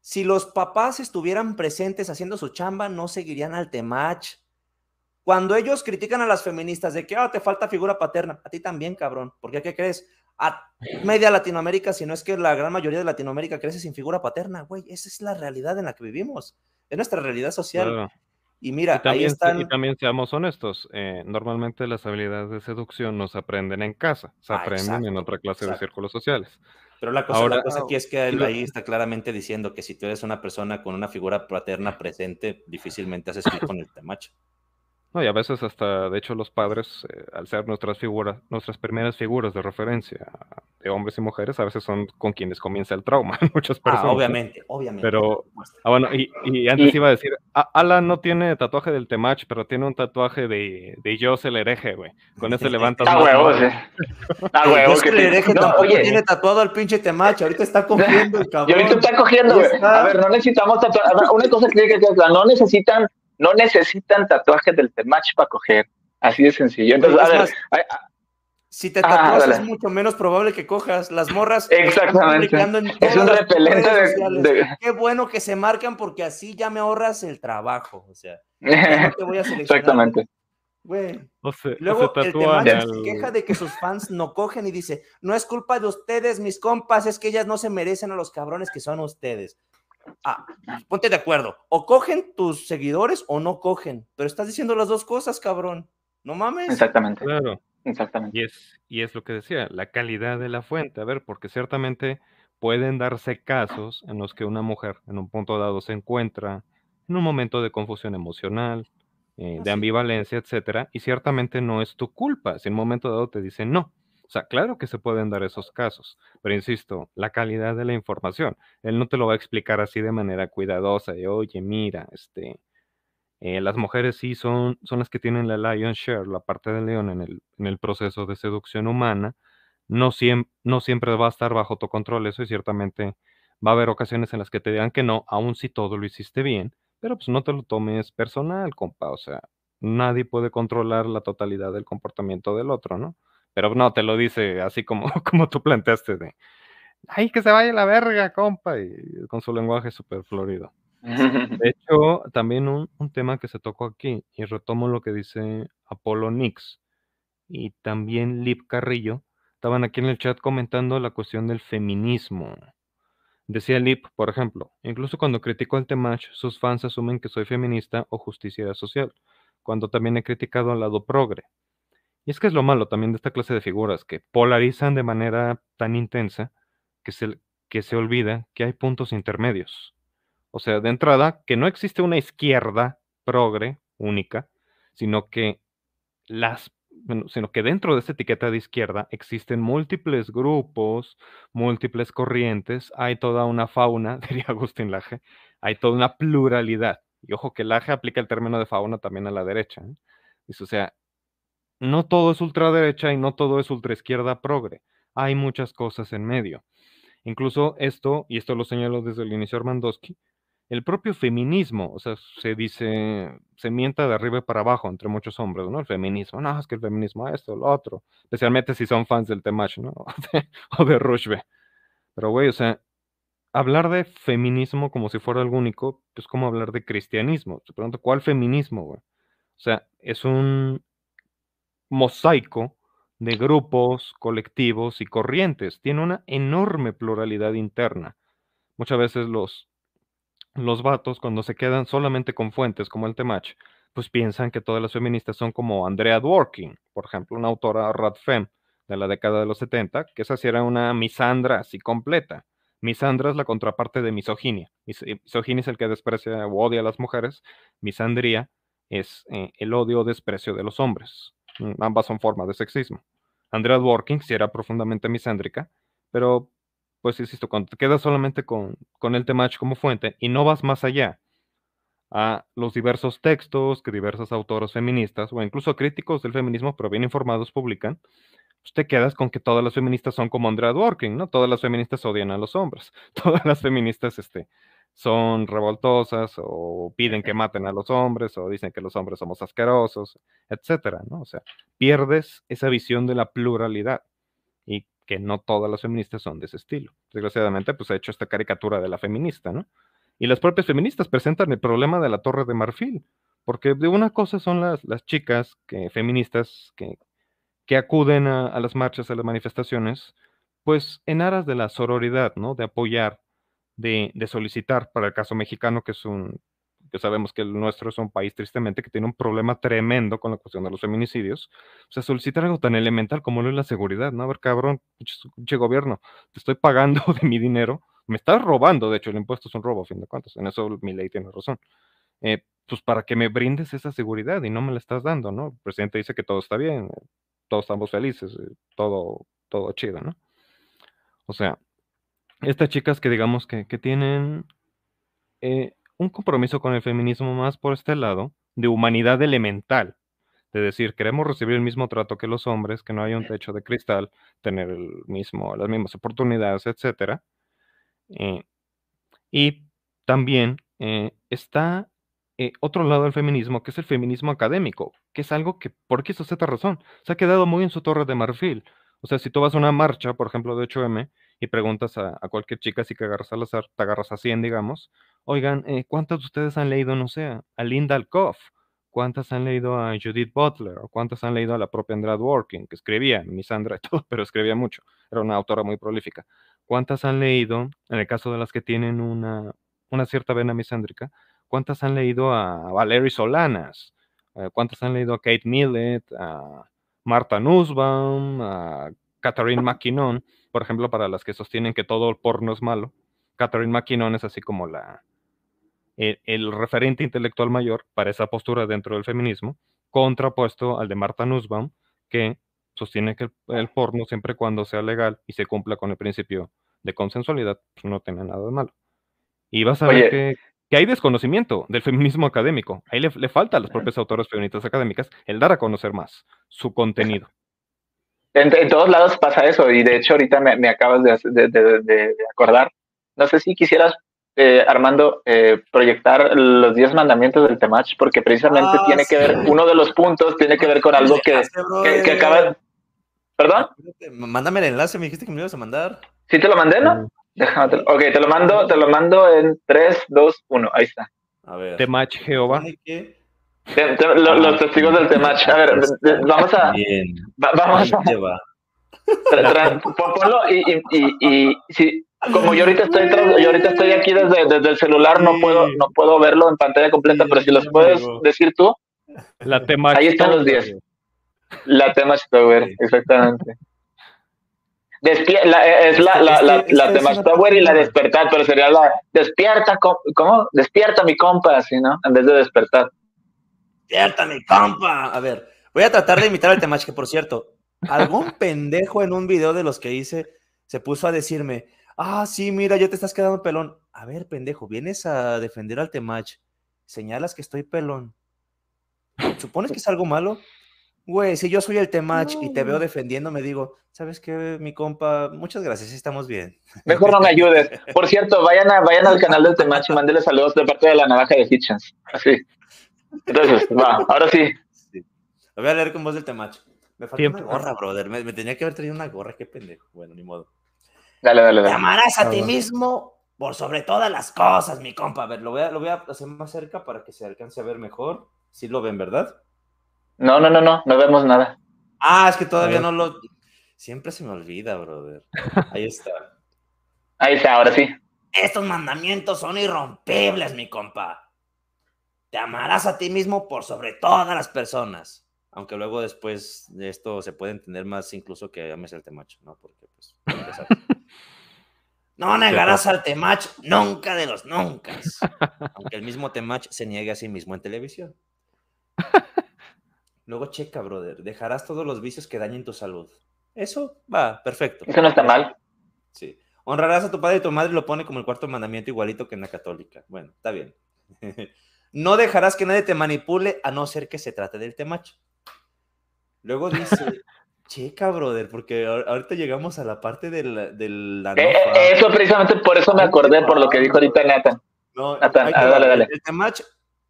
si los papás estuvieran presentes haciendo su chamba, no seguirían al Temach. Cuando ellos critican a las feministas de que ah, te falta figura paterna, a ti también, cabrón. Porque ¿qué crees? A media Latinoamérica, si no es que la gran mayoría de Latinoamérica crece sin figura paterna, güey. Esa es la realidad en la que vivimos. Es nuestra realidad social. claro. Y mira, Y también, ahí están. y también seamos honestos, eh, normalmente las habilidades de seducción no se aprenden en casa, se Ah, aprenden en otra clase de círculos sociales. Pero la cosa, Ahora- la cosa aquí es que él ahí está claramente diciendo que si tú eres una persona con una figura paterna presente, difícilmente haces clic con el temacho. No, y a veces hasta, de hecho, los padres, eh, al ser nuestras figuras, nuestras primeras figuras de referencia de hombres y mujeres, a veces son con quienes comienza el trauma en muchas personas. Ah, ¿no? obviamente, obviamente. Pero, ah, bueno, y, y antes Y- iba a decir, Alan no tiene tatuaje del Temach, pero tiene un tatuaje de, de Yo el hereje, güey. Con ese levantas A más huevo, sí. A huevo, que es que el hereje No, oye, tiene tatuado al pinche temacho. Ahorita está cogiendo el y cabrón. ahorita está cogiendo, güey. A ver, no necesitamos tatuajes. Una cosa que tiene que no necesitan, no necesitan tatuajes del Temach para coger. Así de sencillo. Entonces, Es a ver, más, ay, Si te Ah, tatúas dale. es mucho menos probable que cojas. Las morras están Exactamente. en Es un repelente de- Qué bueno que se marcan porque así ya me ahorras el trabajo. O sea, no te voy a seleccionar. Exactamente. Güey. O se, o Luego se el al- se queja de que sus fans no cogen y dice, no es culpa de ustedes, mis compas, es que ellas no se merecen a los cabrones que son ustedes. Ah, ponte de acuerdo, o cogen tus seguidores o no cogen, pero estás diciendo las dos cosas, cabrón. No mames. Exactamente. Claro. Exactamente. Y es, y es lo que decía, la calidad de la fuente. A ver, porque ciertamente pueden darse casos en los que una mujer en un punto dado se encuentra en un momento de confusión emocional, eh, de ambivalencia, etcétera, y ciertamente no es tu culpa si en un momento dado te dicen no. O sea, claro que se pueden dar esos casos, pero insisto, la calidad de la información. Él no te lo va a explicar así de manera cuidadosa, de oye, mira, este, eh, las mujeres sí son, son las que tienen la lion share, la parte del león en el, en el proceso de seducción humana. No, no siempre va a estar bajo tu control eso y ciertamente va a haber ocasiones en las que te digan que no, aun si todo lo hiciste bien, pero pues no te lo tomes personal, compa. O sea, nadie puede controlar la totalidad del comportamiento del otro, ¿no? Pero no, te lo dice así como, como tú planteaste de, ay, que se vaya la verga, compa, y con su lenguaje súper florido. De hecho, también un, un tema que se tocó aquí, y retomo lo que dice Apolo Nix y también Lip Carrillo, estaban aquí en el chat comentando la cuestión del feminismo. Decía Lip, por ejemplo, incluso cuando critico el Temach, sus fans asumen que soy feminista o justicia social, cuando también he criticado al lado progre. Y es que es lo malo también de esta clase de figuras, que polarizan de manera tan intensa que se, que se olvida que hay puntos intermedios. O sea, de entrada, que no existe una izquierda progre única, sino que las sino que dentro de esta etiqueta de izquierda existen múltiples grupos, múltiples corrientes, hay toda una fauna, diría Agustín Laje, hay toda una pluralidad. Y ojo que Laje aplica el término de fauna también a la derecha. ¿eh? Dice, o sea, no todo es ultraderecha y no todo es ultraizquierda progre. Hay muchas cosas en medio. Incluso esto, y esto lo señaló desde el inicio Armandowski, el propio feminismo, o sea, se dice, se mienta de arriba para abajo entre muchos hombres, ¿no? El feminismo, no, es que el feminismo esto, lo otro, especialmente si son fans del Temach, ¿no? O de, Rushbe. Pero, güey, o sea, hablar de feminismo como si fuera algo único, es como hablar de cristianismo. Te pregunto, ¿cuál feminismo, güey? O sea, es un mosaico de grupos, colectivos y corrientes. Tiene una enorme pluralidad interna. Muchas veces los, los vatos, cuando se quedan solamente con fuentes como el Temach, pues piensan que todas las feministas son como Andrea Dworkin, por ejemplo, una autora radfem de la década de los 70, que esa sí era una misandra así completa. Misandra es la contraparte de misoginia. Mis- Misoginia es el que desprecia o odia a las mujeres. Misandría es eh, el odio o desprecio de los hombres. Mm, Ambas son formas de sexismo. Andrea Dworkin sí era profundamente misándrica, pero pues insisto, cuando te quedas solamente con, con el Temach como fuente y no vas más allá a los diversos textos que diversas autoras feministas o incluso críticos del feminismo, pero bien informados, publican, pues te quedas con que todas las feministas son como Andrea Dworkin, ¿no? Todas las feministas odian a los hombres, todas las feministas este, son revoltosas o piden que maten a los hombres o dicen que los hombres somos asquerosos, etcétera, ¿no? O sea, pierdes esa visión de la pluralidad y que no todas las feministas son de ese estilo. Desgraciadamente, pues ha hecho esta caricatura de la feminista, ¿no? Y las propias feministas presentan el problema de la Torre de Marfil, porque de una cosa son las, las chicas que, feministas que, que acuden a, a las marchas, a las manifestaciones, pues en aras de la sororidad, ¿no? De apoyar, de, solicitar, para el caso mexicano, que es un, que sabemos que el nuestro es un país tristemente que tiene un problema tremendo con la cuestión de los feminicidios, o sea, solicitar algo tan elemental como lo es la seguridad, ¿no? A ver, cabrón, pinche gobierno, te estoy pagando de mi dinero, me estás robando, de hecho, el impuesto es un robo, a fin de cuentas, en eso mi ley tiene razón. Eh, pues para que me brindes esa seguridad y no me la estás dando, ¿no? El presidente dice que todo está bien, todos estamos felices, eh, todo, todo chido, ¿no? O sea, estas chicas que digamos que, que tienen eh, un compromiso con el feminismo más por este lado, de humanidad elemental, de decir, queremos recibir el mismo trato que los hombres, que no haya un techo de cristal, tener el mismo, las mismas oportunidades, etcétera. Eh, y también eh, está otro lado del feminismo, que es el feminismo académico, que es algo que, por qué eso esta razón, se ha quedado muy en su torre de marfil. O sea, si tú vas a una marcha, por ejemplo, de 8M, y preguntas a, cualquier chica, si que agarras al azar, te agarras a 100, digamos, oigan, eh, ¿cuántas de ustedes han leído, no sé, a Linda Alcoff? ¿Cuántas han leído a Judith Butler? ¿O cuántas han leído a la propia Andrea Dworkin, que escribía, Misandra y todo, pero escribía mucho? Era una autora muy prolífica. ¿Cuántas han leído, en el caso de las que tienen una, una cierta vena misándrica, cuántas han leído a Valerie Solanas? Eh, ¿Cuántas han leído a Kate Millett, a Marta Nussbaum, a Catherine McKinnon? Por ejemplo, para las que sostienen que todo el porno es malo, Catherine McKinnon es así como la, el, referente intelectual mayor para esa postura dentro del feminismo, contrapuesto al de Martha Nussbaum, que sostiene que el, porno, siempre cuando sea legal y se cumpla con el principio de consensualidad, pues no tiene nada de malo. Y vas a ver que, hay desconocimiento del feminismo académico. Ahí le, le falta a los propios autores feministas académicas el dar a conocer más su contenido. En, todos lados pasa eso, y de hecho ahorita me, acabas de, acordar. No sé si quisieras, eh, Armando, eh, proyectar los 10 mandamientos del Temach, porque precisamente ah, tiene que ver, uno de los puntos tiene que ver con algo que, que, acaba... ¿Perdón? Mándame el enlace, me dijiste que me ibas a mandar. ¿Sí te lo mandé, no? Déjame, ok, te lo mando, te lo mando en 3, 2, 1, ahí está. A ver. Temach Jehová los testigos del Temach. A ver, vamos a. Vamos a. Ponlo y, y, y, si, como yo ahorita estoy yo ahorita estoy aquí desde, desde el celular, no puedo, no puedo verlo en pantalla completa, pero si los puedes decir tú. La Temach Ahí están los 10. La Temach Tower, exactamente. la, es la, la, la, la Temach Tower y la despertar, pero sería la despierta, ¿cómo? Despierta mi compa, así, ¿no? En vez de despertar. ¡Despierta, mi compa! A ver, voy a tratar de imitar al Temach, que por cierto, algún pendejo en un video de los que hice se puso a decirme, ah, sí, mira, ya te estás quedando pelón. A ver, pendejo, vienes a defender al Temach, señalas que estoy pelón. ¿Supones que es algo malo? Güey, si yo soy el Temach y te veo defendiendo, me digo, ¿sabes qué, mi compa? Muchas gracias, estamos bien. Mejor no me ayudes. Por cierto, vayan, a, vayan al canal del Temach y mándenle saludos de parte de la navaja de Hitchens. Así. Entonces, va, ahora sí. Lo voy a leer con voz del temacho. Me falta una gorra, brother. Me, tenía que haber traído una gorra, qué pendejo. Bueno, ni modo. Dale, dale, dale. Te amarás a ti mismo por sobre todas las cosas, mi compa. A ver, lo voy a, lo voy a hacer más cerca para que se alcance a ver mejor. Sí lo ven, ¿verdad? No, no, no, no, no vemos nada. Ah, es que todavía no lo. Siempre se me olvida, brother. Ahí está. Ahí está, ahora sí. Estos mandamientos son irrompibles, mi compa. Te amarás a ti mismo por sobre todas las personas. Aunque luego después de esto se puede entender más incluso que ames al temacho, ¿no? Porque pues... no negarás al temach nunca de los nunca. Aunque el mismo temach se niegue a sí mismo en televisión. Luego checa, brother. Dejarás todos los vicios que dañen tu salud. Eso va, perfecto. Eso no está mal. Sí. Honrarás a tu padre y tu madre lo pone como el cuarto mandamiento igualito que en la católica. Bueno, está bien. No dejarás que nadie te manipule a no ser que se trate del temacho. Luego dice, checa, brother, porque ahorita llegamos a la parte de la, eh, Eso precisamente por eso me acordé, por lo que dijo ahorita Nathan. No, Nathan, ah, dale, dale. El, temach,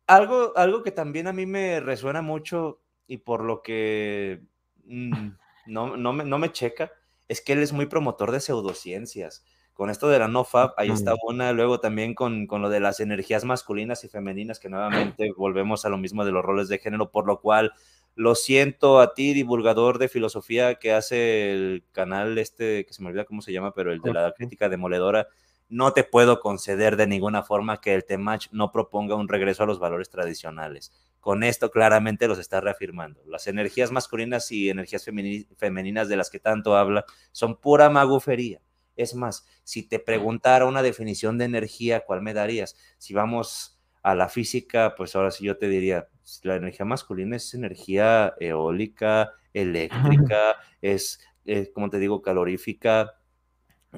algo, algo que también a mí me resuena mucho y por lo que mm, no, no, me, no me checa, es que él es muy promotor de pseudociencias con esto de la NoFap, ahí está una, luego también con, con, lo de las energías masculinas y femeninas, que nuevamente volvemos a lo mismo de los roles de género, por lo cual lo siento a ti, divulgador de filosofía que hace el canal este, que se me olvida cómo se llama, pero el de la crítica demoledora, no te puedo conceder de ninguna forma que el Temach no proponga un regreso a los valores tradicionales. Con esto claramente los está reafirmando. Las energías masculinas y energías femeni- femeninas de las que tanto habla son pura magufería. Es más, si te preguntara una definición de energía, ¿cuál me darías? Si vamos a la física, pues ahora sí yo te diría, la energía masculina es energía eólica, eléctrica, es, eh, como te digo, calorífica,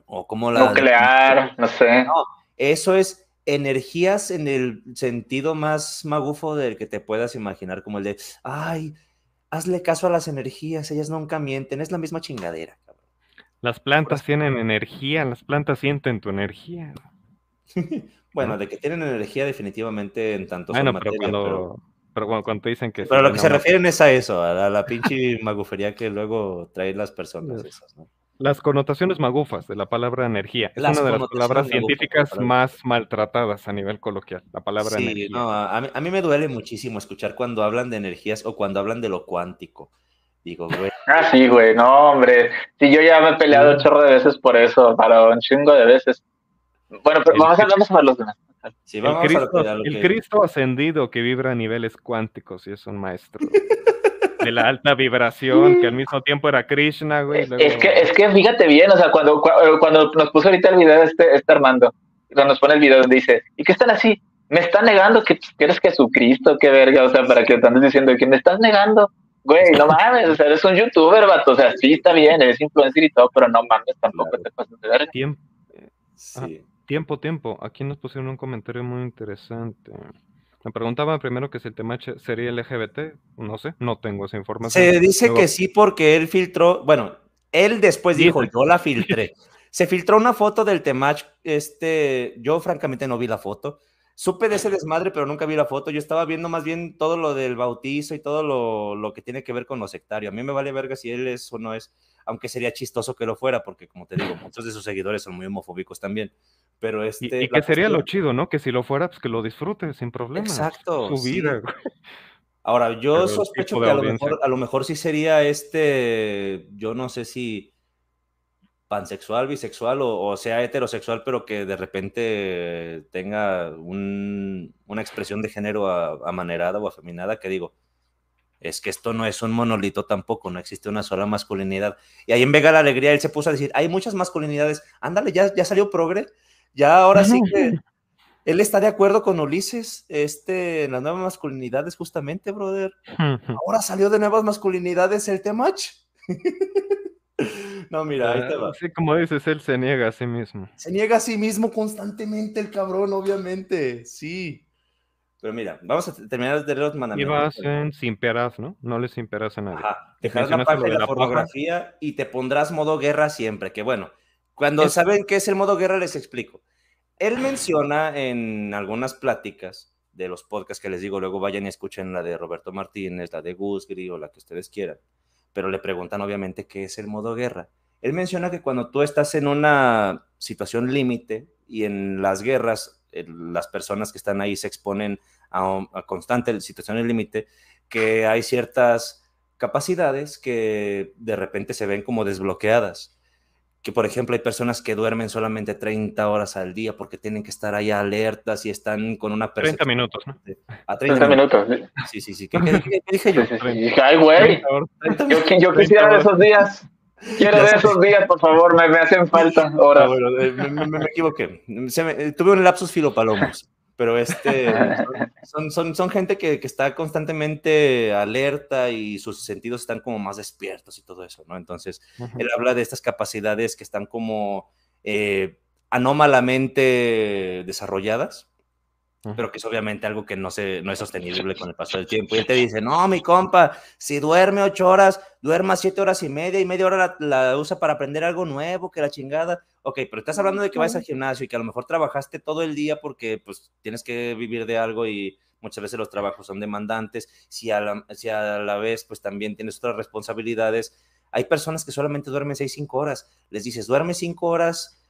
o como la... Nuclear, no sé. No, eso es energías en el sentido más magufo del que te puedas imaginar, como el de, ay, hazle caso a las energías, ellas nunca mienten, es la misma chingadera. Las plantas tienen energía, las plantas sienten tu energía. Bueno, de que tienen energía definitivamente en tanto son Bueno, pero materia, cuando, pero- pero cuando, dicen que... Pero lo que se refieren es a eso, a la, a la pinche magufería que luego traen las personas esas, ¿no? Las connotaciones magufas de la palabra energía. Es Las una de las palabras científicas palabra. más maltratadas a nivel coloquial. La palabra Sí, energía. no, a, a mí, a mí me duele muchísimo escuchar cuando hablan de energías o cuando hablan de lo cuántico. Digo, güey, Ah, sí, güey, no, hombre. Sí, yo ya me he peleado un chorro de veces por eso, para un chingo de veces. Bueno, pero El vamos a, vamos a ver los demás. sí, El vamos a lo Cristo, que- a lo el que- Cristo ascendido que vibra a niveles cuánticos y es un maestro de la alta vibración, que al mismo tiempo era Krishna, güey. luego- Es que, es que fíjate bien, o sea, cuando, cu- eh, cuando nos puso ahorita el video este, este Armando, cuando nos pone el video donde dice, ¿y qué están así? Me están negando que, que eres Jesucristo, qué verga, o sea, para que andes diciendo que me estás negando. Güey, no mames, o sea, eres un youtuber, vato, o sea, sí está bien, eres influencer y todo, pero no mames, tampoco Claro. te pases de verga. Tiempo, sí. tiempo, tiempo. Aquí nos pusieron un comentario muy interesante. Me preguntaba primero que si el tema sería LGBT. No sé, no tengo esa información. Se dice Luego- que sí porque él filtró, bueno, él después dijo, yo la filtré. Se filtró una foto del Temach, este, yo francamente no vi la foto. Supe de ese desmadre, pero nunca vi la foto. Yo estaba viendo más bien todo lo del bautizo y todo lo, lo que tiene que ver con lo sectario. A mí me vale verga si él es o no es, aunque sería chistoso que lo fuera, porque como te digo, muchos de sus seguidores son muy homofóbicos también. Pero Y, este... y la que sería lo chido, ¿no? Que si lo fuera, pues que lo disfrute sin problema. Exacto, Su vida, güey. Ahora, yo Pero sospecho que a lo, mejor, a lo mejor sí sería este, yo no sé si pansexual, bisexual o, o sea heterosexual, pero que de repente tenga un- una expresión de género a- amanerada o afeminada, que digo, es que esto no es un monolito tampoco, no existe una sola masculinidad. Y ahí en Vega la Alegría él se puso a decir, hay muchas masculinidades, ándale, ya, ya salió progre, ya ahora sí que él está de acuerdo con Ulises, este, en las nuevas masculinidades justamente, brother. Ahora salió de nuevas masculinidades el Temach. no, mira, ahí te va. Sí, como dices, él se niega a sí mismo. Se niega a sí mismo constantemente el cabrón, obviamente, sí. Pero mira, vamos a terminar de los Y mandamientos. vas en simperas, ¿no? No le simperas a nadie. Ajá, dejarás la y de la la paja. pornografía y te pondrás modo guerra siempre. Que bueno, cuando Es- saben qué es el modo guerra, les explico. Él menciona en algunas pláticas de los podcasts que les digo, luego vayan y escuchen la de Roberto Martínez, la de Gusgri o la que ustedes quieran. Pero le preguntan obviamente qué es el modo guerra. Él menciona que cuando tú estás en una situación límite y en las guerras, las personas que están ahí se exponen a, a constante situaciones límite, que hay ciertas capacidades que de repente se ven como desbloqueadas. Que por ejemplo hay personas que duermen solamente 30 horas al día porque tienen que estar ahí alertas y están con una 30 percepción minutos, ¿no? A 30, 30 minutos. sí. Sí, sí, sí. ¿Qué, qué- qué- qué dije yo? Sí, sí, sí. Dije, Ay, güey, 30 yo, yo quisiera de esos días. Quiero de esos días, por favor, me, me hacen falta Ah, horas. bueno, eh, me, me- me equivoqué. Se me- eh, tuve un lapsus filopalomos, pero este, son, son, son gente que, que está constantemente alerta y sus sentidos están como más despiertos y todo eso, ¿no? Entonces, Ujú. él habla de estas capacidades que están como eh, anómalamente desarrolladas. Pero que es obviamente algo que no, se, no es sostenible con el paso del tiempo. Y él te dice, no, mi compa, si duerme ocho horas, duerma siete horas y media y media hora la, la usa para aprender algo nuevo, que la chingada. Ok, pero estás hablando de que vas al gimnasio y que a lo mejor trabajaste todo el día porque pues tienes que vivir de algo y muchas veces los trabajos son demandantes. Si a la, si a la vez pues también tienes otras responsabilidades. Hay personas que solamente duermen seis, cinco horas. Les dices, duerme cinco horas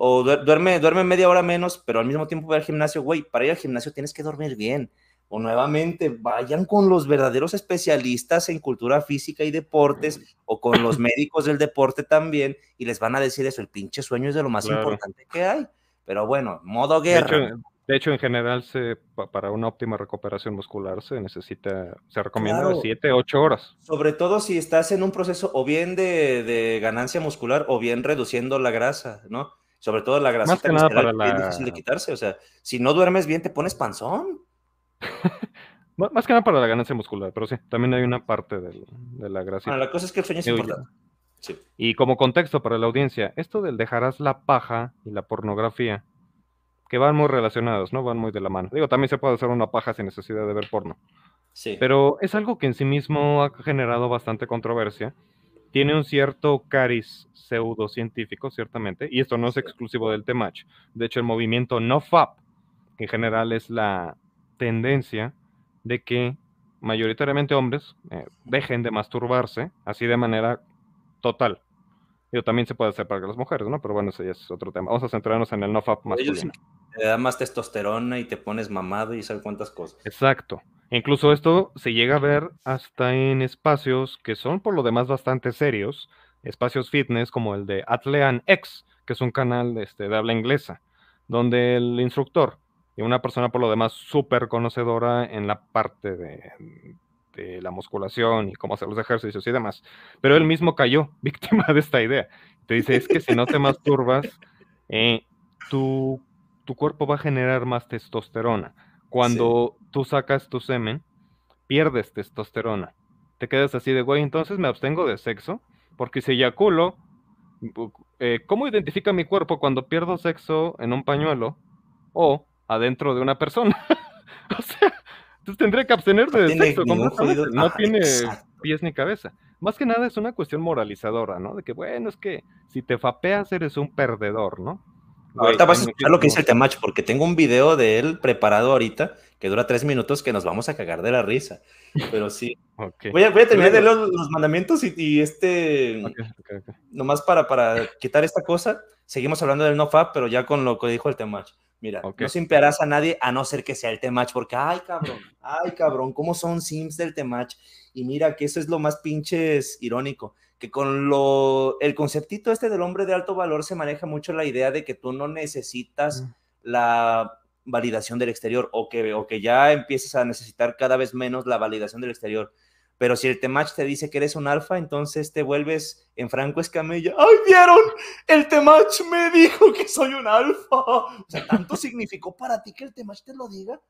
o duer- duerme, duerme media hora menos, pero al mismo tiempo ve al gimnasio, güey, para ir al gimnasio tienes que dormir bien. O nuevamente, vayan con los verdaderos especialistas en cultura física y deportes, o con los médicos del deporte también, y les van a decir eso, el pinche sueño es de lo más Claro. importante que hay. Pero bueno, modo De guerra. hecho, de hecho, en general, se, pa- para una óptima recuperación muscular se necesita, se recomienda Claro. de 7, 8 horas. Sobre todo si estás en un proceso o bien de, de ganancia muscular o bien reduciendo la grasa, ¿no? Sobre todo la grasita que nada visceral, para que es la- difícil de quitarse. O sea, si no duermes bien, te pones panzón. Más que nada para la ganancia muscular, pero sí, también hay una parte del- de la grasa. Bueno, la cosa es que el sueño es importante. Sí. Y como contexto para la audiencia, esto del dejarás la paja y la pornografía, que van muy relacionados, ¿no? Van muy de la mano. Digo, también se puede hacer una paja sin necesidad de ver porno. Sí. Pero es algo que en sí mismo ha generado bastante controversia. Tiene un cierto cariz pseudocientífico, ciertamente, y esto no es exclusivo del Temach. De hecho, el movimiento NoFap, que en general es la tendencia de que mayoritariamente hombres eh, dejen de masturbarse así de manera total. Digo, también se puede hacer para las mujeres, ¿no? Pero bueno, ese ya es otro tema. Vamos a centrarnos en el NoFap masculino. te da más testosterona y te pones mamado y sabe cuántas cosas. Exacto. Incluso esto se llega a ver hasta en espacios que son por lo demás bastante serios, espacios fitness como el de Atlean X, que es un canal este, de habla inglesa, donde el instructor y una persona por lo demás súper conocedora en la parte de, la musculación y cómo hacer los ejercicios y demás, pero él mismo cayó víctima de esta idea. Te dice, es que si no te masturbas, eh, tu, tu cuerpo va a generar más testosterona. Cuando tú sacas tu semen, pierdes testosterona. Te quedas así de, güey, entonces me abstengo de sexo, porque si eyaculo, eh, ¿cómo identifica mi cuerpo cuando pierdo sexo en un pañuelo o adentro de una persona? o sea, entonces tendría que abstenerse No de sexo No tiene exacto. pies ni cabeza. Más que nada es una cuestión moralizadora, ¿no? De que, bueno, es que si te fapeas eres un perdedor, ¿no? Ahorita vas a escuchar lo que dice el Temach, porque tengo un video de él preparado ahorita que dura tres minutos que nos vamos a cagar de la risa. Pero sí. Ok. Voy a, voy a terminar de leer los, los mandamientos y, y este. Ok, ok, ok. Nomás para, para quitar esta cosa, seguimos hablando del nofap, pero ya con lo que dijo el Temach. Mira, no simpiarás a nadie a no ser que sea el Temach, porque, ay, cabrón, ay, cabrón, ¿cómo son sims del Temach? Y mira que eso es lo más pinches irónico, que con lo, el conceptito este del hombre de alto valor se maneja mucho la idea de que tú no necesitas Mm. la validación del exterior o que, o que ya empieces a necesitar cada vez menos la validación del exterior. Pero si el Temach te dice que eres un alfa, entonces te vuelves en Franco Escamilla. ¡Ay, vieron! El Temach me dijo que soy un alfa. O sea, ¿tanto significó para ti que el Temach te lo diga?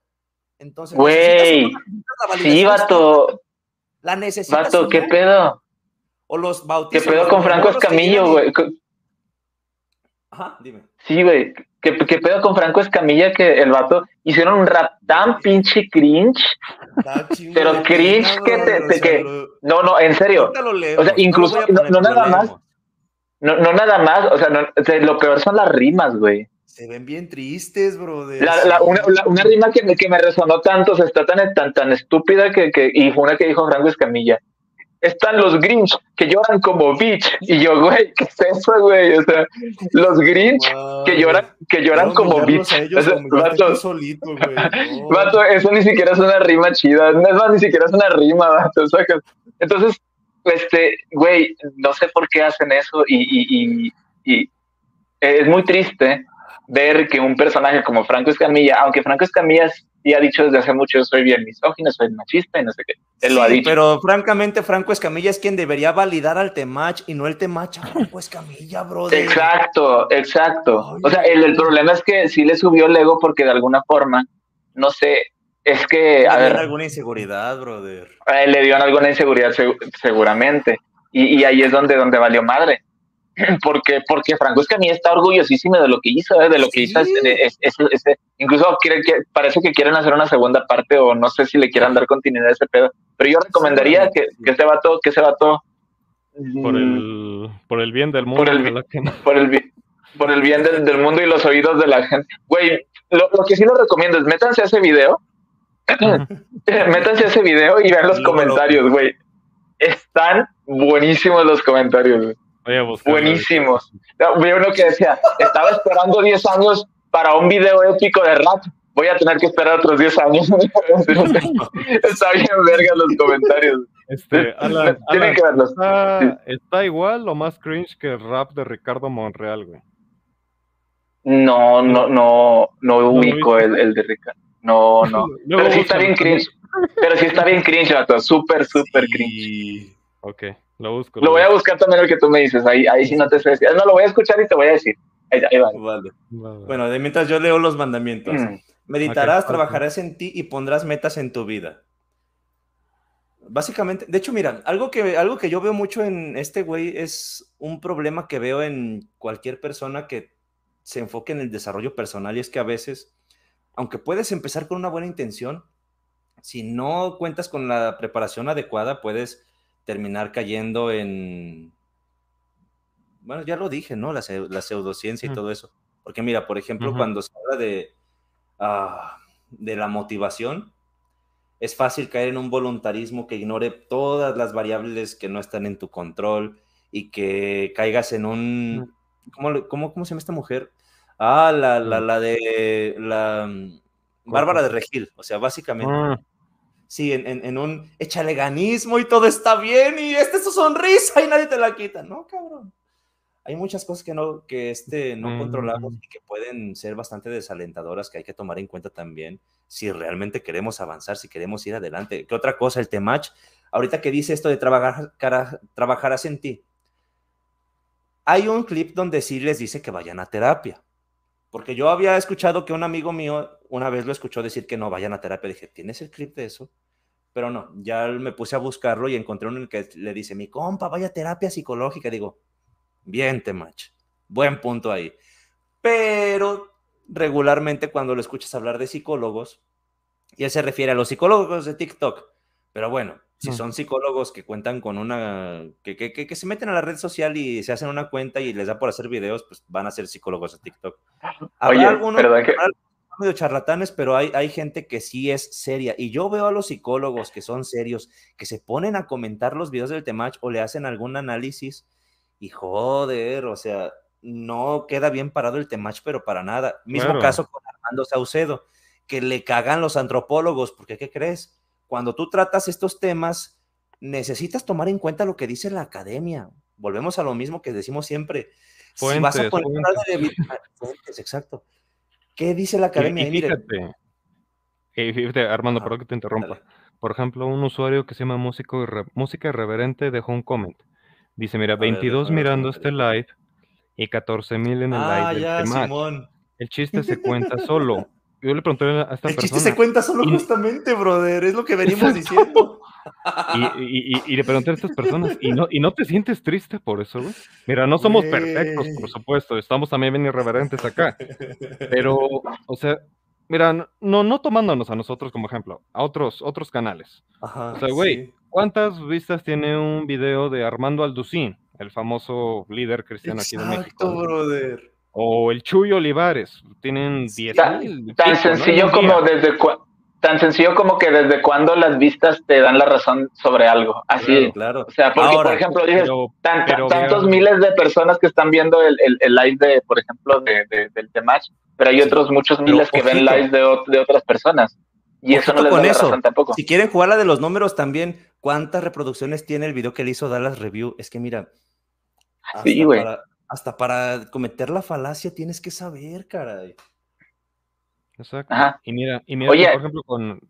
Entonces, Güey, ¿necesitas o no necesitas la sí, validación vato, ¿La necesitas vato, ¿qué pedo? O los ¿Qué bautizos. pedo los con Franco Escamillo, y- güey? Ajá, dime. Sí, güey. ¿Qué, ¿Qué pedo con Franco Escamilla que el vato hicieron un rap tan pinche cringe? Pero cringe que te- que- No, no, en serio. O sea, incluso, no, nada más, no, no nada más, o sea, no- o sea, lo peor son las rimas, güey. Se ven bien tristes, brother. La, la- una, la- una rima que me, que me resonó tanto, o sea, está tan, tan, tan estúpida que, que, y fue una que dijo Franco Escamilla. Están los Grinch que lloran como bitch. Y yo, güey, ¿qué es eso, güey? O sea, los Grinch que lloran, que lloran como bitch. a ellos O sea, vato, tú solito, güey. No. vato, eso ni siquiera es una rima chida. No es más, ni siquiera es una rima, vato, sacas. Entonces, este, güey, no sé por qué hacen eso y, y, y, y es muy triste ver que un personaje como Franco Escamilla, aunque Franco Escamilla sí ha dicho desde hace mucho, soy bien misógino, soy machista y no sé qué, él lo ha Sí, dicho. Pero francamente, Franco Escamilla es quien debería validar al Temach y no el Temach a Franco Escamilla, brother. Exacto, exacto. O sea, el, el problema es que sí le subió el ego porque de alguna forma, no sé, es que, a Tiene ver, alguna inseguridad, brother. él le dio alguna inseguridad segu- seguramente. Y, y ahí es donde, donde valió madre. Porque, porque Franco Escamilla está orgullosísimo de lo que hizo, ¿eh? de lo que hizo. Sí. ese- ese- ese- ese- incluso quiere, que, parece que quieren hacer una segunda parte o no sé si le quieran dar continuidad a ese pedo. Pero yo recomendaría que, que ese vato, que ese vato, Por mm, el, por el bien del mundo. Por el que no. por el, bi- por el bien del, del mundo y los oídos de la gente. Güey, lo, lo que sí les recomiendo es métanse a ese video, métanse a ese video y vean los comentarios, güey. Están buenísimos los comentarios, güey. Buenísimos. Vi uno que decía, estaba esperando 10 años para un video épico de rap. Voy a tener que esperar otros 10 años. Está bien verga los comentarios. Este, Alan, Tienen Alan, que verlos. Está, está igual o más cringe que el rap de Ricardo Monreal, güey. No, no, no, no ubico el, el de Ricardo. No, no. Pero sí está bien cringe. Pero sí está bien cringe, vato. Súper, súper cringe. Ok, lo busco. Lo voy a buscar también el que tú me dices. Ahí, ahí sí no te sé decir. No, lo voy a escuchar y te voy a decir. Ahí, ahí va. Vale. Bueno, de mientras yo leo los mandamientos. Mm. Meditarás, trabajarás en ti y pondrás metas en tu vida. Básicamente, de hecho, mira, algo que, algo que yo veo mucho en este güey es un problema que veo en cualquier persona que se enfoque en el desarrollo personal y es que a veces, aunque puedes empezar con una buena intención, si no cuentas con la preparación adecuada, puedes terminar cayendo en, bueno, ya lo dije, ¿no? La, la pseudociencia y Mm. todo eso. Porque mira, por ejemplo, cuando se habla de, ah, de la motivación, es fácil caer en un voluntarismo que ignore todas las variables que no están en tu control y que caigas en un... ¿Cómo, cómo, cómo se llama esta mujer? Ah, la, la, la de... La, mm, Bárbara de Regil, o sea, básicamente. Sí, en, en- en un echaleganismo y todo está bien y esta es su sonrisa y nadie te la quita. No, cabrón. Hay muchas cosas que no, que este, no Mm. controlamos y que pueden ser bastante desalentadoras que hay que tomar en cuenta también si realmente queremos avanzar, si queremos ir adelante. ¿Qué otra cosa? El temach. Ahorita que dice esto de trabajar, cara- trabajarás en ti. Hay un clip donde sí les dice que vayan a terapia. Porque yo había escuchado que un amigo mío una vez lo escuchó decir que no vayan a terapia. Dije, ¿tienes el clip de eso? Pero no, ya me puse a buscarlo y encontré uno en el que le dice, mi compa, vaya a terapia psicológica. Digo, bien, Temach, buen punto ahí. Pero regularmente cuando lo escuchas hablar de psicólogos, y él se refiere a los psicólogos de TikTok. Pero bueno, si son psicólogos que cuentan con una, que, que, que, que se meten a la red social y se hacen una cuenta y les da por hacer videos, pues van a ser psicólogos de TikTok. Habrá Oye, algunos perdón que- medio charlatanes, pero hay, hay gente que sí es seria. Y yo veo a los psicólogos que son serios, que se ponen a comentar los videos del Temach o le hacen algún análisis y joder, o sea, no queda bien parado el Temach, pero para nada. Mismo Claro. caso con Armando Saucedo, que le cagan los antropólogos, porque ¿qué crees? Cuando tú tratas estos temas, necesitas tomar en cuenta lo que dice la academia. Volvemos a lo mismo que decimos siempre. si vas a poner ah, fuentes, exacto. ¿Qué dice la academia? y fíjate, y fíjate, Armando, Ajá, perdón que te interrumpa. dale. Por ejemplo, un usuario que se llama Músico Irre- Música Irreverente dejó un comment. Dice, mira, ver, 22 déjame ver, mirando este live y 14 mil en el ah, live ya, del Temach. Simón. El chiste se cuenta solo. Yo le pregunté a esta El chiste persona se cuenta solo y- justamente, brother. Es lo que venimos diciendo. y, y- y- le pregunté a estas personas, ¿y no, ¿y no te sientes triste por eso, güey? Mira, no somos perfectos, por supuesto, estamos también bien irreverentes acá, pero, o sea, mira, no- no, no tomándonos a nosotros como ejemplo, a otros, otros canales. Ajá, O sea, güey, sí. ¿cuántas vistas tiene un video de Armando Alducín, el famoso líder cristiano aquí de México? Exacto, brother. O el Chuy Olivares, tienen 10 Ta- mil. tan en sencillo como desde tan sencillo como que desde cuando las vistas te dan la razón sobre algo. Así, Claro, claro. o sea, porque Ahora, por ejemplo dices Pero, tan- pero tantos vean- miles de personas que están viendo el, el, el live de, por ejemplo, de, de- del Temach, pero hay otros muchos miles que ven lives de, de otras personas. Y eso no les da con la eso. razón tampoco. Si quieren jugar la de los números también, ¿cuántas reproducciones tiene el video que le hizo Dallas Review? Es que mira, Sí, güey. para, hasta para cometer la falacia tienes que saber, caray. Exacto. Ajá. Y mira, y mira, Oye. por ejemplo, con.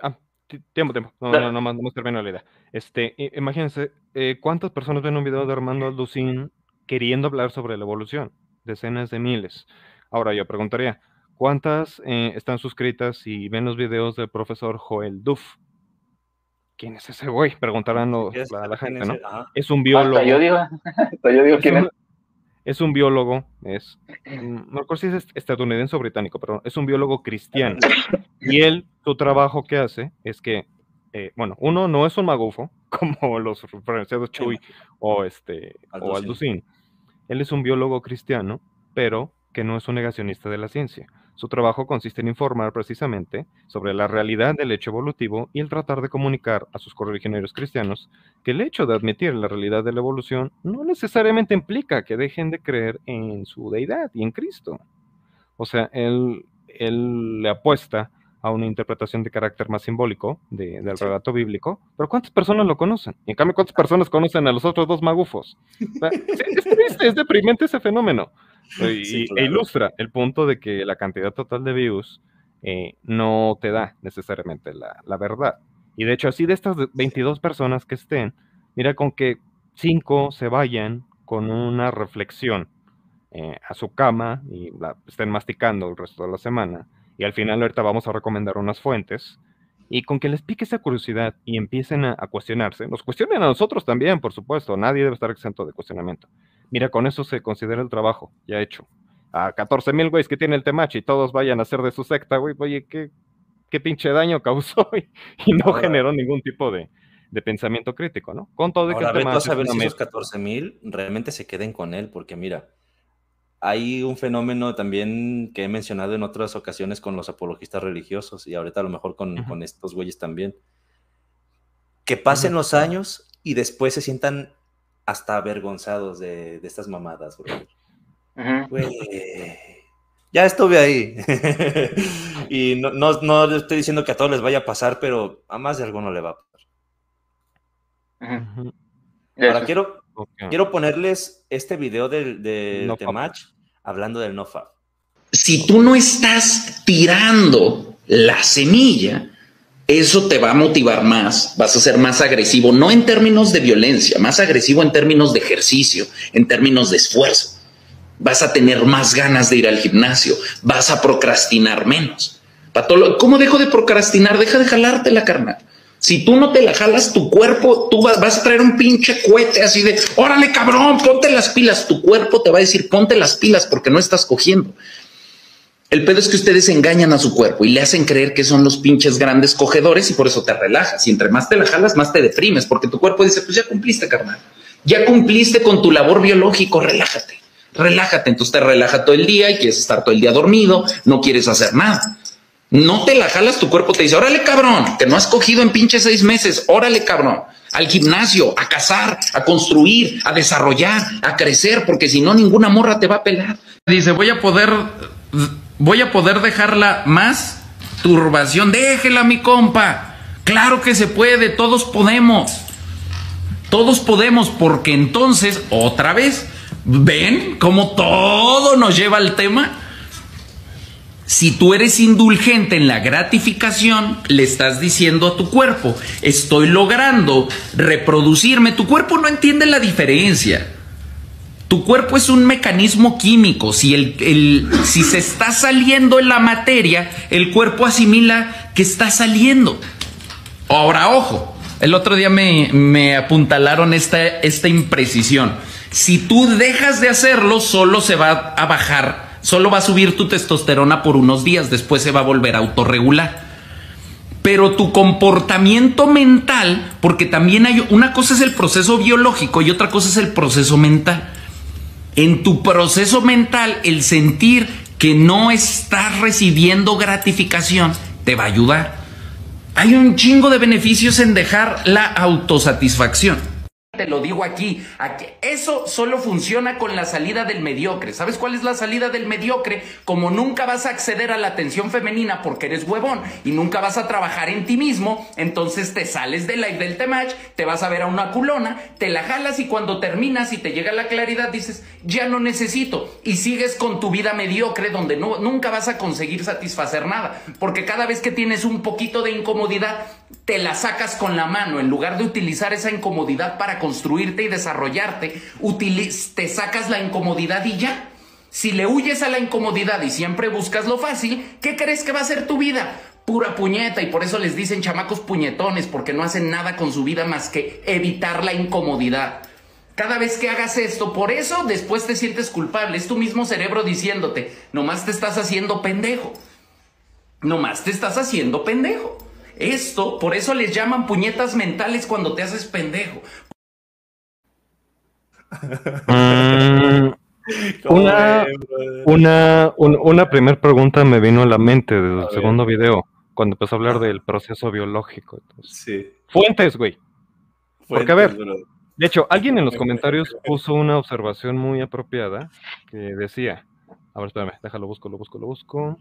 Ah, ti- tiempo, tiempo. No, no, no, más, no termino la idea. Este, imagínense, eh, ¿cuántas personas ven un video de Armando Alducín queriendo hablar sobre la evolución? Decenas de miles. Ahora yo preguntaría, ¿cuántas eh, están suscritas y ven los videos del profesor Joel Duff? ¿Quién es ese güey? Preguntarán los- ¿Quieres la, la gente, es ¿no? Es un biólogo. Hasta yo digo, hasta yo digo Es quién es. Es un biólogo, es, no recuerdo si es est- estadounidense o británico, pero es un biólogo cristiano. Y él, su trabajo que hace es que, eh, bueno, uno no es un magufo, como los referenciados Chuy o, este, o Alducín. Alducin. Él es un biólogo cristiano, pero que no es un negacionista de la ciencia. Su trabajo consiste en informar precisamente sobre la realidad del hecho evolutivo y el tratar de comunicar a sus correligionarios cristianos que el hecho de admitir la realidad de la evolución no necesariamente implica que dejen de creer en su deidad y en Cristo. O sea, él, él le apuesta a una interpretación de carácter más simbólico de- del relato bíblico, pero ¿cuántas personas lo conocen? Y en cambio, ¿cuántas personas conocen a los otros dos magufos? O sea, es, es triste, es deprimente ese fenómeno. Y, Sí, e ilustra el punto de que la cantidad total de views eh, no te da necesariamente la, la verdad. Y de hecho, así de estas 22 personas que estén, mira con que 5 se vayan con una reflexión eh, a su cama y la estén masticando el resto de la semana. Y al final ahorita vamos a recomendar unas fuentes. Y con que les pique esa curiosidad y empiecen a, a cuestionarse, nos cuestionen a nosotros también, por supuesto, nadie debe estar exento de cuestionamiento. Mira, con eso se considera el trabajo ya hecho. A 14 mil güeyes que tiene el Temachi y todos vayan a ser de su secta, güey, oye, ¿qué, qué pinche daño causó y, y no Ahora- generó ningún tipo de, de pensamiento crítico, ¿no? Con todo de que Ahora, el tú a saber si esos mezcla. 14 mil realmente se queden con él, porque mira, hay un fenómeno también que he mencionado en otras ocasiones con los apologistas religiosos y ahorita a lo mejor con, Ujú. con estos güeyes también. Que pasen Ujú. los años y después se sientan hasta avergonzados de, de estas mamadas, bro. Ujú. Güey, ya estuve ahí. y no, no, no estoy diciendo que a todos les vaya a pasar, pero a más de alguno le va a pasar. Ahora Eso. quiero. Quiero ponerles este video del, del No Temach hablando del NoFap. si tú no estás tirando la semilla, eso te va a motivar más, vas a ser más agresivo, no en términos de violencia, más agresivo en términos de ejercicio, en términos de esfuerzo. Vas a tener más ganas de ir al gimnasio, vas a procrastinar menos. ¿Cómo dejo de procrastinar? Deja de jalarte la carnal. Si tú no te la jalas, tu cuerpo, tú vas, vas a traer un pinche cohete así de, órale cabrón, ponte las pilas. Tu cuerpo te va a decir, ponte las pilas porque no estás cogiendo. El pedo es que ustedes engañan a su cuerpo y le hacen creer que son los pinches grandes cogedores y por eso te relajas. Y entre más te la jalas, más te deprimes, porque tu cuerpo dice, pues ya cumpliste, carnal. Ya cumpliste con tu labor biológico, relájate. Relájate. Entonces te relaja todo el día y quieres estar todo el día dormido, no quieres hacer nada. No te la jalas, tu cuerpo te dice, órale cabrón, que no has cogido en pinche seis meses, órale cabrón, al gimnasio, a cazar, a construir, a desarrollar, a crecer, porque si no ninguna morra te va a pelar. Dice, voy a poder, voy a poder dejarla más turbación, déjela mi compa, claro que se puede, todos podemos. Todos podemos, porque entonces, otra vez, ven cómo todo nos lleva al tema. Si tú eres indulgente en la gratificación, le estás diciendo a tu cuerpo, estoy logrando reproducirme. Tu cuerpo no entiende la diferencia. Tu cuerpo es un mecanismo químico. Si, el, si se está saliendo en la materia, el cuerpo asimila que está saliendo. Ahora, ojo, el otro día me, me apuntalaron esta, esta imprecisión. Si tú dejas de hacerlo, solo se va a bajar, solo va a subir tu testosterona por unos días, después se va a volver a autorregular. Pero tu comportamiento mental, porque también hay una cosa es el proceso biológico y otra cosa es el proceso mental. En tu proceso mental, el sentir que no estás recibiendo gratificación te va a ayudar. Hay un chingo de beneficios en dejar la autosatisfacción. Te lo digo aquí, eso solo funciona con la salida del mediocre. ¿Sabes cuál es la salida del mediocre? Como nunca vas a acceder a la atención femenina porque eres huevón y nunca vas a trabajar en ti mismo, entonces te sales del live del Temach, te vas a ver a una culona, te la jalas y cuando terminas y te llega la claridad dices, ya no necesito y sigues con tu vida mediocre donde nunca vas a conseguir satisfacer nada, porque cada vez que tienes un poquito de incomodidad, te la sacas con la mano, en lugar de utilizar esa incomodidad para construirte y desarrollarte, te sacas la incomodidad y ya. Si le huyes a la incomodidad y siempre buscas lo fácil, ¿qué crees que va a ser tu vida? Pura puñeta y por eso les dicen chamacos puñetones, porque no hacen nada con su vida más que evitar la incomodidad. Cada vez que hagas esto, por eso después te sientes culpable. Es tu mismo cerebro diciéndote, nomás te estás haciendo pendejo. Nomás te estás haciendo pendejo. Esto, por eso les llaman puñetas mentales cuando te haces pendejo. Mm, ¿Cómo Una-? Una, un- una primera pregunta me vino a la mente desde A el ver. segundo video, cuando empezó a hablar del proceso biológico. Entonces, Sí. fuentes, güey. Porque, a ver. De hecho, alguien en los comentarios puso una observación muy apropiada que decía, a ver, espérame, déjalo busco, lo busco, lo busco.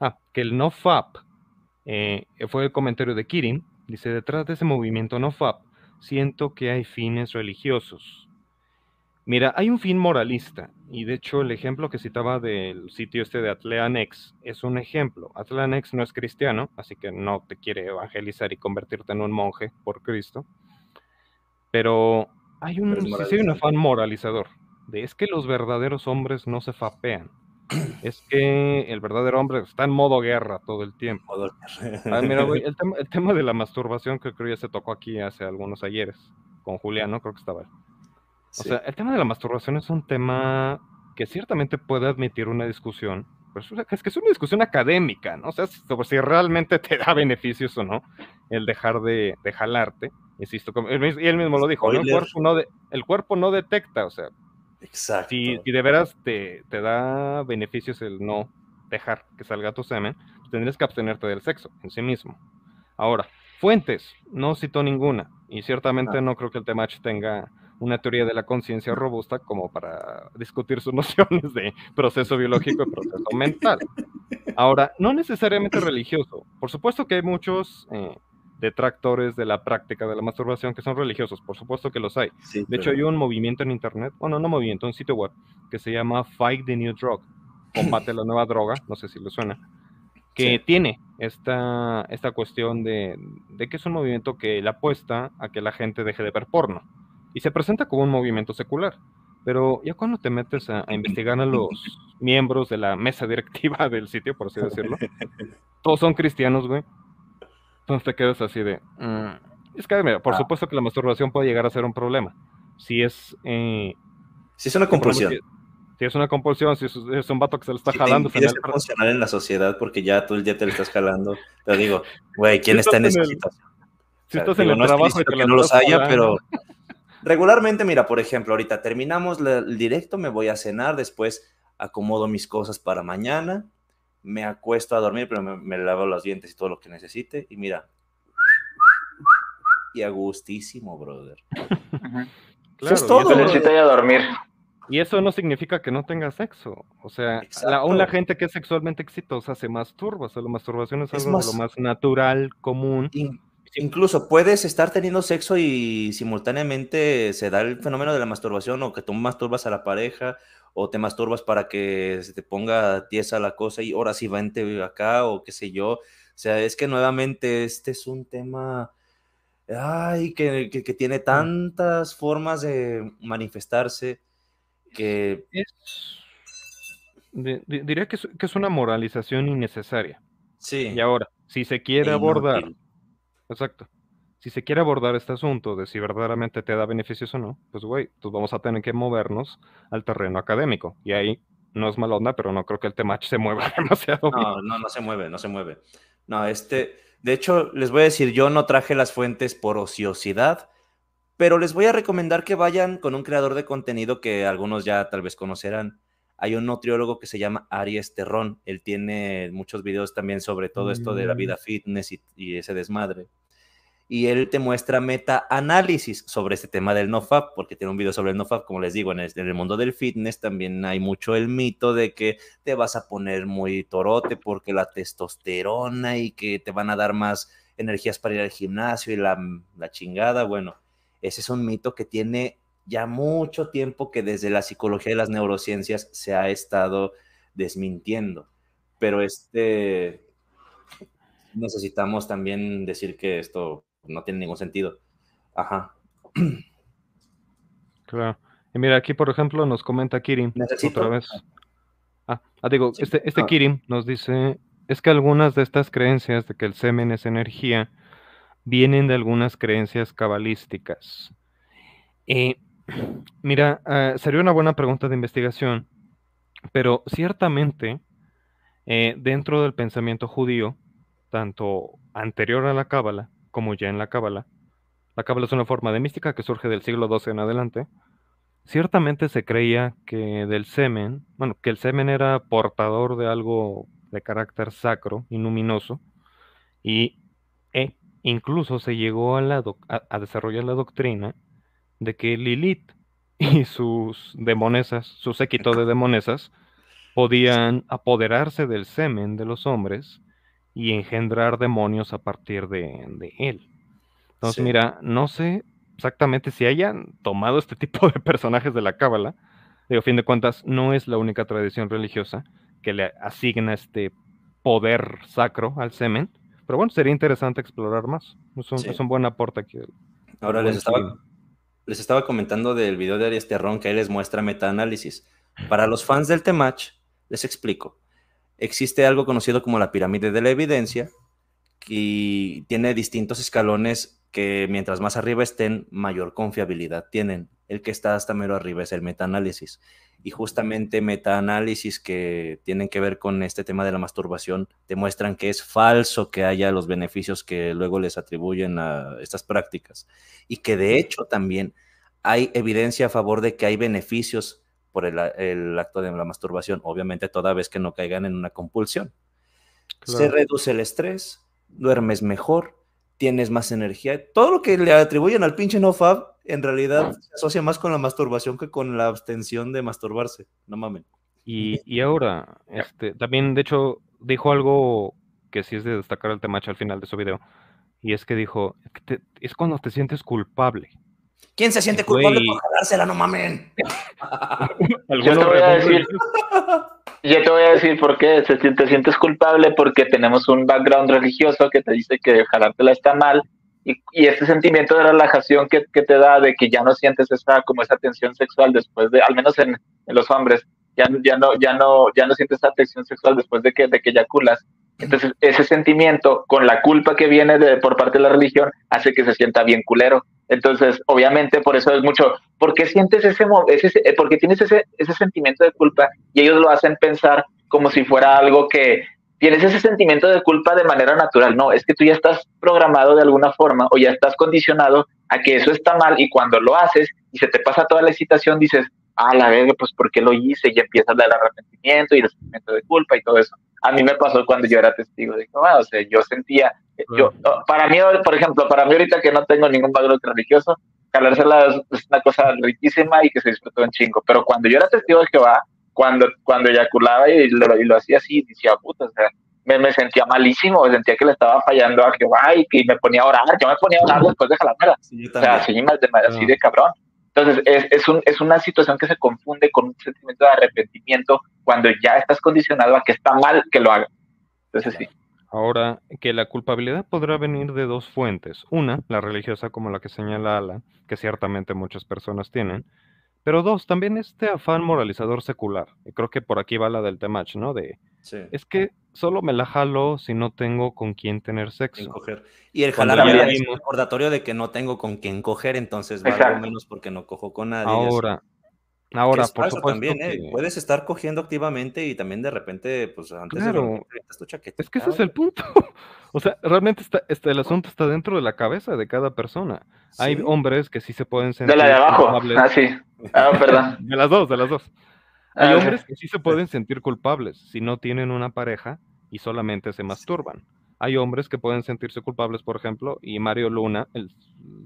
Ah, que el NoFap eh, fue el comentario de Kirin. Dice, detrás de ese movimiento NoFap, siento que hay fines religiosos. Mira, hay un fin moralista, y de hecho el ejemplo que citaba del sitio este de Atleanex es un ejemplo. Atleanex no es cristiano, así que no te quiere evangelizar y convertirte en un monje por Cristo, pero hay un, sí hay un afán moralizador, de es que los verdaderos hombres no se fapean, es que el verdadero hombre está en modo guerra todo el tiempo. Ah, mira, güey, el tema, el tema de la masturbación que creo ya se tocó aquí hace algunos ayeres con Julián, ¿no? Creo que estaba él. O Sí. sea, el tema de la masturbación es un tema que ciertamente puede admitir una discusión, pero es, que es una discusión académica, ¿no? O sea, sobre si realmente te da beneficios o no el dejar de, de jalarte. Insisto, y él mismo lo dijo, ¿no? El, cuerpo no de- el cuerpo no detecta, o sea, Exacto. si, si de veras te, te da beneficios el no dejar que salga tu semen, pues tendrías que abstenerte del sexo en sí mismo. Ahora, fuentes, no citó ninguna, y ciertamente no creo que el Temach tenga una teoría de la conciencia robusta como para discutir sus nociones de proceso biológico y proceso mental. Ahora, no necesariamente religioso. Por supuesto que hay muchos eh, detractores de la práctica de la masturbación que son religiosos, por supuesto que los hay. Sí, De hecho, hay un movimiento en internet, bueno, no movimiento, un sitio web que se llama Fight the New Drug, combate la nueva droga, no sé si le suena, que Sí. tiene esta, esta cuestión de, de que es un movimiento que le apuesta a que la gente deje de ver porno. Y se presenta como un movimiento secular. Pero ya cuando te metes a, a investigar a los miembros de la mesa directiva del sitio, por así decirlo, todos son cristianos, güey. Entonces te quedas así de... mm, Es que, mira, por Ah. supuesto que la masturbación puede llegar a ser un problema. Si es... Eh, Si es una compulsión. Si, es una compulsión, si es, un vato que se le está Si te jalando... le- ser funcional en la sociedad porque ya todo el día te lo estás jalando. Te digo, güey, ¿quién Si está en estás esa en el- situación? si O sea, estás en el no y te que la no los haya, pero regularmente, mira, por ejemplo, ahorita terminamos el directo, me voy a cenar, después acomodo mis cosas para mañana, me acuesto a dormir, pero me, me lavo los dientes y todo lo que necesite, y mira, y a gustísimo, brother. Claro, es y todo, eso- Se necesita ir a dormir. Y eso no significa que no tengas sexo. O sea, la, aún la gente que es sexualmente exitosa se masturba. O sea, la masturbación es Es algo más- de lo más natural, común. In- incluso puedes estar teniendo sexo y simultáneamente se da el fenómeno de la masturbación o que tú masturbas a la pareja o te masturbas para que se te ponga tiesa la cosa y ahora sí vente acá o qué sé yo. O sea, es que nuevamente este es un tema, ay, que, que- que tiene tantas formas de manifestarse que Es- di- di- diría que es, que es una moralización innecesaria. sí. Y ahora, si se quiere e abordar, exacto, si se quiere abordar este asunto de si verdaderamente te da beneficios o no, pues güey, pues vamos a tener que movernos al terreno académico. Y ahí no es mala onda, pero no creo que el temach se mueva demasiado. No, no, no se mueve, no se mueve. No, este, de hecho, les voy a decir, yo no traje las fuentes por ociosidad, pero les voy a recomendar que vayan con un creador de contenido que algunos ya tal vez conocerán. Hay un nutriólogo que se llama Aries Terrón. Él tiene muchos videos también sobre todo esto de la vida fitness y, y ese desmadre. Y él te muestra meta-análisis sobre este tema del nofap, porque tiene un video sobre el nofap, como les digo, en el, mundo del fitness también hay mucho el mito de que te vas a poner muy torote porque la testosterona y que te van a dar más energías para ir al gimnasio y la, la chingada. Bueno, ese es un mito que tiene ya mucho tiempo que desde la psicología y las neurociencias se ha estado desmintiendo. Pero este necesitamos también decir que esto no tiene ningún sentido. Ajá. Claro. Y mira, aquí por ejemplo nos comenta Kirin Necesito- otra vez. Ah, ah, digo, Sí. este, este Ah. Kirin nos dice, es que algunas de estas creencias de que el semen es energía vienen de algunas creencias cabalísticas. Eh, mira, ah, sería una buena pregunta de investigación, pero ciertamente eh, dentro del pensamiento judío, tanto anterior a la Cábala como ya en la Cábala, la Cábala es una forma de mística que surge del siglo XII en adelante. Ciertamente se creía que del semen, bueno, que el semen era portador de algo de carácter sacro y luminoso, y e incluso se llegó a, la a desarrollar la doctrina de que Lilith y sus demonesas, su séquito de demonesas, podían apoderarse del semen de los hombres y engendrar demonios a partir de, de él. Entonces, Sí. mira, no sé exactamente si hayan tomado este tipo de personajes de la cábala. Digo, a fin de cuentas, no es la única tradición religiosa que le asigna este poder sacro al semen. Pero bueno, sería interesante explorar más. Es un, Sí. es un buen aporte aquí. Ahora les estaba, les estaba comentando del video de Arias Terrón que ahí les muestra metaanálisis. Para los fans del Temach, les explico. Existe algo conocido como la pirámide de la evidencia y tiene distintos escalones que mientras más arriba estén, mayor confiabilidad tienen. El que está hasta mero arriba es el metaanálisis. Y justamente metaanálisis que tienen que ver con este tema de la masturbación demuestran que es falso que haya los beneficios que luego les atribuyen a estas prácticas. Y que de hecho también hay evidencia a favor de que hay beneficios por el, el acto de la masturbación, obviamente toda vez que no caigan en una compulsión. Se reduce el estrés, duermes mejor, tienes más energía. Todo lo que le atribuyen al pinche nofab en realidad se asocia más con la masturbación que con la abstención de masturbarse. No mames. Y, y ahora, este, también, de hecho, dijo algo que sí es de destacar el Temacho al final de su video. Y es que dijo, "Es que te- es cuando te sientes culpable. ¿Quién se siente culpable por jalársela? No mamen. Yo te voy a decir, yo te voy a decir por qué Se- te sientes culpable porque tenemos un background religioso que te dice que jalártela está mal y, y este sentimiento de relajación que, que te da de que ya no sientes esa como esa tensión sexual después de, al menos en, en los hombres, ya, no- ya no ya no ya no sientes esa tensión sexual después de que de que eyaculas. Entonces ese sentimiento con la culpa que viene de, por parte de la religión hace que se sienta bien culero. Entonces, obviamente, por eso es mucho, ¿por qué sientes ese, ese eh, porque tienes ese, ese sentimiento de culpa y ellos lo hacen pensar como si fuera algo que tienes ese sentimiento de culpa de manera natural? No, es que tú ya estás programado de alguna forma o ya estás condicionado a que eso está mal y cuando lo haces y se te pasa toda la excitación, dices, ah, la verga, pues ¿por qué lo hice? Y empieza el arrepentimiento y el sentimiento de culpa y todo eso. A mí me pasó cuando yo era testigo de Jehová, o sea, yo sentía, yo, oh, para mí, por ejemplo, para mí ahorita que no tengo ningún background religioso, jalársela es, es una cosa riquísima y que se disfrutó un chingo, pero cuando yo era testigo de Jehová, cuando, cuando eyaculaba y lo, y lo hacía así, decía, puta, o sea, me, me sentía malísimo, sentía que le estaba fallando a Jehová y que me ponía a orar, yo me ponía a orar después de jalármela, o sea, así, así de cabrón. Entonces, es, es, un, es una situación que se confunde con un sentimiento de arrepentimiento cuando ya estás condicionado a que está mal que lo haga. Entonces, sí. Ahora, que la culpabilidad podrá venir de dos fuentes. Una, la religiosa, como la que señala Alan, que ciertamente muchas personas tienen. Pero dos, también este afán moralizador secular. Y creo que por aquí va la del temach, ¿no? De, Sí. es que solo me la jalo si no tengo con quién tener sexo. coger. Y el jalar ya es un recordatorio de que no tengo con quién coger, entonces valgo menos porque no cojo con nadie. Ahora, ahora, por supuesto también, ¿eh? que- Puedes estar cogiendo activamente y también de repente, pues antes de Claro. quitas tu chaqueta. Es que ese es el punto. O sea, realmente está, está- el asunto está dentro de la cabeza de cada persona. Hay hombres que sí se pueden sentir. De la de abajo. Ah, sí. Ah, perdón. De las dos, de las dos. Hay Ah, hombres que sí se pueden sentir culpables si no tienen una pareja y solamente se masturban. Hay hombres que pueden sentirse culpables, por ejemplo, y Mario Luna, el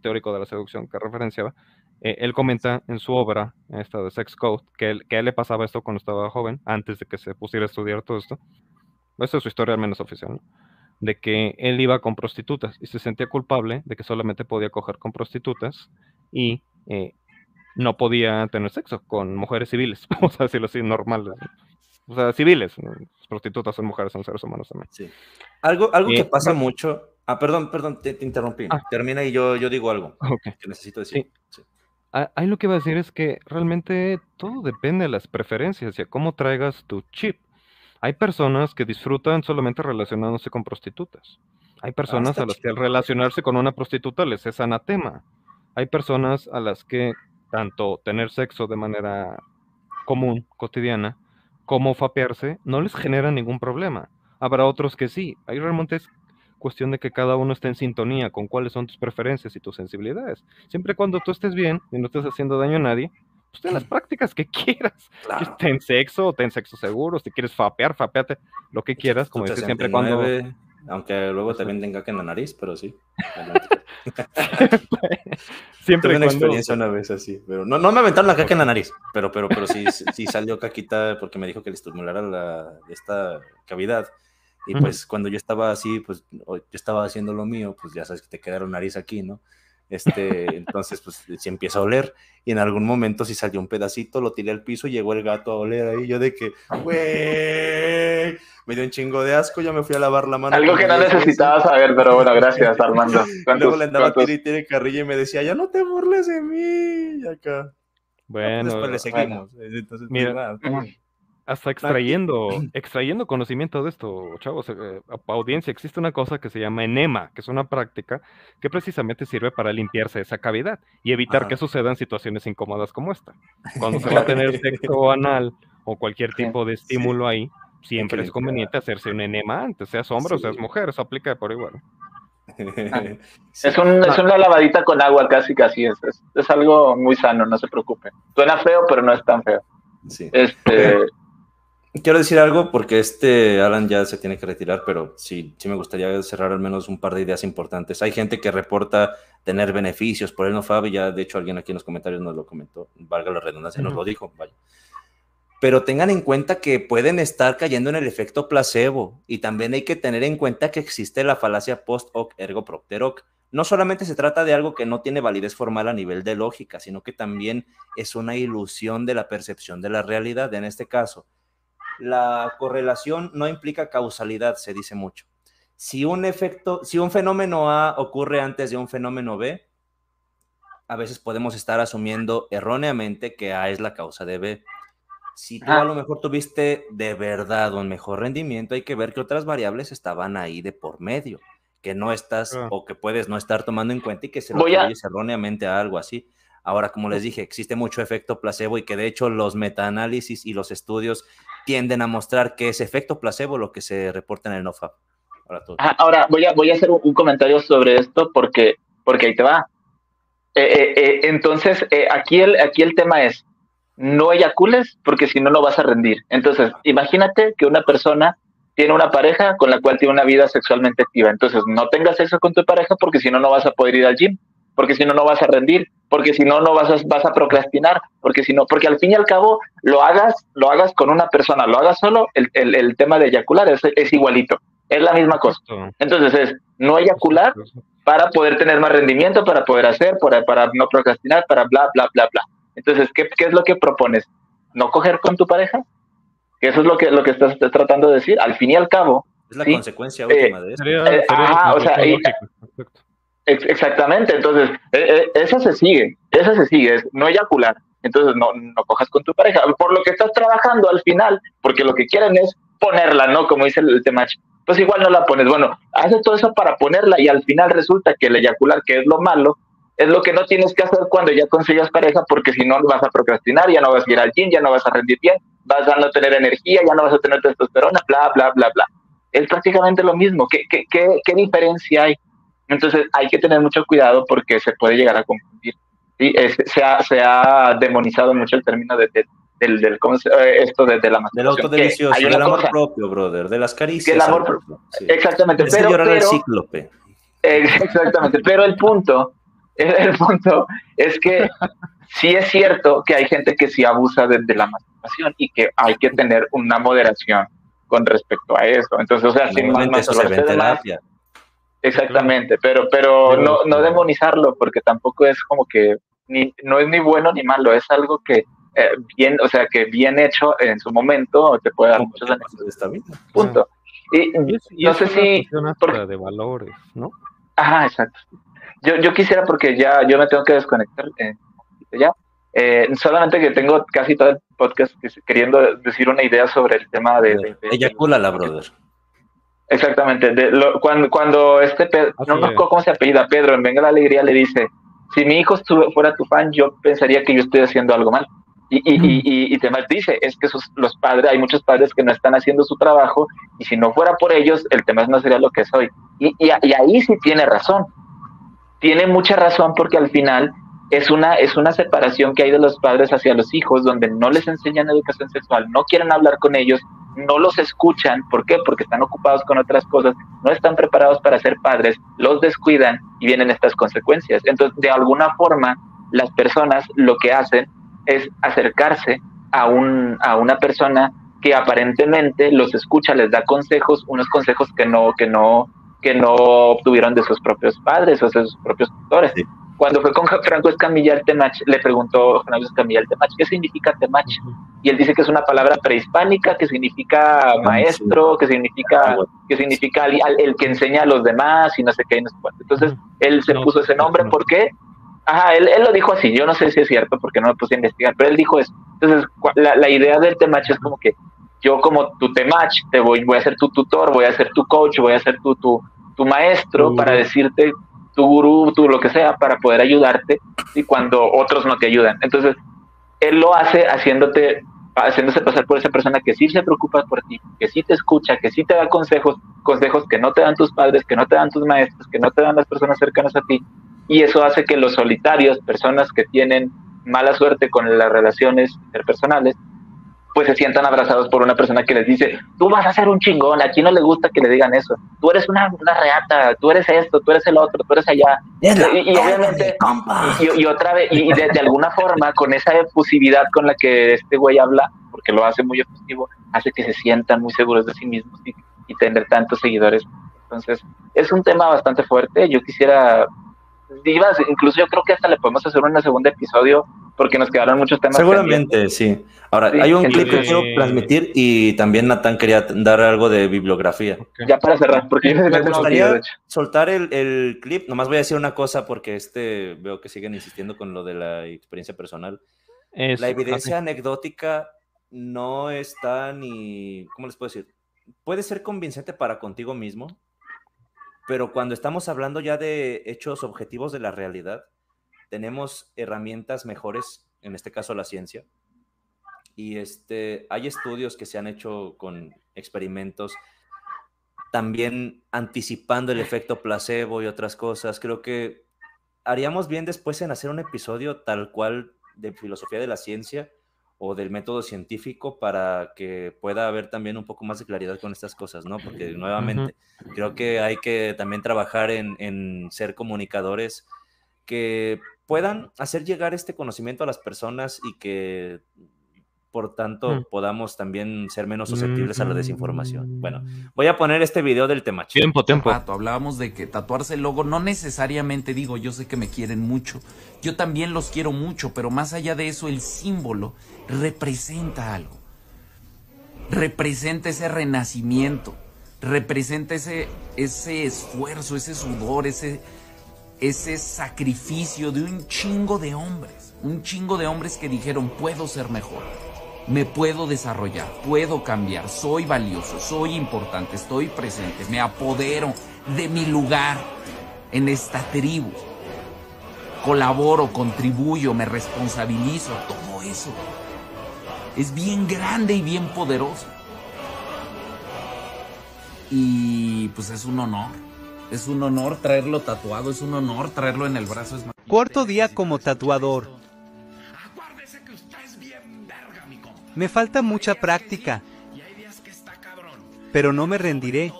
teórico de la seducción que referenciaba, eh, él comenta en su obra, esta de Sex Code, que, él- que a él le pasaba esto cuando estaba joven, antes de que se pusiera a estudiar todo esto. Esa es su historia al menos oficial, ¿no? De que él iba con prostitutas y se sentía culpable de que solamente podía coger con prostitutas y eh, no podía tener sexo con mujeres civiles, vamos a decirlo así, normales. ¿no? O sea, civiles. prostitutas son mujeres, son seres humanos también. Sí. Algo, algo que Eh, pasa no- mucho. Ah, perdón, perdón, te, te interrumpí. Ah. Termina y yo, yo digo algo Ok. que necesito decir. Sí. Ah, Ahí lo que iba a decir es que realmente todo depende de las preferencias y a cómo traigas tu chip. Hay personas que disfrutan solamente relacionándose con prostitutas. Hay personas está a las que al relacionarse con una prostituta les es anatema. Hay personas a las que tanto tener sexo de manera común, cotidiana, como fapearse, no les genera ningún problema. Habrá otros que sí. Ahí realmente es cuestión de que cada uno esté en sintonía con cuáles son tus preferencias y tus sensibilidades. Siempre cuando tú estés bien y no estés haciendo daño a nadie, pues ten las prácticas que quieras. Claro. Ten sexo, ten sexo seguro, si quieres fapear, fapeate lo que quieras, como dice siempre cuando... 69, Aunque luego también tenga que en la nariz, pero sí. Siempre Tuve una cuando- experiencia una vez así, pero no, no me aventaron la caca en la nariz, pero, pero, pero sí, sí salió caquita porque me dijo que le estimulara la, esta cavidad. Y pues cuando yo estaba así, pues yo estaba haciendo lo mío, pues ya sabes que te queda la nariz aquí, ¿no? Este, entonces, pues se empieza a oler y en algún momento si salió un pedacito, lo tiré al piso, llegó el gato a oler ahí, yo de que, güey, me dio un chingo de asco, ya me fui a lavar la mano. Algo que no necesitaba saber, pero bueno, gracias Armando. Luego le andaba tira y tira carrilla y me decía, ya no te burles de mí, y acá. Bueno, Después le seguimos. Entonces, pues, mira, nada. Hasta extrayendo, extrayendo conocimiento de esto, chavos, eh, audiencia, existe una cosa que se llama enema, que es una práctica que precisamente sirve para limpiarse esa cavidad y evitar Ajá. que sucedan situaciones incómodas como esta. Cuando se va a tener sexo anal o cualquier tipo de estímulo ahí, siempre es conveniente hacerse un enema antes, seas hombre o seas mujer, eso aplica por igual. Sí. Es, un, es una lavadita con agua, casi casi es, es. es algo muy sano, no se preocupen. Suena feo, pero no es tan feo. Sí. Este, Quiero decir algo porque este Alan ya se tiene que retirar, pero sí, sí me gustaría cerrar al menos un par de ideas importantes. Hay gente que reporta tener beneficios por el nofab y ya de hecho alguien aquí en los comentarios nos lo comentó, valga la redundancia, nos Ujú. lo dijo, vaya. Pero tengan en cuenta que pueden estar cayendo en el efecto placebo y también hay que tener en cuenta que existe la falacia post hoc ergo propter hoc. No solamente se trata de algo que no tiene validez formal a nivel de lógica, sino que también es una ilusión de la percepción de la realidad. En este caso, la correlación no implica causalidad, se dice mucho. Si un efecto, si un fenómeno A ocurre antes de un fenómeno B, a veces podemos estar asumiendo erróneamente que A es la causa de B. Si tú Ah. a lo mejor tuviste de verdad un mejor rendimiento, hay que ver que otras variables estaban ahí de por medio, que no estás Ah. o que puedes no estar tomando en cuenta y que se lo a- erróneamente a algo así. Ahora, como les dije, existe mucho efecto placebo y que de hecho los metaanálisis y los estudios tienden a mostrar que es efecto placebo lo que se reporta en el NoFap. Ahora voy a, voy a hacer un, un comentario sobre esto porque, porque ahí te va. Eh, eh, eh, entonces, aquí, el, aquí el tema es, no eyacules porque si no, no vas a rendir. Entonces, imagínate que una persona tiene una pareja con la cual tiene una vida sexualmente activa. Entonces, no tengas sexo con tu pareja porque si no, no vas a poder ir al gym, porque si no, no vas a rendir, porque si no, no vas a, vas a procrastinar, porque si no, porque al fin y al cabo, lo hagas, lo hagas con una persona, lo hagas solo, el, el, el tema de eyacular es, es igualito, es la misma cosa. Entonces es no eyacular para poder tener más rendimiento, para poder hacer, para, para no procrastinar, para bla, bla, bla, bla. Entonces, ¿qué, ¿qué es lo que propones? ¿No coger con tu pareja? Que eso es lo que, lo que estás, estás tratando de decir. Al fin y al cabo, Es la sí, consecuencia eh, última de eso. Sería, Eh, lo o sea, y- exactamente, entonces, eh, eh, eso se sigue, eso se sigue, es no eyacular. Entonces, no, no cojas con tu pareja. Por lo que estás trabajando al final, porque lo que quieren es ponerla, ¿no? Como dice el, el temach. Pues igual no la pones. Bueno, haces todo eso para ponerla y al final resulta que el eyacular, que es lo malo, es lo que no tienes que hacer cuando ya consigas pareja, porque si no vas a procrastinar, ya no vas a ir al gym, ya no vas a rendir bien, vas a no tener energía, ya no vas a tener testosterona, bla, bla, bla, bla. Es prácticamente lo mismo. ¿Qué, qué, qué, qué diferencia hay? Entonces hay que tener mucho cuidado porque se puede llegar a confundir. ¿sí? Es- se, ha, se ha demonizado mucho el término de, de- del, del ¿cómo se- eh, esto de, de la Del autodelicioso, hay del amor cosa- propio, brother, de las caricias. El amor al pro- otro, sí. Exactamente, de pero, pero- cíclope. Eh, Exactamente, pero el punto, el, el punto es que sí es cierto que hay gente que sí abusa de, de la masturbación y que hay que tener una moderación con respecto a eso. Entonces, o sea, sin más se más. Exactamente, pero, pero Pero, no, no demonizarlo porque tampoco es como que ni, no es ni bueno ni malo, es algo que eh, bien, o sea, que bien hecho en su momento te puede dar muchos beneficios. cosa de esta vida. Punto. Y, Y es, y no es sé una si cuestión hasta por- de valores, ¿no? Ajá, exacto. Yo, yo quisiera, porque ya yo me tengo que desconectar eh, ya. Eh, solamente que tengo casi todo el podcast que- queriendo decir una idea sobre el tema de. de- de- Eyacúlala, brother. Exactamente. De lo- cuando, cuando este. Pe- Así no me es. acuerdo cómo se apellida, Pedro, en Venga la Alegría le dice: Si mi hijo fuera tu fan, yo pensaría que yo estoy haciendo algo mal. Y, y, y, y, y Temach dice: Es que sus- los padres, hay muchos padres que no están haciendo su trabajo, y si no fuera por ellos, el tema no sería lo que soy. Y, y, y ahí sí tiene razón tiene mucha razón porque al final es una, es una separación que hay de los padres hacia los hijos, donde no les enseñan educación sexual, no quieren hablar con ellos, no los escuchan. ¿Por qué? Porque están ocupados con otras cosas, no están preparados para ser padres, los descuidan y vienen estas consecuencias. Entonces, de alguna forma, las personas lo que hacen es acercarse a, un, a una persona que aparentemente los escucha, les da consejos, unos consejos que no, que no, que no obtuvieron de sus propios padres o de sus propios tutores. Sí. Cuando fue con Franco Escamilla al Temach, le preguntó Franco Escamilla al Temach, ¿qué significa Temach? Y él dice que es una palabra prehispánica, que significa maestro, que significa, que significa el, que enseña a los demás y no sé qué. No sé cuánto. Entonces, él se puso ese nombre, ¿por qué? Ajá, él, él, lo dijo así, yo no sé si es cierto porque no me puse a investigar, pero él dijo eso. Entonces, la, la idea del Temach es como que yo como tu Temach, te voy, voy a ser tu tutor, voy a ser tu coach, voy a ser tu, tu, tu maestro para decirte tu gurú, tu lo que sea, para poder ayudarte y cuando otros no te ayudan. Entonces, él lo hace haciéndote, haciéndose pasar por esa persona que sí se preocupa por ti, que sí te escucha, que sí te da consejos, consejos que no te dan tus padres, que no te dan tus maestros, que no te dan las personas cercanas a ti, y eso hace que los solitarios, personas que tienen mala suerte con las relaciones interpersonales, pues se sientan abrazados por una persona que les dice, tú vas a ser un chingón, aquí no le gusta que le digan eso, tú eres una, reata, tú eres esto, tú eres el otro, tú eres allá. Y, obviamente, y, otra vez, y de, alguna forma, con esa efusividad con la que este güey habla, porque lo hace muy efusivo, hace que se sientan muy seguros de sí mismos y, y tener tantos seguidores. Entonces, es un tema bastante fuerte. Yo quisiera divas, incluso yo creo que hasta le podemos hacer un segundo episodio porque nos quedaron muchos temas. Seguramente, sí. Ahora, hay un clip que quiero transmitir y también Natán quería dar algo de bibliografía. Ya para cerrar, porque me gustaría soltar el, el, clip. Nomás voy a decir una cosa porque este veo que siguen insistiendo con lo de la experiencia personal. la evidencia anecdótica no está ni, ¿cómo les puedo decir? Puede ser convincente para contigo mismo, pero cuando estamos hablando ya de hechos objetivos de la realidad, tenemos herramientas mejores, en este caso la ciencia. Y este, hay estudios que se han hecho con experimentos también anticipando el efecto placebo y otras cosas. Creo que haríamos bien después en hacer un episodio tal cual de filosofía de la ciencia o del método científico para que pueda haber también un poco más de claridad con estas cosas, ¿no? Porque nuevamente creo que hay que también trabajar en, en, ser comunicadores que puedan hacer llegar este conocimiento a las personas y que por tanto mm. podamos también ser menos susceptibles a la desinformación. Bueno, voy a poner este video del tema. Tiempo, tiempo. hablábamos de que tatuarse el logo no necesariamente digo, yo sé que me quieren mucho, yo también los quiero mucho, pero más allá de eso el símbolo representa algo. Representa ese renacimiento, representa ese, ese esfuerzo, ese sudor, ese, ese sacrificio de un chingo de hombres, un chingo de hombres que dijeron, puedo ser mejor me puedo desarrollar, puedo cambiar, soy valioso, soy importante, estoy presente, me apodero de mi lugar en esta tribu. Colaboro, contribuyo, me responsabilizo, todo eso. Es bien grande y bien poderoso. Y pues es un honor. Es un honor traerlo tatuado, es un honor traerlo en el brazo. Cuarto día como tatuador. Me falta mucha práctica. Pero no me rendiré.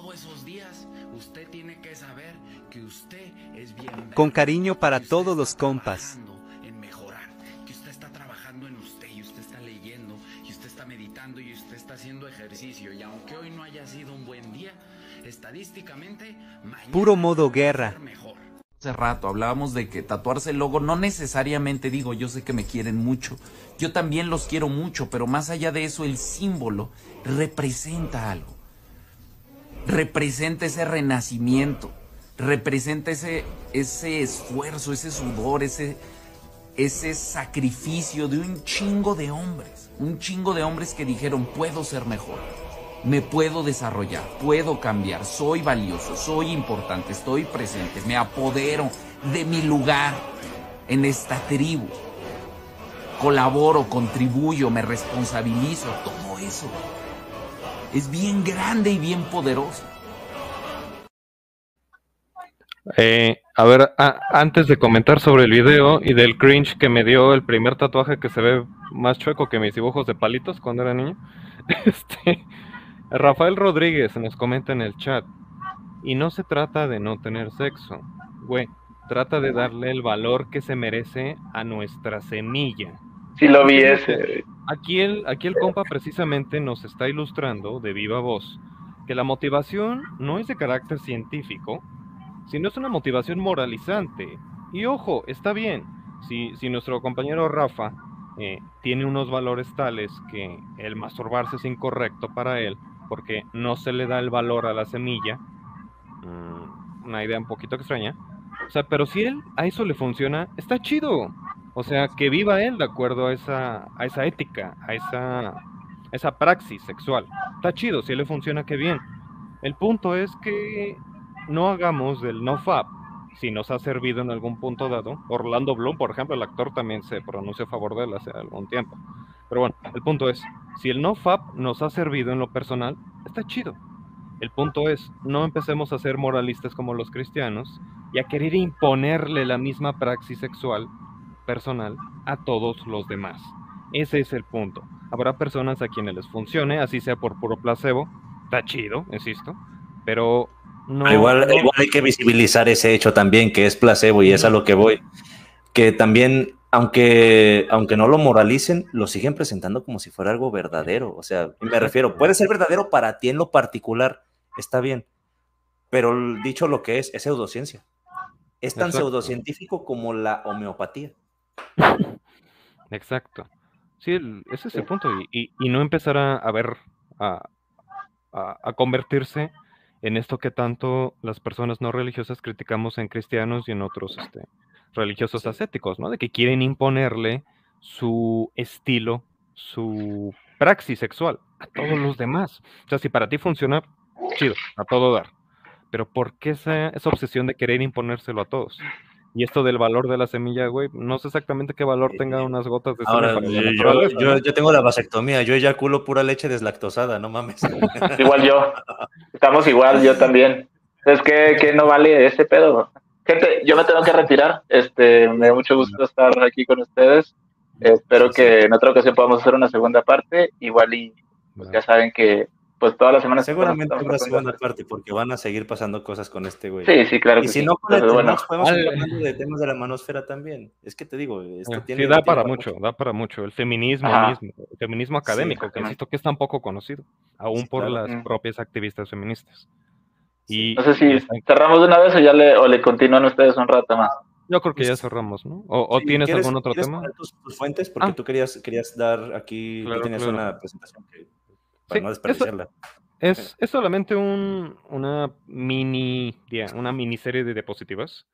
Con cariño para todos los compas. Puro modo guerra. Rato hablábamos de que tatuarse el logo no necesariamente digo, yo sé que me quieren mucho, yo también los quiero mucho, pero más allá de eso el símbolo representa algo. Representa ese renacimiento, representa ese, ese esfuerzo, ese sudor, ese, ese sacrificio de un chingo de hombres, un chingo de hombres que dijeron puedo ser mejor me puedo desarrollar, puedo cambiar, soy valioso, soy importante, estoy presente, me apodero de mi lugar en esta tribu. Colaboro, contribuyo, me responsabilizo, todo eso. Es bien grande y bien poderoso. Eh, a ver, antes de comentar sobre el video y del cringe que me dio el primer tatuaje que se ve más chueco que mis dibujos de palitos cuando era niño, este, Rafael Rodríguez nos comenta en el chat. Y no se trata de no tener sexo, güey. Trata de darle el valor que se merece a nuestra semilla. Si lo vi ese. Aquí el, aquí el compa precisamente nos está ilustrando de viva voz que la motivación no es de carácter científico, sino es una motivación moralizante Y ojo, está bien. Si, si nuestro compañero Rafa eh, tiene unos valores tales que el masturbarse es incorrecto para él, porque no se le da el valor a la semilla, mm, una idea un poquito extraña. O sea, pero si él a eso le funciona, está chido. O sea, que viva él de acuerdo a esa, a esa ética, a esa, esa praxis sexual. Está chido, si él le funciona, qué bien. El punto es que no hagamos del no fab si nos ha servido en algún punto dado. Orlando Bloom, por ejemplo, el actor también se pronunció a favor de él hace algún tiempo. Pero bueno, el punto es, si el no fab nos ha servido en lo personal, está chido. El punto es, no empecemos a ser moralistas como los cristianos y a querer imponerle la misma praxis sexual personal a todos los demás. Ese es el punto. Habrá personas a quienes les funcione, así sea por puro placebo, está chido, insisto, pero no, Ah, igual hay que visibilizar ese hecho también, que es placebo y es a lo que voy. Que también, aunque, aunque no lo moralicen, lo siguen presentando como si fuera algo verdadero. O sea, me refiero, puede ser verdadero para ti en lo particular, está bien. Pero dicho lo que es, es pseudociencia. Es tan Exacto. pseudocientífico como la homeopatía. Exacto. Sí, el- ese es el punto. Y, y- y no empezar a, a ver, a, a- a convertirse en esto que tanto las personas no religiosas criticamos en cristianos y en otros este, religiosos ascéticos, ¿no? De que quieren imponerle su estilo, su praxis sexual a todos los demás. O sea, si para ti funciona, chido, a todo dar. Pero ¿por qué esa, esa obsesión de querer imponérselo a todos? Y esto del valor de la semilla, güey, no sé exactamente qué valor tenga unas gotas de Ahora, para la yo, yo, tengo la vasectomía, yo eyaculo pura leche deslactosada, no mames. Igual yo. Estamos igual, yo también. Es que, que no vale ese pedo. Gente, yo me tengo que retirar. Este, me da mucho gusto estar aquí con ustedes. espero que en otra ocasión podamos hacer una segunda parte. Igual y pues, ya saben que pues todas las semanas Seguramente estamos segunda parte porque van a seguir pasando cosas con este güey. Sí, sí, claro Y que si sí. no con el bueno. Podemos Vale. hablando de temas de la manosfera también. Es que te digo, esto Eh, tiene sí, da tiene para mucho, da para mucho. El feminismo Ajá. mismo, el feminismo académico, que insisto que es tan poco conocido, aún Sí, por claro. las Mm. propias activistas feministas. Y, No sé si cerramos de una vez o ya le, o le continúan ustedes un rato más. yo creo que ya cerramos, ¿no? ¿O, o Sí, tienes ¿quieres- algún otro tema? Tus, tus fuentes, porque Ah. tú querías, querías dar aquí, Claro, tú tenías claro. una presentación que, para Sí, no eso- desperdiciarla. Es, es solamente un, una mini, una miniserie de diapositivas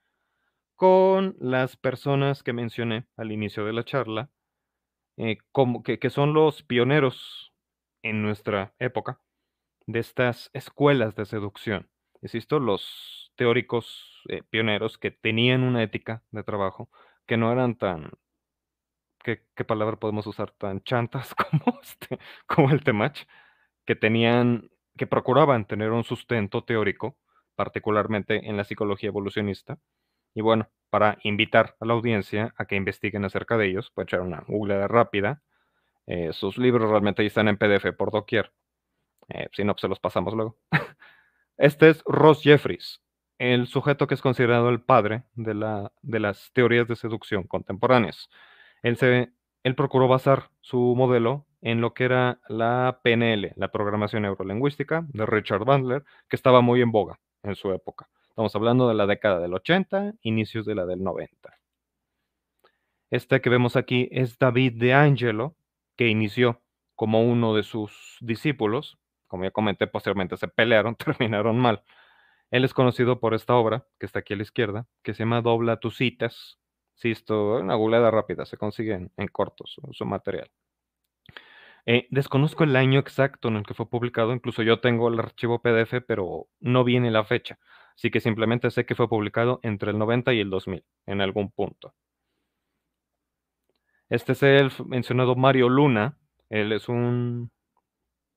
con las personas que mencioné al inicio de la charla, eh, como que, que son los pioneros en nuestra época de estas escuelas de seducción. Insisto, los teóricos eh, pioneros que tenían una ética de trabajo que no eran tan, ¿qué, qué palabra podemos usar? Tan chantas como, este, como el Temach, que tenían, que procuraban tener un sustento teórico, particularmente en la psicología evolucionista. Y bueno, para invitar a la audiencia a que investiguen acerca de ellos, pueden echar una googleada rápida. Eh, sus libros realmente están en PDF por doquier. Eh, si no, pues se los pasamos luego. Este es Ross Jeffries, el sujeto que es considerado el padre de, la, de las teorías de seducción contemporáneas. Él, se, él procuró basar su modelo en lo que era la PNL, la programación neurolingüística de Richard Bandler, que estaba muy en boga en su época. Estamos hablando de la década del 80, inicios de la del 90. Este que vemos aquí es David de Angelo, que inició como uno de sus discípulos. Como ya comenté, posteriormente se pelearon, terminaron mal. Él es conocido por esta obra, que está aquí a la izquierda, que se llama Dobla tus citas. Sí, esto una googleada rápida, se consigue en, en corto su, material. Eh, desconozco el año exacto en el que fue publicado, incluso yo tengo el archivo PDF, pero no viene la fecha. Así que simplemente sé que fue publicado entre el 90 y el 2000, en algún punto. Este es el mencionado Mario Luna. Él es un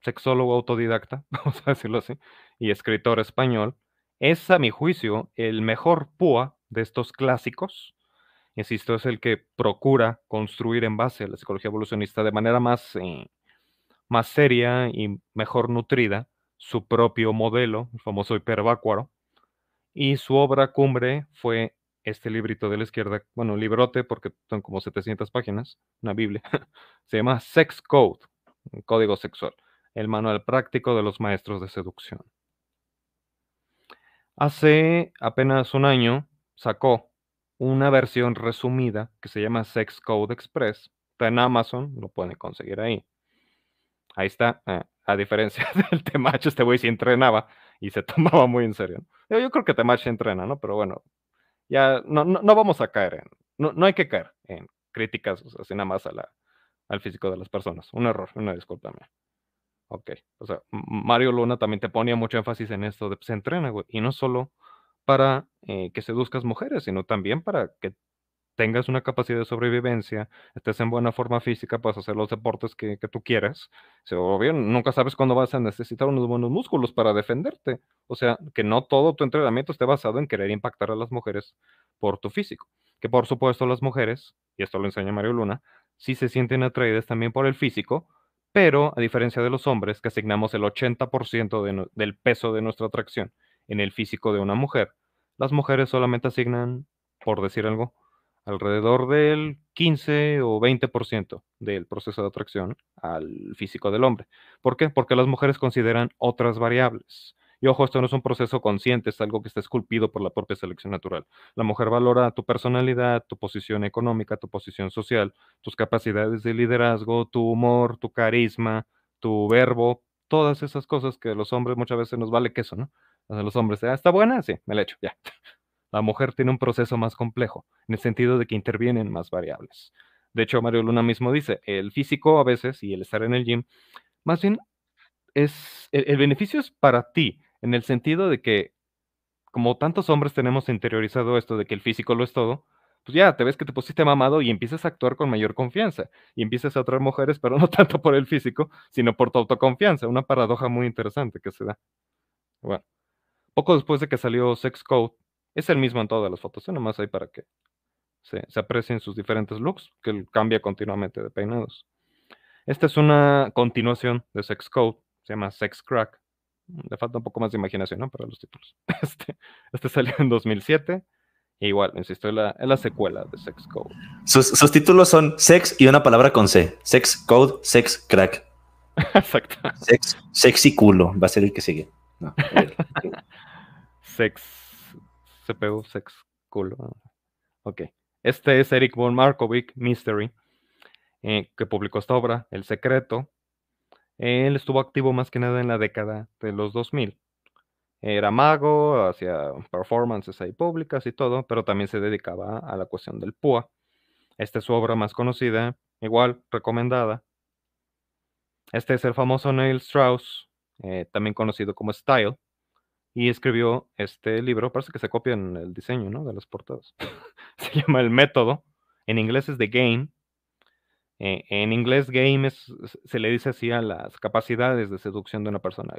sexólogo autodidacta, vamos a decirlo así, y escritor español. Es, a mi juicio, el mejor púa de estos clásicos. Insisto, es el que procura construir en base a la psicología evolucionista de manera más, eh, más seria y mejor nutrida su propio modelo, el famoso hipervácuaro. Y su obra cumbre fue este librito de la izquierda, bueno, librote porque son como 700 páginas, una Biblia. Se llama Sex Code, un código sexual, el manual práctico de los maestros de seducción. Hace apenas un año sacó una versión resumida que se llama Sex Code Express. Está en Amazon, lo pueden conseguir ahí. Ahí está. eh, a diferencia del Temach, este güey sí entrenaba y se tomaba muy en serio. Yo, creo que Temach entrena, ¿no? Pero bueno, ya no, no, no vamos a caer en. No, no hay que caer en críticas así nada más a la, al físico de las personas. Un error, una disculpa mía. Ok, o sea, Mario Luna también te ponía mucho énfasis en esto de se entrena, güey, y no solo para eh, que seduzcas mujeres, sino también para que tengas una capacidad de sobrevivencia, estés en buena forma física, puedas hacer los deportes que, que tú quieras. O bien, nunca sabes cuándo vas a necesitar unos buenos músculos para defenderte. O sea, que no todo tu entrenamiento esté basado en querer impactar a las mujeres por tu físico. Que por supuesto las mujeres, y esto lo enseña Mario Luna, sí se sienten atraídas también por el físico, pero a diferencia de los hombres, que asignamos el 80% de nu- del peso de nuestra atracción en el físico de una mujer, las mujeres solamente asignan, por decir algo, alrededor del 15 o 20% del proceso de atracción al físico del hombre. ¿Por qué? Porque las mujeres consideran otras variables. Y ojo, esto no es un proceso consciente, es algo que está esculpido por la propia selección natural. La mujer valora tu personalidad, tu posición económica, tu posición social, tus capacidades de liderazgo, tu humor, tu carisma, tu verbo, todas esas cosas que los hombres muchas veces nos vale queso, ¿no? A los hombres, ah, ¿está buena? Sí, me la echo, ya. La mujer tiene un proceso más complejo, en el sentido de que intervienen más variables. De hecho, Mario Luna mismo dice, el físico a veces y el estar en el gym, más bien es, el, el beneficio es para ti, en el sentido de que como tantos hombres tenemos interiorizado esto de que el físico lo es todo, pues ya te ves que te pusiste mamado y empiezas a actuar con mayor confianza y empiezas a atraer mujeres, pero no tanto por el físico, sino por tu autoconfianza, una paradoja muy interesante que se da. Bueno, poco después de que salió Sex Code, es el mismo en todas las fotos, ¿eh? nomás hay para que se, se aprecien sus diferentes looks, que cambia continuamente de peinados. Esta es una continuación de Sex Code, se llama Sex Crack. Le falta un poco más de imaginación, ¿no? Para los títulos. Este, este salió en 2007. E igual, insisto, es la, la secuela de Sex Code. Sus, sus títulos son sex y una palabra con C. Sex code, sex crack. Exacto. Sex, sexy culo. Va a ser el que sigue. No. Sex. CPU, Sex Culo. Ok. Este es Eric von Markovic, Mystery, eh, que publicó esta obra, El Secreto. Él estuvo activo más que nada en la década de los 2000. Era mago, hacía performances ahí públicas y todo, pero también se dedicaba a la cuestión del PUA. Esta es su obra más conocida, igual recomendada. Este es el famoso Neil Strauss, eh, también conocido como Style, y escribió este libro, parece que se copia en el diseño ¿no? de las portadas. se llama El Método, en inglés es The Game. Eh, en inglés, game es, se le dice así a las capacidades de seducción de una persona.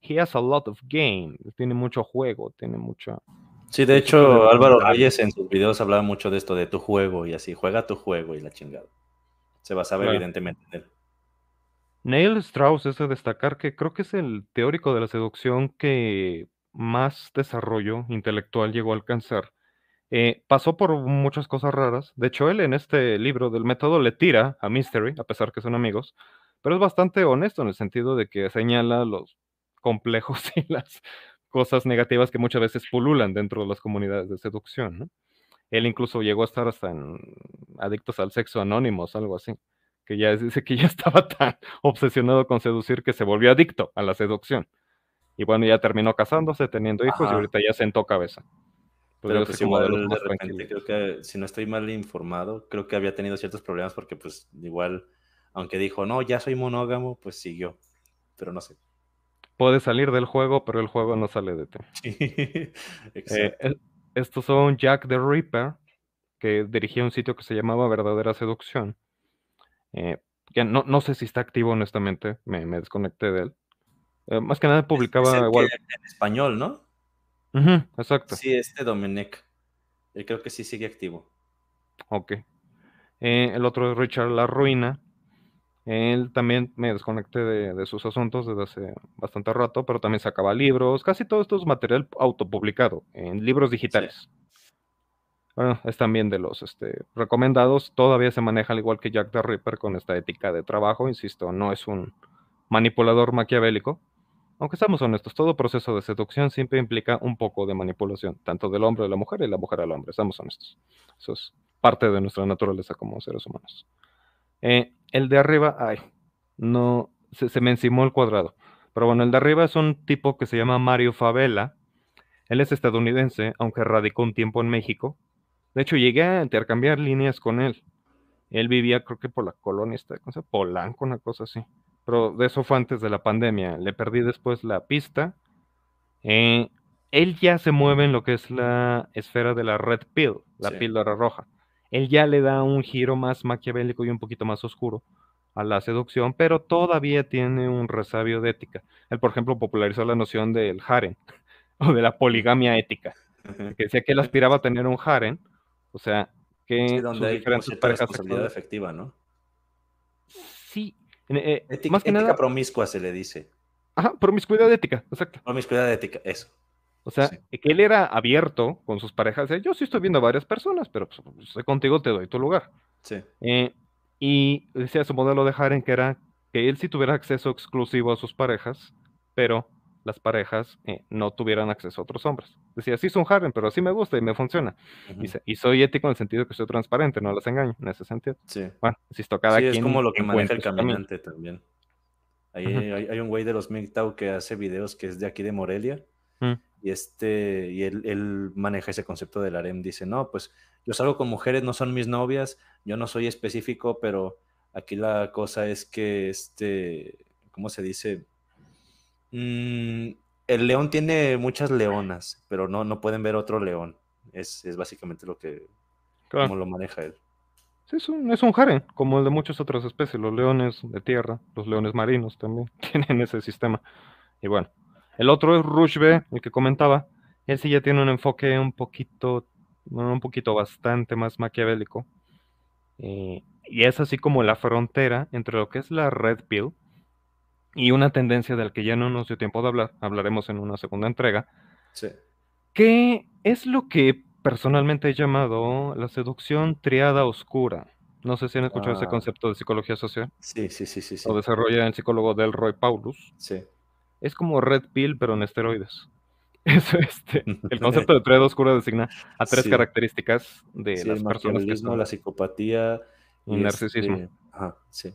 He has a lot of game, tiene mucho juego, tiene mucho... Sí, de hecho, Álvaro Reyes en sus videos hablaba mucho de esto, de tu juego y así, juega tu juego y la chingada. Se basaba Claro. evidentemente en él. Neil Strauss es de destacar que creo que es el teórico de la seducción que más desarrollo intelectual llegó a alcanzar. Eh, pasó por muchas cosas raras. De hecho, él en este libro del método le tira a Mystery, a pesar que son amigos, pero es bastante honesto en el sentido de que señala los complejos y las cosas negativas que muchas veces pululan dentro de las comunidades de seducción. ¿no? Él incluso llegó a estar hasta en adictos al sexo anónimos, algo así que ya dice que ya estaba tan obsesionado con seducir que se volvió adicto a la seducción. Y bueno, ya terminó casándose, teniendo hijos y ahorita ya sentó cabeza. Pues Pero yo pues igual de repente creo que, si no estoy mal informado, creo que había tenido ciertos problemas porque pues igual, aunque dijo, no, ya soy monógamo, pues siguió. Pero no sé. Puedes salir del juego, pero el juego no sale de ti. Eh, Exacto. estos son Jack the Ripper, que dirigía un sitio que se llamaba Verdadera Seducción. Eh, que no, no sé si está activo, honestamente, me, me desconecté de él. Eh, más que nada Es publicaba el que en español, ¿no? Exacto. Sí, este Domenech. Él creo que sí sigue activo. Ok. Eh, el otro es Richard La Ruina. Él también me desconecté de, de sus asuntos desde hace bastante rato, pero también sacaba libros. Casi todo esto es material autopublicado en libros digitales. Bueno, es también de los este, recomendados. Todavía se maneja al igual que Jack the Ripper con esta ética de trabajo. Insisto, no es un manipulador maquiavélico, aunque seamos honestos, todo proceso de seducción siempre implica un poco de manipulación, tanto del hombre a la mujer y la mujer al hombre, seamos honestos. Eso es parte de nuestra naturaleza como seres humanos. Eh, el de arriba, ay, no, se, se me encimó el cuadrado. Pero bueno, el de arriba es un tipo que se llama Mario Favela. Él es estadounidense, aunque radicó un tiempo en México. De hecho, llegué a intercambiar líneas con él. Él vivía, creo que por la colonia, esta cosa, Polanco, una cosa así. Pero de eso fue antes de la pandemia. Le perdí después la pista. Eh, él ya se mueve en lo que es la esfera de la red pill, la Sí. píldora roja. Él ya le da un giro más maquiavélico y un poquito más oscuro a la seducción, pero todavía tiene un resabio de ética. Él, por ejemplo, popularizó la noción del harem o de la poligamia ética, que decía que él aspiraba a tener un harem, o sea, que Sí, sus donde hay diferentes cierta parejas responsabilidad efectiva, ¿no? Sí, eh, Ética, más que ética nada, promiscua se le dice. ajá, promiscuidad ética, exacto. Promiscuidad ética, eso. O sea, que él era abierto con sus parejas. Yo sí estoy viendo a varias personas, pero pues, estoy contigo, te doy tu lugar. Sí. Eh, y decía su modelo de Harem que era que él sí tuviera acceso exclusivo a sus parejas, pero las parejas eh, no tuvieran acceso a otros hombres. Decía, sí es un Harem, pero así me gusta y me funciona. Dice, y soy ético en el sentido que soy transparente, no las engaño, en ese sentido. Sí. Bueno, insisto, cada sí, quien es como lo que maneja el caminante también. Ahí hay, hay un güey de los MGTOW que hace videos que es de aquí de Morelia. Mm. Y este, y él, él maneja ese concepto del harem. Dice, no, pues yo salgo con mujeres, no son mis novias, yo no soy específico, pero aquí la cosa es que este, ¿cómo se dice? Mm, el león tiene muchas leonas, pero no, no pueden ver otro león. Es, es básicamente lo que, Claro. como lo maneja él. Sí, es un, es un harem, como el de muchas otras especies, los leones de tierra, los leones marinos también tienen ese sistema. Y bueno, el otro es Rushbe, el que comentaba, él sí ya tiene un enfoque un poquito, un poquito bastante más maquiavélico. Eh, y es así como la frontera entre lo que es la red pill y una tendencia del que ya no nos dio tiempo de hablar, hablaremos en una segunda entrega, Sí. que es lo que personalmente he llamado la seducción triada oscura. No sé si han escuchado ese Ah. concepto de psicología social. Sí, sí, sí, sí. sí. Lo desarrolla el psicólogo Delroy Paulus. Sí. Es como Red Pill, pero en esteroides. Eso, este, el concepto de triada oscura designa a tres Sí. características de Sí, las el personas que son la psicopatía y y narcisismo. este, ajá, sí.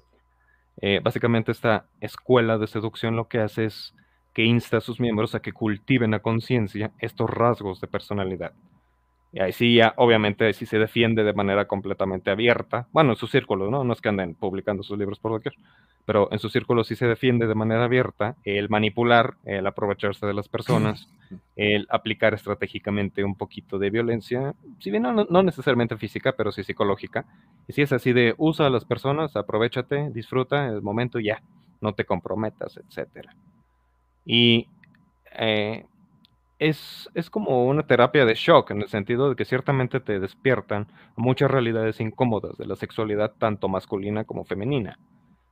Eh, básicamente esta escuela de seducción lo que hace es que insta a sus miembros a que cultiven a conciencia estos rasgos de personalidad. Y ahí sí, ya, obviamente, ahí sí se defiende de manera completamente abierta. Bueno, en su círculo, ¿no? No es que anden publicando sus libros por doquier, pero en su círculo sí se defiende de manera abierta el manipular, el aprovecharse de las personas, el aplicar estratégicamente un poquito de violencia, si bien no, no necesariamente física, pero sí psicológica. Y si es así de usa a las personas, aprovechate, disfruta el momento y ya, no te comprometas, etcétera. Y eh, es, es como una terapia de shock, en el sentido de que ciertamente te despiertan muchas realidades incómodas de la sexualidad, tanto masculina como femenina.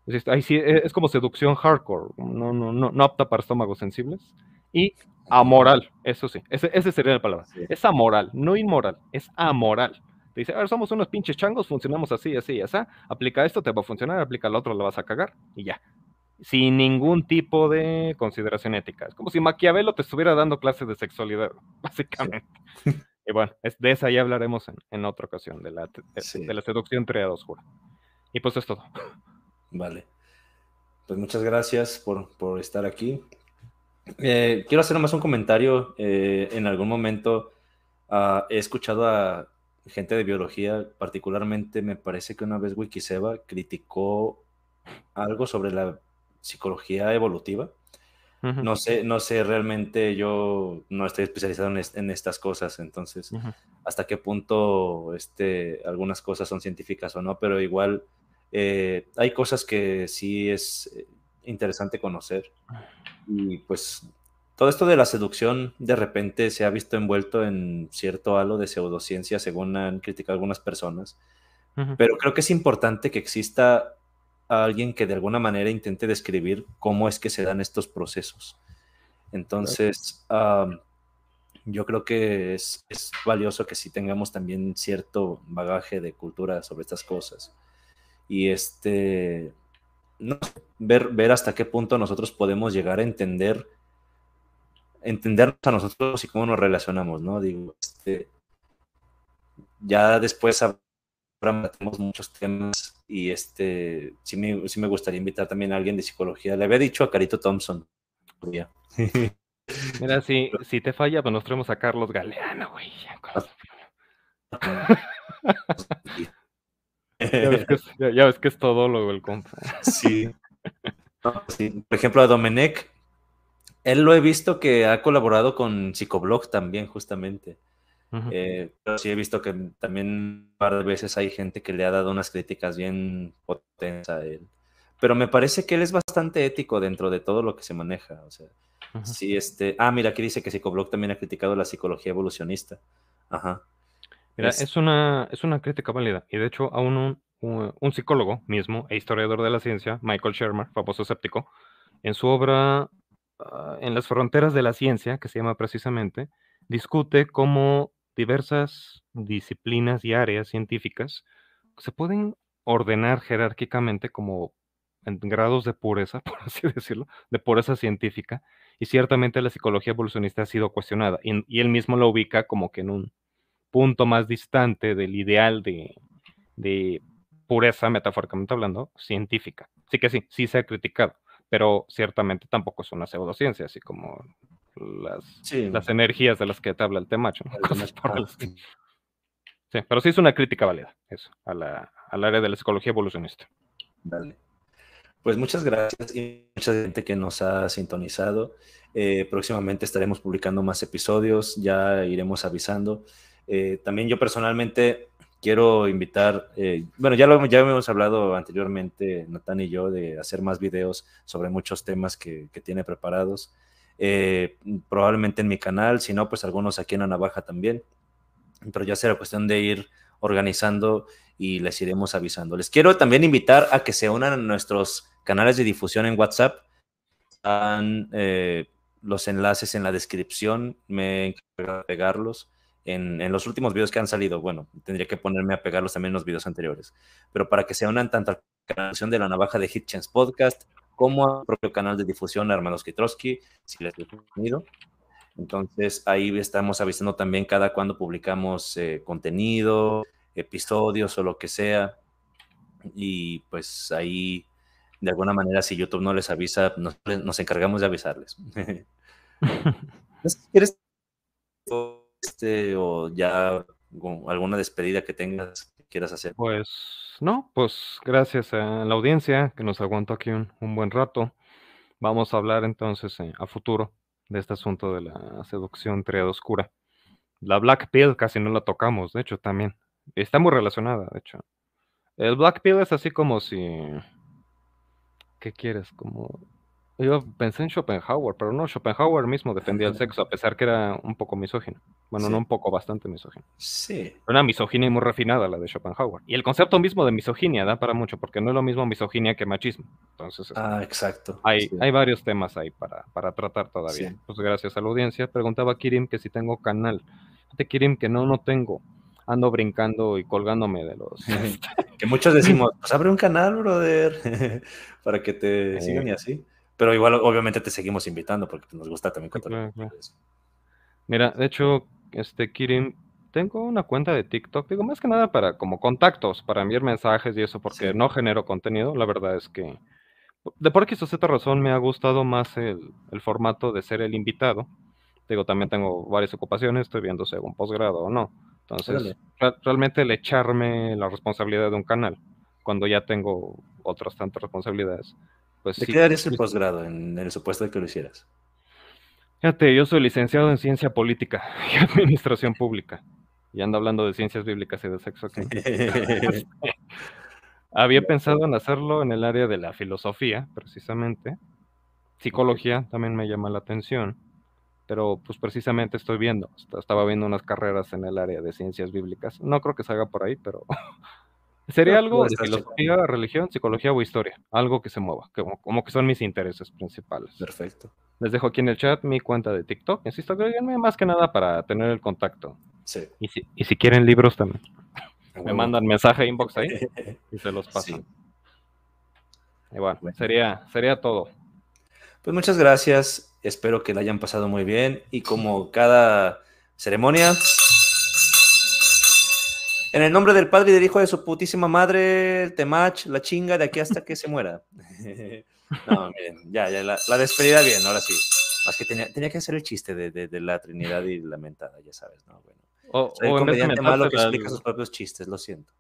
Es, ahí sí, e- es como seducción hardcore, no, no, no, no apta para estómagos sensibles. Y amoral, eso sí, ese, ese sería la palabra. Es amoral, no inmoral, es amoral. Te dice, a ver, somos unos pinches changos, funcionamos así, así, así. Aplica esto, te va a funcionar, aplica lo otro, lo vas a cagar y ya. Sin ningún tipo de consideración ética. Es como si Maquiavelo te estuviera dando clases de sexualidad, básicamente. Y bueno, es, de esa ya hablaremos en, en otra ocasión, de la, de, de la seducción triada oscura. Y pues es todo. Vale. Pues muchas gracias por, por estar aquí. Eh, quiero hacer nomás un comentario. Eh, en algún momento ah, he escuchado a gente de biología, particularmente me parece que una vez Wikiseba criticó algo sobre la psicología evolutiva. No sé, no sé, realmente yo no estoy especializado en, es- en estas cosas, entonces hasta qué punto este, algunas cosas son científicas o no, pero igual eh, hay cosas que sí es eh, interesante conocer. Y pues todo esto de la seducción de repente se ha visto envuelto en cierto halo de pseudociencia, según han criticado algunas personas. Pero creo que es importante que exista alguien que de alguna manera intente describir cómo es que se dan estos procesos. Entonces, yo creo que es, es valioso que sí tengamos también cierto bagaje de cultura sobre estas cosas. Y este, no ver, ver hasta qué punto nosotros podemos llegar a entender entendernos a nosotros y cómo nos relacionamos, ¿no? Digo, este, ya después tenemos muchos temas y este, sí me, sí me gustaría invitar también a alguien de psicología. Le había dicho a Carito Thompson. Mira, si, si te falla, pues nos traemos a Carlos Galeano, güey. ya, ves que es, ya, ves que es todólogo el compa. Sí. sí. Por ejemplo, a Domenech, él lo he visto que ha colaborado con Psicoblog también, justamente. Eh, pero sí he visto que también un par de veces hay gente que le ha dado unas críticas bien potentes a él. Pero me parece que él es bastante ético dentro de todo lo que se maneja. O sea, sí, este. Ah, mira, aquí dice que Psicoblog también ha criticado la psicología evolucionista. Ajá. Mira, es, una, es una crítica válida. Y de hecho, aún un, un, psicólogo mismo e historiador de la ciencia, Michael Shermer, famoso escéptico, en su obra ah, En las fronteras de la ciencia, que se llama precisamente, discute cómo diversas disciplinas y áreas científicas se pueden ordenar jerárquicamente como en grados de pureza, por así decirlo, de pureza científica, y ciertamente la psicología evolucionista ha sido cuestionada, y, él mismo la ubica como que en un punto más distante del ideal de, de pureza, metafóricamente hablando, científica. Sí que sí, sí se ha criticado, pero ciertamente tampoco es una pseudociencia, así como las, las energías de las que te habla el temacho. sí. pero sí es una crítica válida, eso, a la, al área de la psicología evolucionista. Dale. Pues muchas gracias y mucha gente que nos ha sintonizado. Eh, próximamente estaremos publicando más episodios, ya iremos avisando. Eh, también yo personalmente quiero invitar, eh, bueno, ya lo ya hemos hablado anteriormente, Natán y yo, de hacer más videos sobre muchos temas que, que tiene preparados. Eh, probablemente en mi canal, si no, pues algunos aquí en la navaja también. Pero ya será cuestión de ir organizando y les iremos avisando. Les quiero también invitar a que se unan a nuestros canales de difusión en WhatsApp. Están eh, los enlaces en la descripción, me encargo pegarlos. En, en, los últimos videos que han salido, bueno, tendría que ponerme a pegarlos también en los videos anteriores, pero para que se unan tanto a la canción de la navaja de Hitchens Podcast como al propio canal de difusión Hermanos Kitrosky, si les he tenido. Entonces ahí estamos avisando también cada cuando publicamos eh, contenido, episodios o lo que sea. Y pues ahí, de alguna manera, si YouTube no les avisa, nos, nos encargamos de avisarles. ¿Quieres este, o ya alguna despedida que tengas quieras hacer? Pues no, pues gracias a la audiencia que nos aguantó aquí un, buen rato. Vamos a hablar entonces eh, a futuro de este asunto de la seducción triada oscura. La Black Pill casi no la tocamos, de hecho, también. Está muy relacionada, de hecho. El Black Pill es así como si... ¿Qué quieres? Como yo pensé en Schopenhauer, pero no, Schopenhauer mismo defendía el sexo, a pesar que era un poco misógino. Bueno, no un poco, bastante misógino. Sí. Una misoginia muy refinada la de Schopenhauer. Y el concepto mismo de misoginia da para mucho, porque no es lo mismo misoginia que machismo. Entonces, este, ah, exacto. Hay, hay varios temas ahí para, para tratar todavía. Pues gracias a la audiencia. Preguntaba Kirim que si tengo canal. Fíjate, Kirim, que no, no tengo. Ando brincando y colgándome de los. que muchos decimos, pues abre un canal, brother, para que te sigan y así. Pero igual, obviamente, te seguimos invitando porque nos gusta también contar. Mira, de hecho, este Kirin, tengo una cuenta de TikTok, digo, más que nada para como contactos, para enviar mensajes y eso, porque no genero contenido. La verdad es que de por o Z razón me ha gustado más el, formato de ser el invitado. Digo, también tengo varias ocupaciones, estoy viendo si hago un posgrado o no. Entonces, realmente el echarme la responsabilidad de un canal, cuando ya tengo otras tantas responsabilidades, pues ¿De qué el posgrado en el supuesto de que lo hicieras? Fíjate, yo soy licenciado en ciencia política y administración pública. Y ando hablando de ciencias bíblicas y de sexo aquí. Había pensado en hacerlo en el área de la filosofía, precisamente. Psicología también me llama la atención. Pero pues precisamente estoy viendo, estaba viendo unas carreras en el área de ciencias bíblicas. No creo que se haga por ahí, pero Sería algo de filosofía, religión, psicología o historia, algo que se mueva, como, que son mis intereses principales. Perfecto. Les dejo aquí en el chat mi cuenta de TikTok. Insisto, agréguenme más que nada para tener el contacto. Sí. Y si, y si quieren libros también. Me mandan mensaje inbox ahí y se los pasan. Y bueno, Sería, sería todo. Pues muchas gracias. Espero que la hayan pasado muy bien y como cada ceremonia, en el nombre del Padre y del Hijo de su putísima madre, el temach, la chinga de aquí hasta que se muera. no, miren, ya, ya, la, la despedida bien, ahora sí. Más que tenía, tenía que hacer el chiste de, de- de la Trinidad y la mentada, ya sabes, ¿no? Bueno. O, Soy o en vez de malo que explica sus propios chistes, lo siento.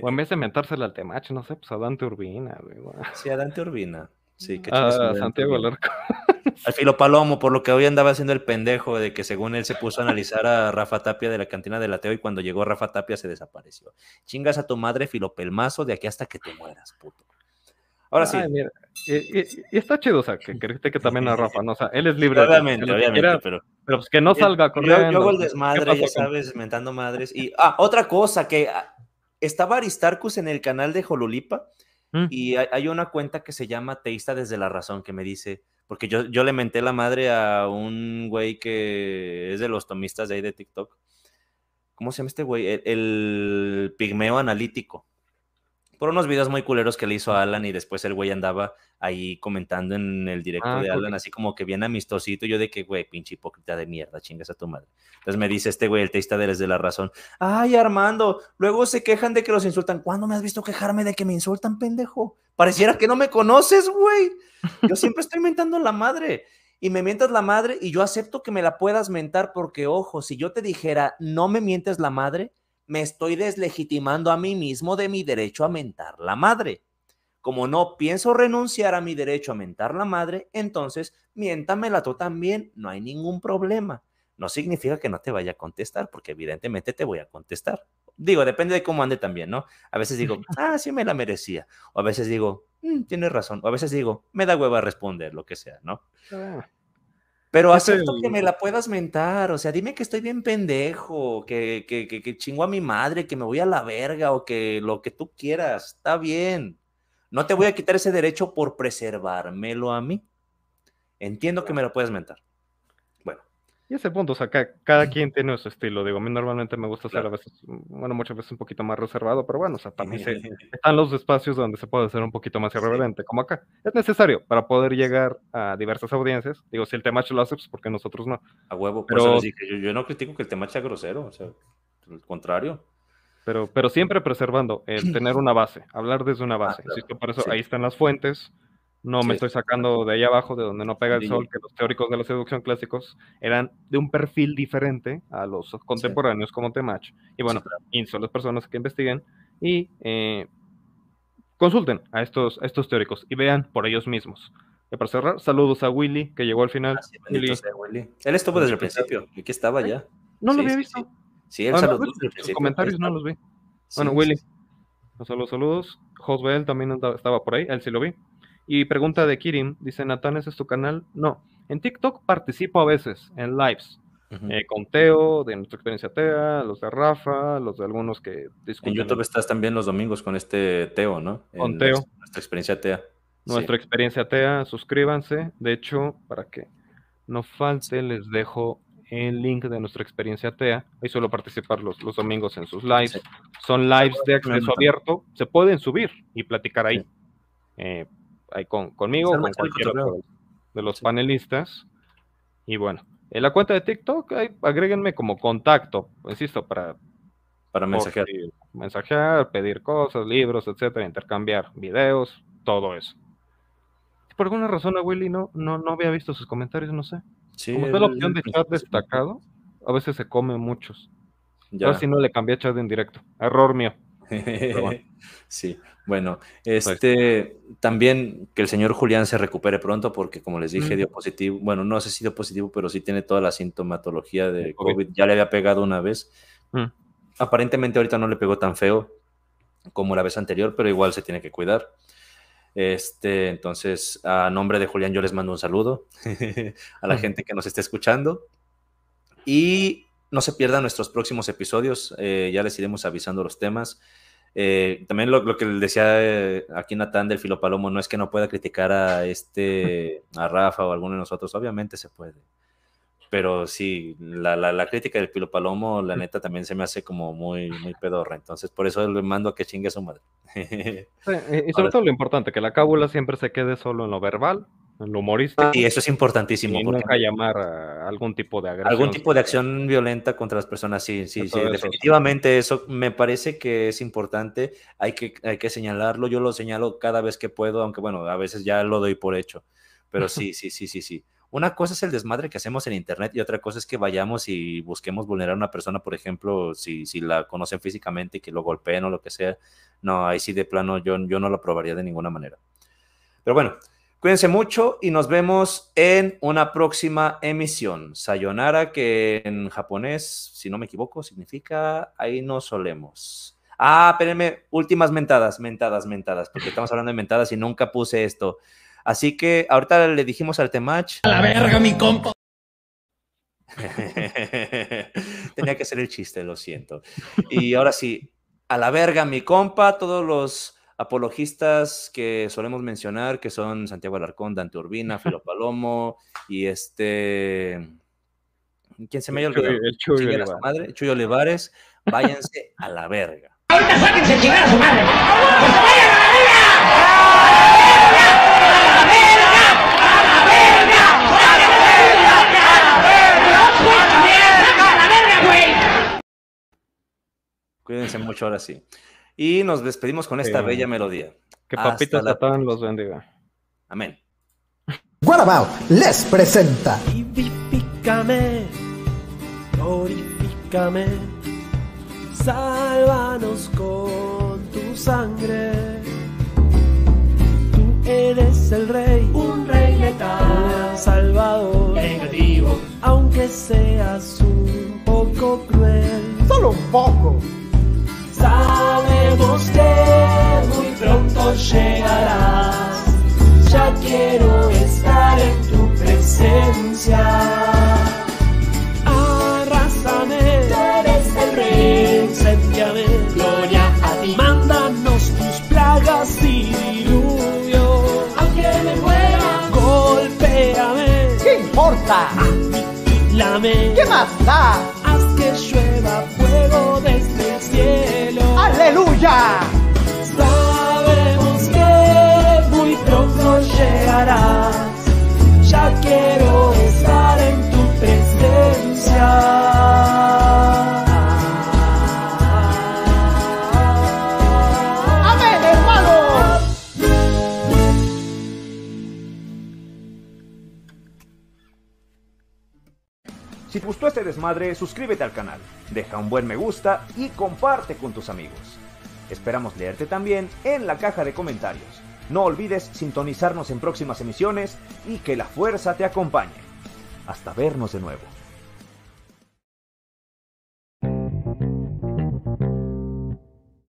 o en vez de mentársela al Temach, no sé, pues a Dante Urbina, güey. Sí, a Dante Urbina. Sí, que A chingue su madre Dante Santiago. Alarco. Al filo palomo, por lo que hoy andaba haciendo el pendejo de que según él se puso a analizar a Rafa Tapia de la cantina del ateo y cuando llegó Rafa Tapia se desapareció. Chingas a tu madre, filopelmazo, de aquí hasta que te mueras, puto. Ahora sí. Ay, mira, y, y- y está chido, o sea, que critique también a Rafa, ¿no? O sea, él es libre. de Obviamente, que obviamente, quiera, pero. pero pues que no salga Yo- corriendo. Yo, hago el ¿Qué desmadre, ya sabes, mentando madres. Y, ah, otra cosa, que ah, estaba Aristarcus en el canal de Jolulipa Mm. y hay, hay una cuenta que se llama Teísta desde la razón que me dice, porque yo, yo le menté la madre a un güey que es de los tomistas de ahí de TikTok. ¿Cómo se llama este güey? El, el pigmeo analítico. Por unos videos muy culeros que le hizo a Alan y después el güey andaba ahí comentando en el directo Ah, de Alan, así como que bien amistosito. Yo de que, güey, pinche hipócrita de mierda, chingas a tu madre. Entonces me dice este güey, el teísta de desde la razón. Ay, Armando, luego se quejan de que los insultan. ¿Cuándo me has visto quejarme de que me insultan, pendejo? Pareciera que no me conoces, güey. Yo siempre estoy mentando la madre. Y me mientas la madre y yo acepto que me la puedas mentar porque, ojo, si yo te dijera, no me mientes la madre, me estoy deslegitimando a mí mismo de mi derecho a mentar la madre. Como no pienso renunciar a mi derecho a mentar la madre, entonces miéntamela tú también, no hay ningún problema. No significa que no te vaya a contestar, porque evidentemente te voy a contestar. Digo, depende de cómo ande también, ¿no? A veces digo, ah, sí me la merecía. O a veces digo, "Mm, tienes razón. O a veces digo, me da hueva responder, lo que sea, ¿no? Ah, Pero acepto que me la puedas mentar, o sea, dime que estoy bien pendejo, que, que, que, que chingo a mi madre, que me voy a la verga o que lo que tú quieras, está bien. No te voy a quitar ese derecho por preservármelo a mí. Entiendo que me lo puedes mentar. Y ese punto, o sea, ca- cada quien tiene su estilo. Digo, a mí normalmente me gusta ser a veces, bueno, muchas veces un poquito más reservado, pero bueno, o sea, también se, están los espacios donde se puede ser un poquito más irreverente, como acá. Es necesario para poder llegar a diversas audiencias. Digo, si el tema lo hace, pues porque nosotros no. A huevo, por Pero- eso les dije, yo, yo no critico que el tema sea grosero, o sea, al contrario. Pero, pero siempre preservando el tener una base, hablar desde una base. Ah, claro, Insisto, por eso sí. ahí están las fuentes. No me estoy sacando de ahí abajo, de donde no pega el Sí. sol, que los teóricos de la seducción clásicos eran de un perfil diferente a los contemporáneos como Temach. Y bueno, a las personas que investiguen y eh, consulten a estos, a estos teóricos y vean por ellos mismos. Y para cerrar, saludos a Willy, que llegó al final. Bendito Willy, sea, Willy. Él estuvo desde el principio, aquí estaba ya. no lo había visto. Sí, él Ah, saludó sus desde el principio. comentarios ahí no los vi. Bueno, Willy. Saludos, saludos. Josbel también estaba por ahí, él sí lo vi. Y pregunta de Kirin, dice Natán, ¿ese es tu canal? No. En TikTok participo a veces en lives. Eh, con Teo, de nuestra experiencia TEA, los de Rafa, los de algunos que En discuten YouTube estás también los domingos con este Teo, ¿no? Con En Teo. nuestra- Nuestra experiencia Tea. nuestra experiencia TEA. Suscríbanse. De hecho, para que no falte, les dejo el link de nuestra experiencia TEA. Ahí suelo participar los, los domingos en sus lives. Sí. Son lives de acceso abierto. Se pueden subir y platicar ahí. Eh, ahí con, conmigo, Se con cualquiera cotorreo. de- los panelistas. Y bueno, en la cuenta de TikTok, ahí agréguenme como contacto, insisto, para Para mensajear. si- mensajear, pedir cosas, libros, etcétera, intercambiar videos, todo eso. Por alguna razón a Willy no, no, no había visto sus comentarios, no sé. Sí, Como está la opción de chat destacado, a veces se come muchos. Ya. Ahora sí no le cambié a chat en directo. Error mío. Pero bueno. Sí, bueno, este también que el señor Julián se recupere pronto porque como les dije dio positivo, bueno, no sé si dio positivo, pero sí tiene toda la sintomatología de COVID. COVID, ya le había pegado una vez. Mm. Aparentemente ahorita no le pegó tan feo como la vez anterior, pero igual se tiene que cuidar. Este, entonces, a nombre de Julián, yo les mando un saludo a la gente que nos esté escuchando. Y no se pierdan nuestros próximos episodios, eh, ya les iremos avisando los temas. Eh, también lo, lo que decía eh, aquí Natán del Filo Palomo, no es que no pueda criticar a este, a Rafa o a alguno de nosotros, obviamente se puede. Pero sí, la, la, la crítica del Filo Palomo, la neta, también se me hace como muy, muy pedorra. Entonces, por eso le mando a que chingue a su madre. Sí, y- y sobre Ahora todo lo importante, que la cábula siempre se quede solo en lo verbal el humorista. Y eso es importantísimo. Y porque nunca llamar a algún tipo de agresión. algún tipo de acción violenta contra las personas, sí, sí, sí, eso, definitivamente eso me parece que es importante, hay que, hay que señalarlo, yo lo señalo cada vez que puedo, aunque bueno, a veces ya lo doy por hecho, pero sí, sí, sí, sí, sí. Una cosa es el desmadre que hacemos en internet y otra cosa es que vayamos y busquemos vulnerar a una persona, por ejemplo, si, si la conocen físicamente y que lo golpeen o lo que sea. No, ahí sí de plano yo, yo no lo aprobaría de ninguna manera. Pero bueno, cuídense mucho y nos vemos en una próxima emisión. Sayonara, que en japonés, si no me equivoco, significa ahí nos solemos. Ah, espérenme, últimas mentadas, mentadas, mentadas, porque estamos hablando de mentadas y nunca puse esto. Así que ahorita le dijimos al Temach. A la verga, mi compa. Tenía que ser el chiste, lo siento. Y ahora sí, a la verga, mi compa, todos los apologistas que solemos mencionar, que son Santiago Alarcón, Dante Urbina, Filo Palomo y este. ¿Quién se me haya El Chuy- olvidado? el Chuy Chinguen a su Olivares. madre, Chuy Olivares, váyanse a la verga. Ahorita sáquense a chingar a su madre. Cuídense mucho ahora sí. Y nos despedimos con esta Sí. bella melodía. Que Papito la- Satán los bendiga. Amén. What About les presenta Vivifícame, glorifícame, sálvanos con tu sangre. Tú eres el rey, un rey letal, salvador, negativo, aunque seas un poco cruel. Solo un poco. Que muy pronto llegarás. Ya quiero estar en tu presencia. Arrásame, tú eres el rey. Incendiame, gloria a ti. Mándanos tus plagas y diluvio. Aunque me muera, golpéame. ¿Qué importa? Aniquílame. ¿Qué más da? Haz que llueva ¡Aleluya! Sabemos que muy pronto llegarás. Ya quiero estar en tu presencia. ¡Amén, hermanos! Si te gustó este desmadre, suscríbete al canal, deja un buen me gusta y comparte con tus amigos. Esperamos leerte también en la caja de comentarios. No olvides sintonizarnos en próximas emisiones y que la fuerza te acompañe. Hasta vernos de nuevo.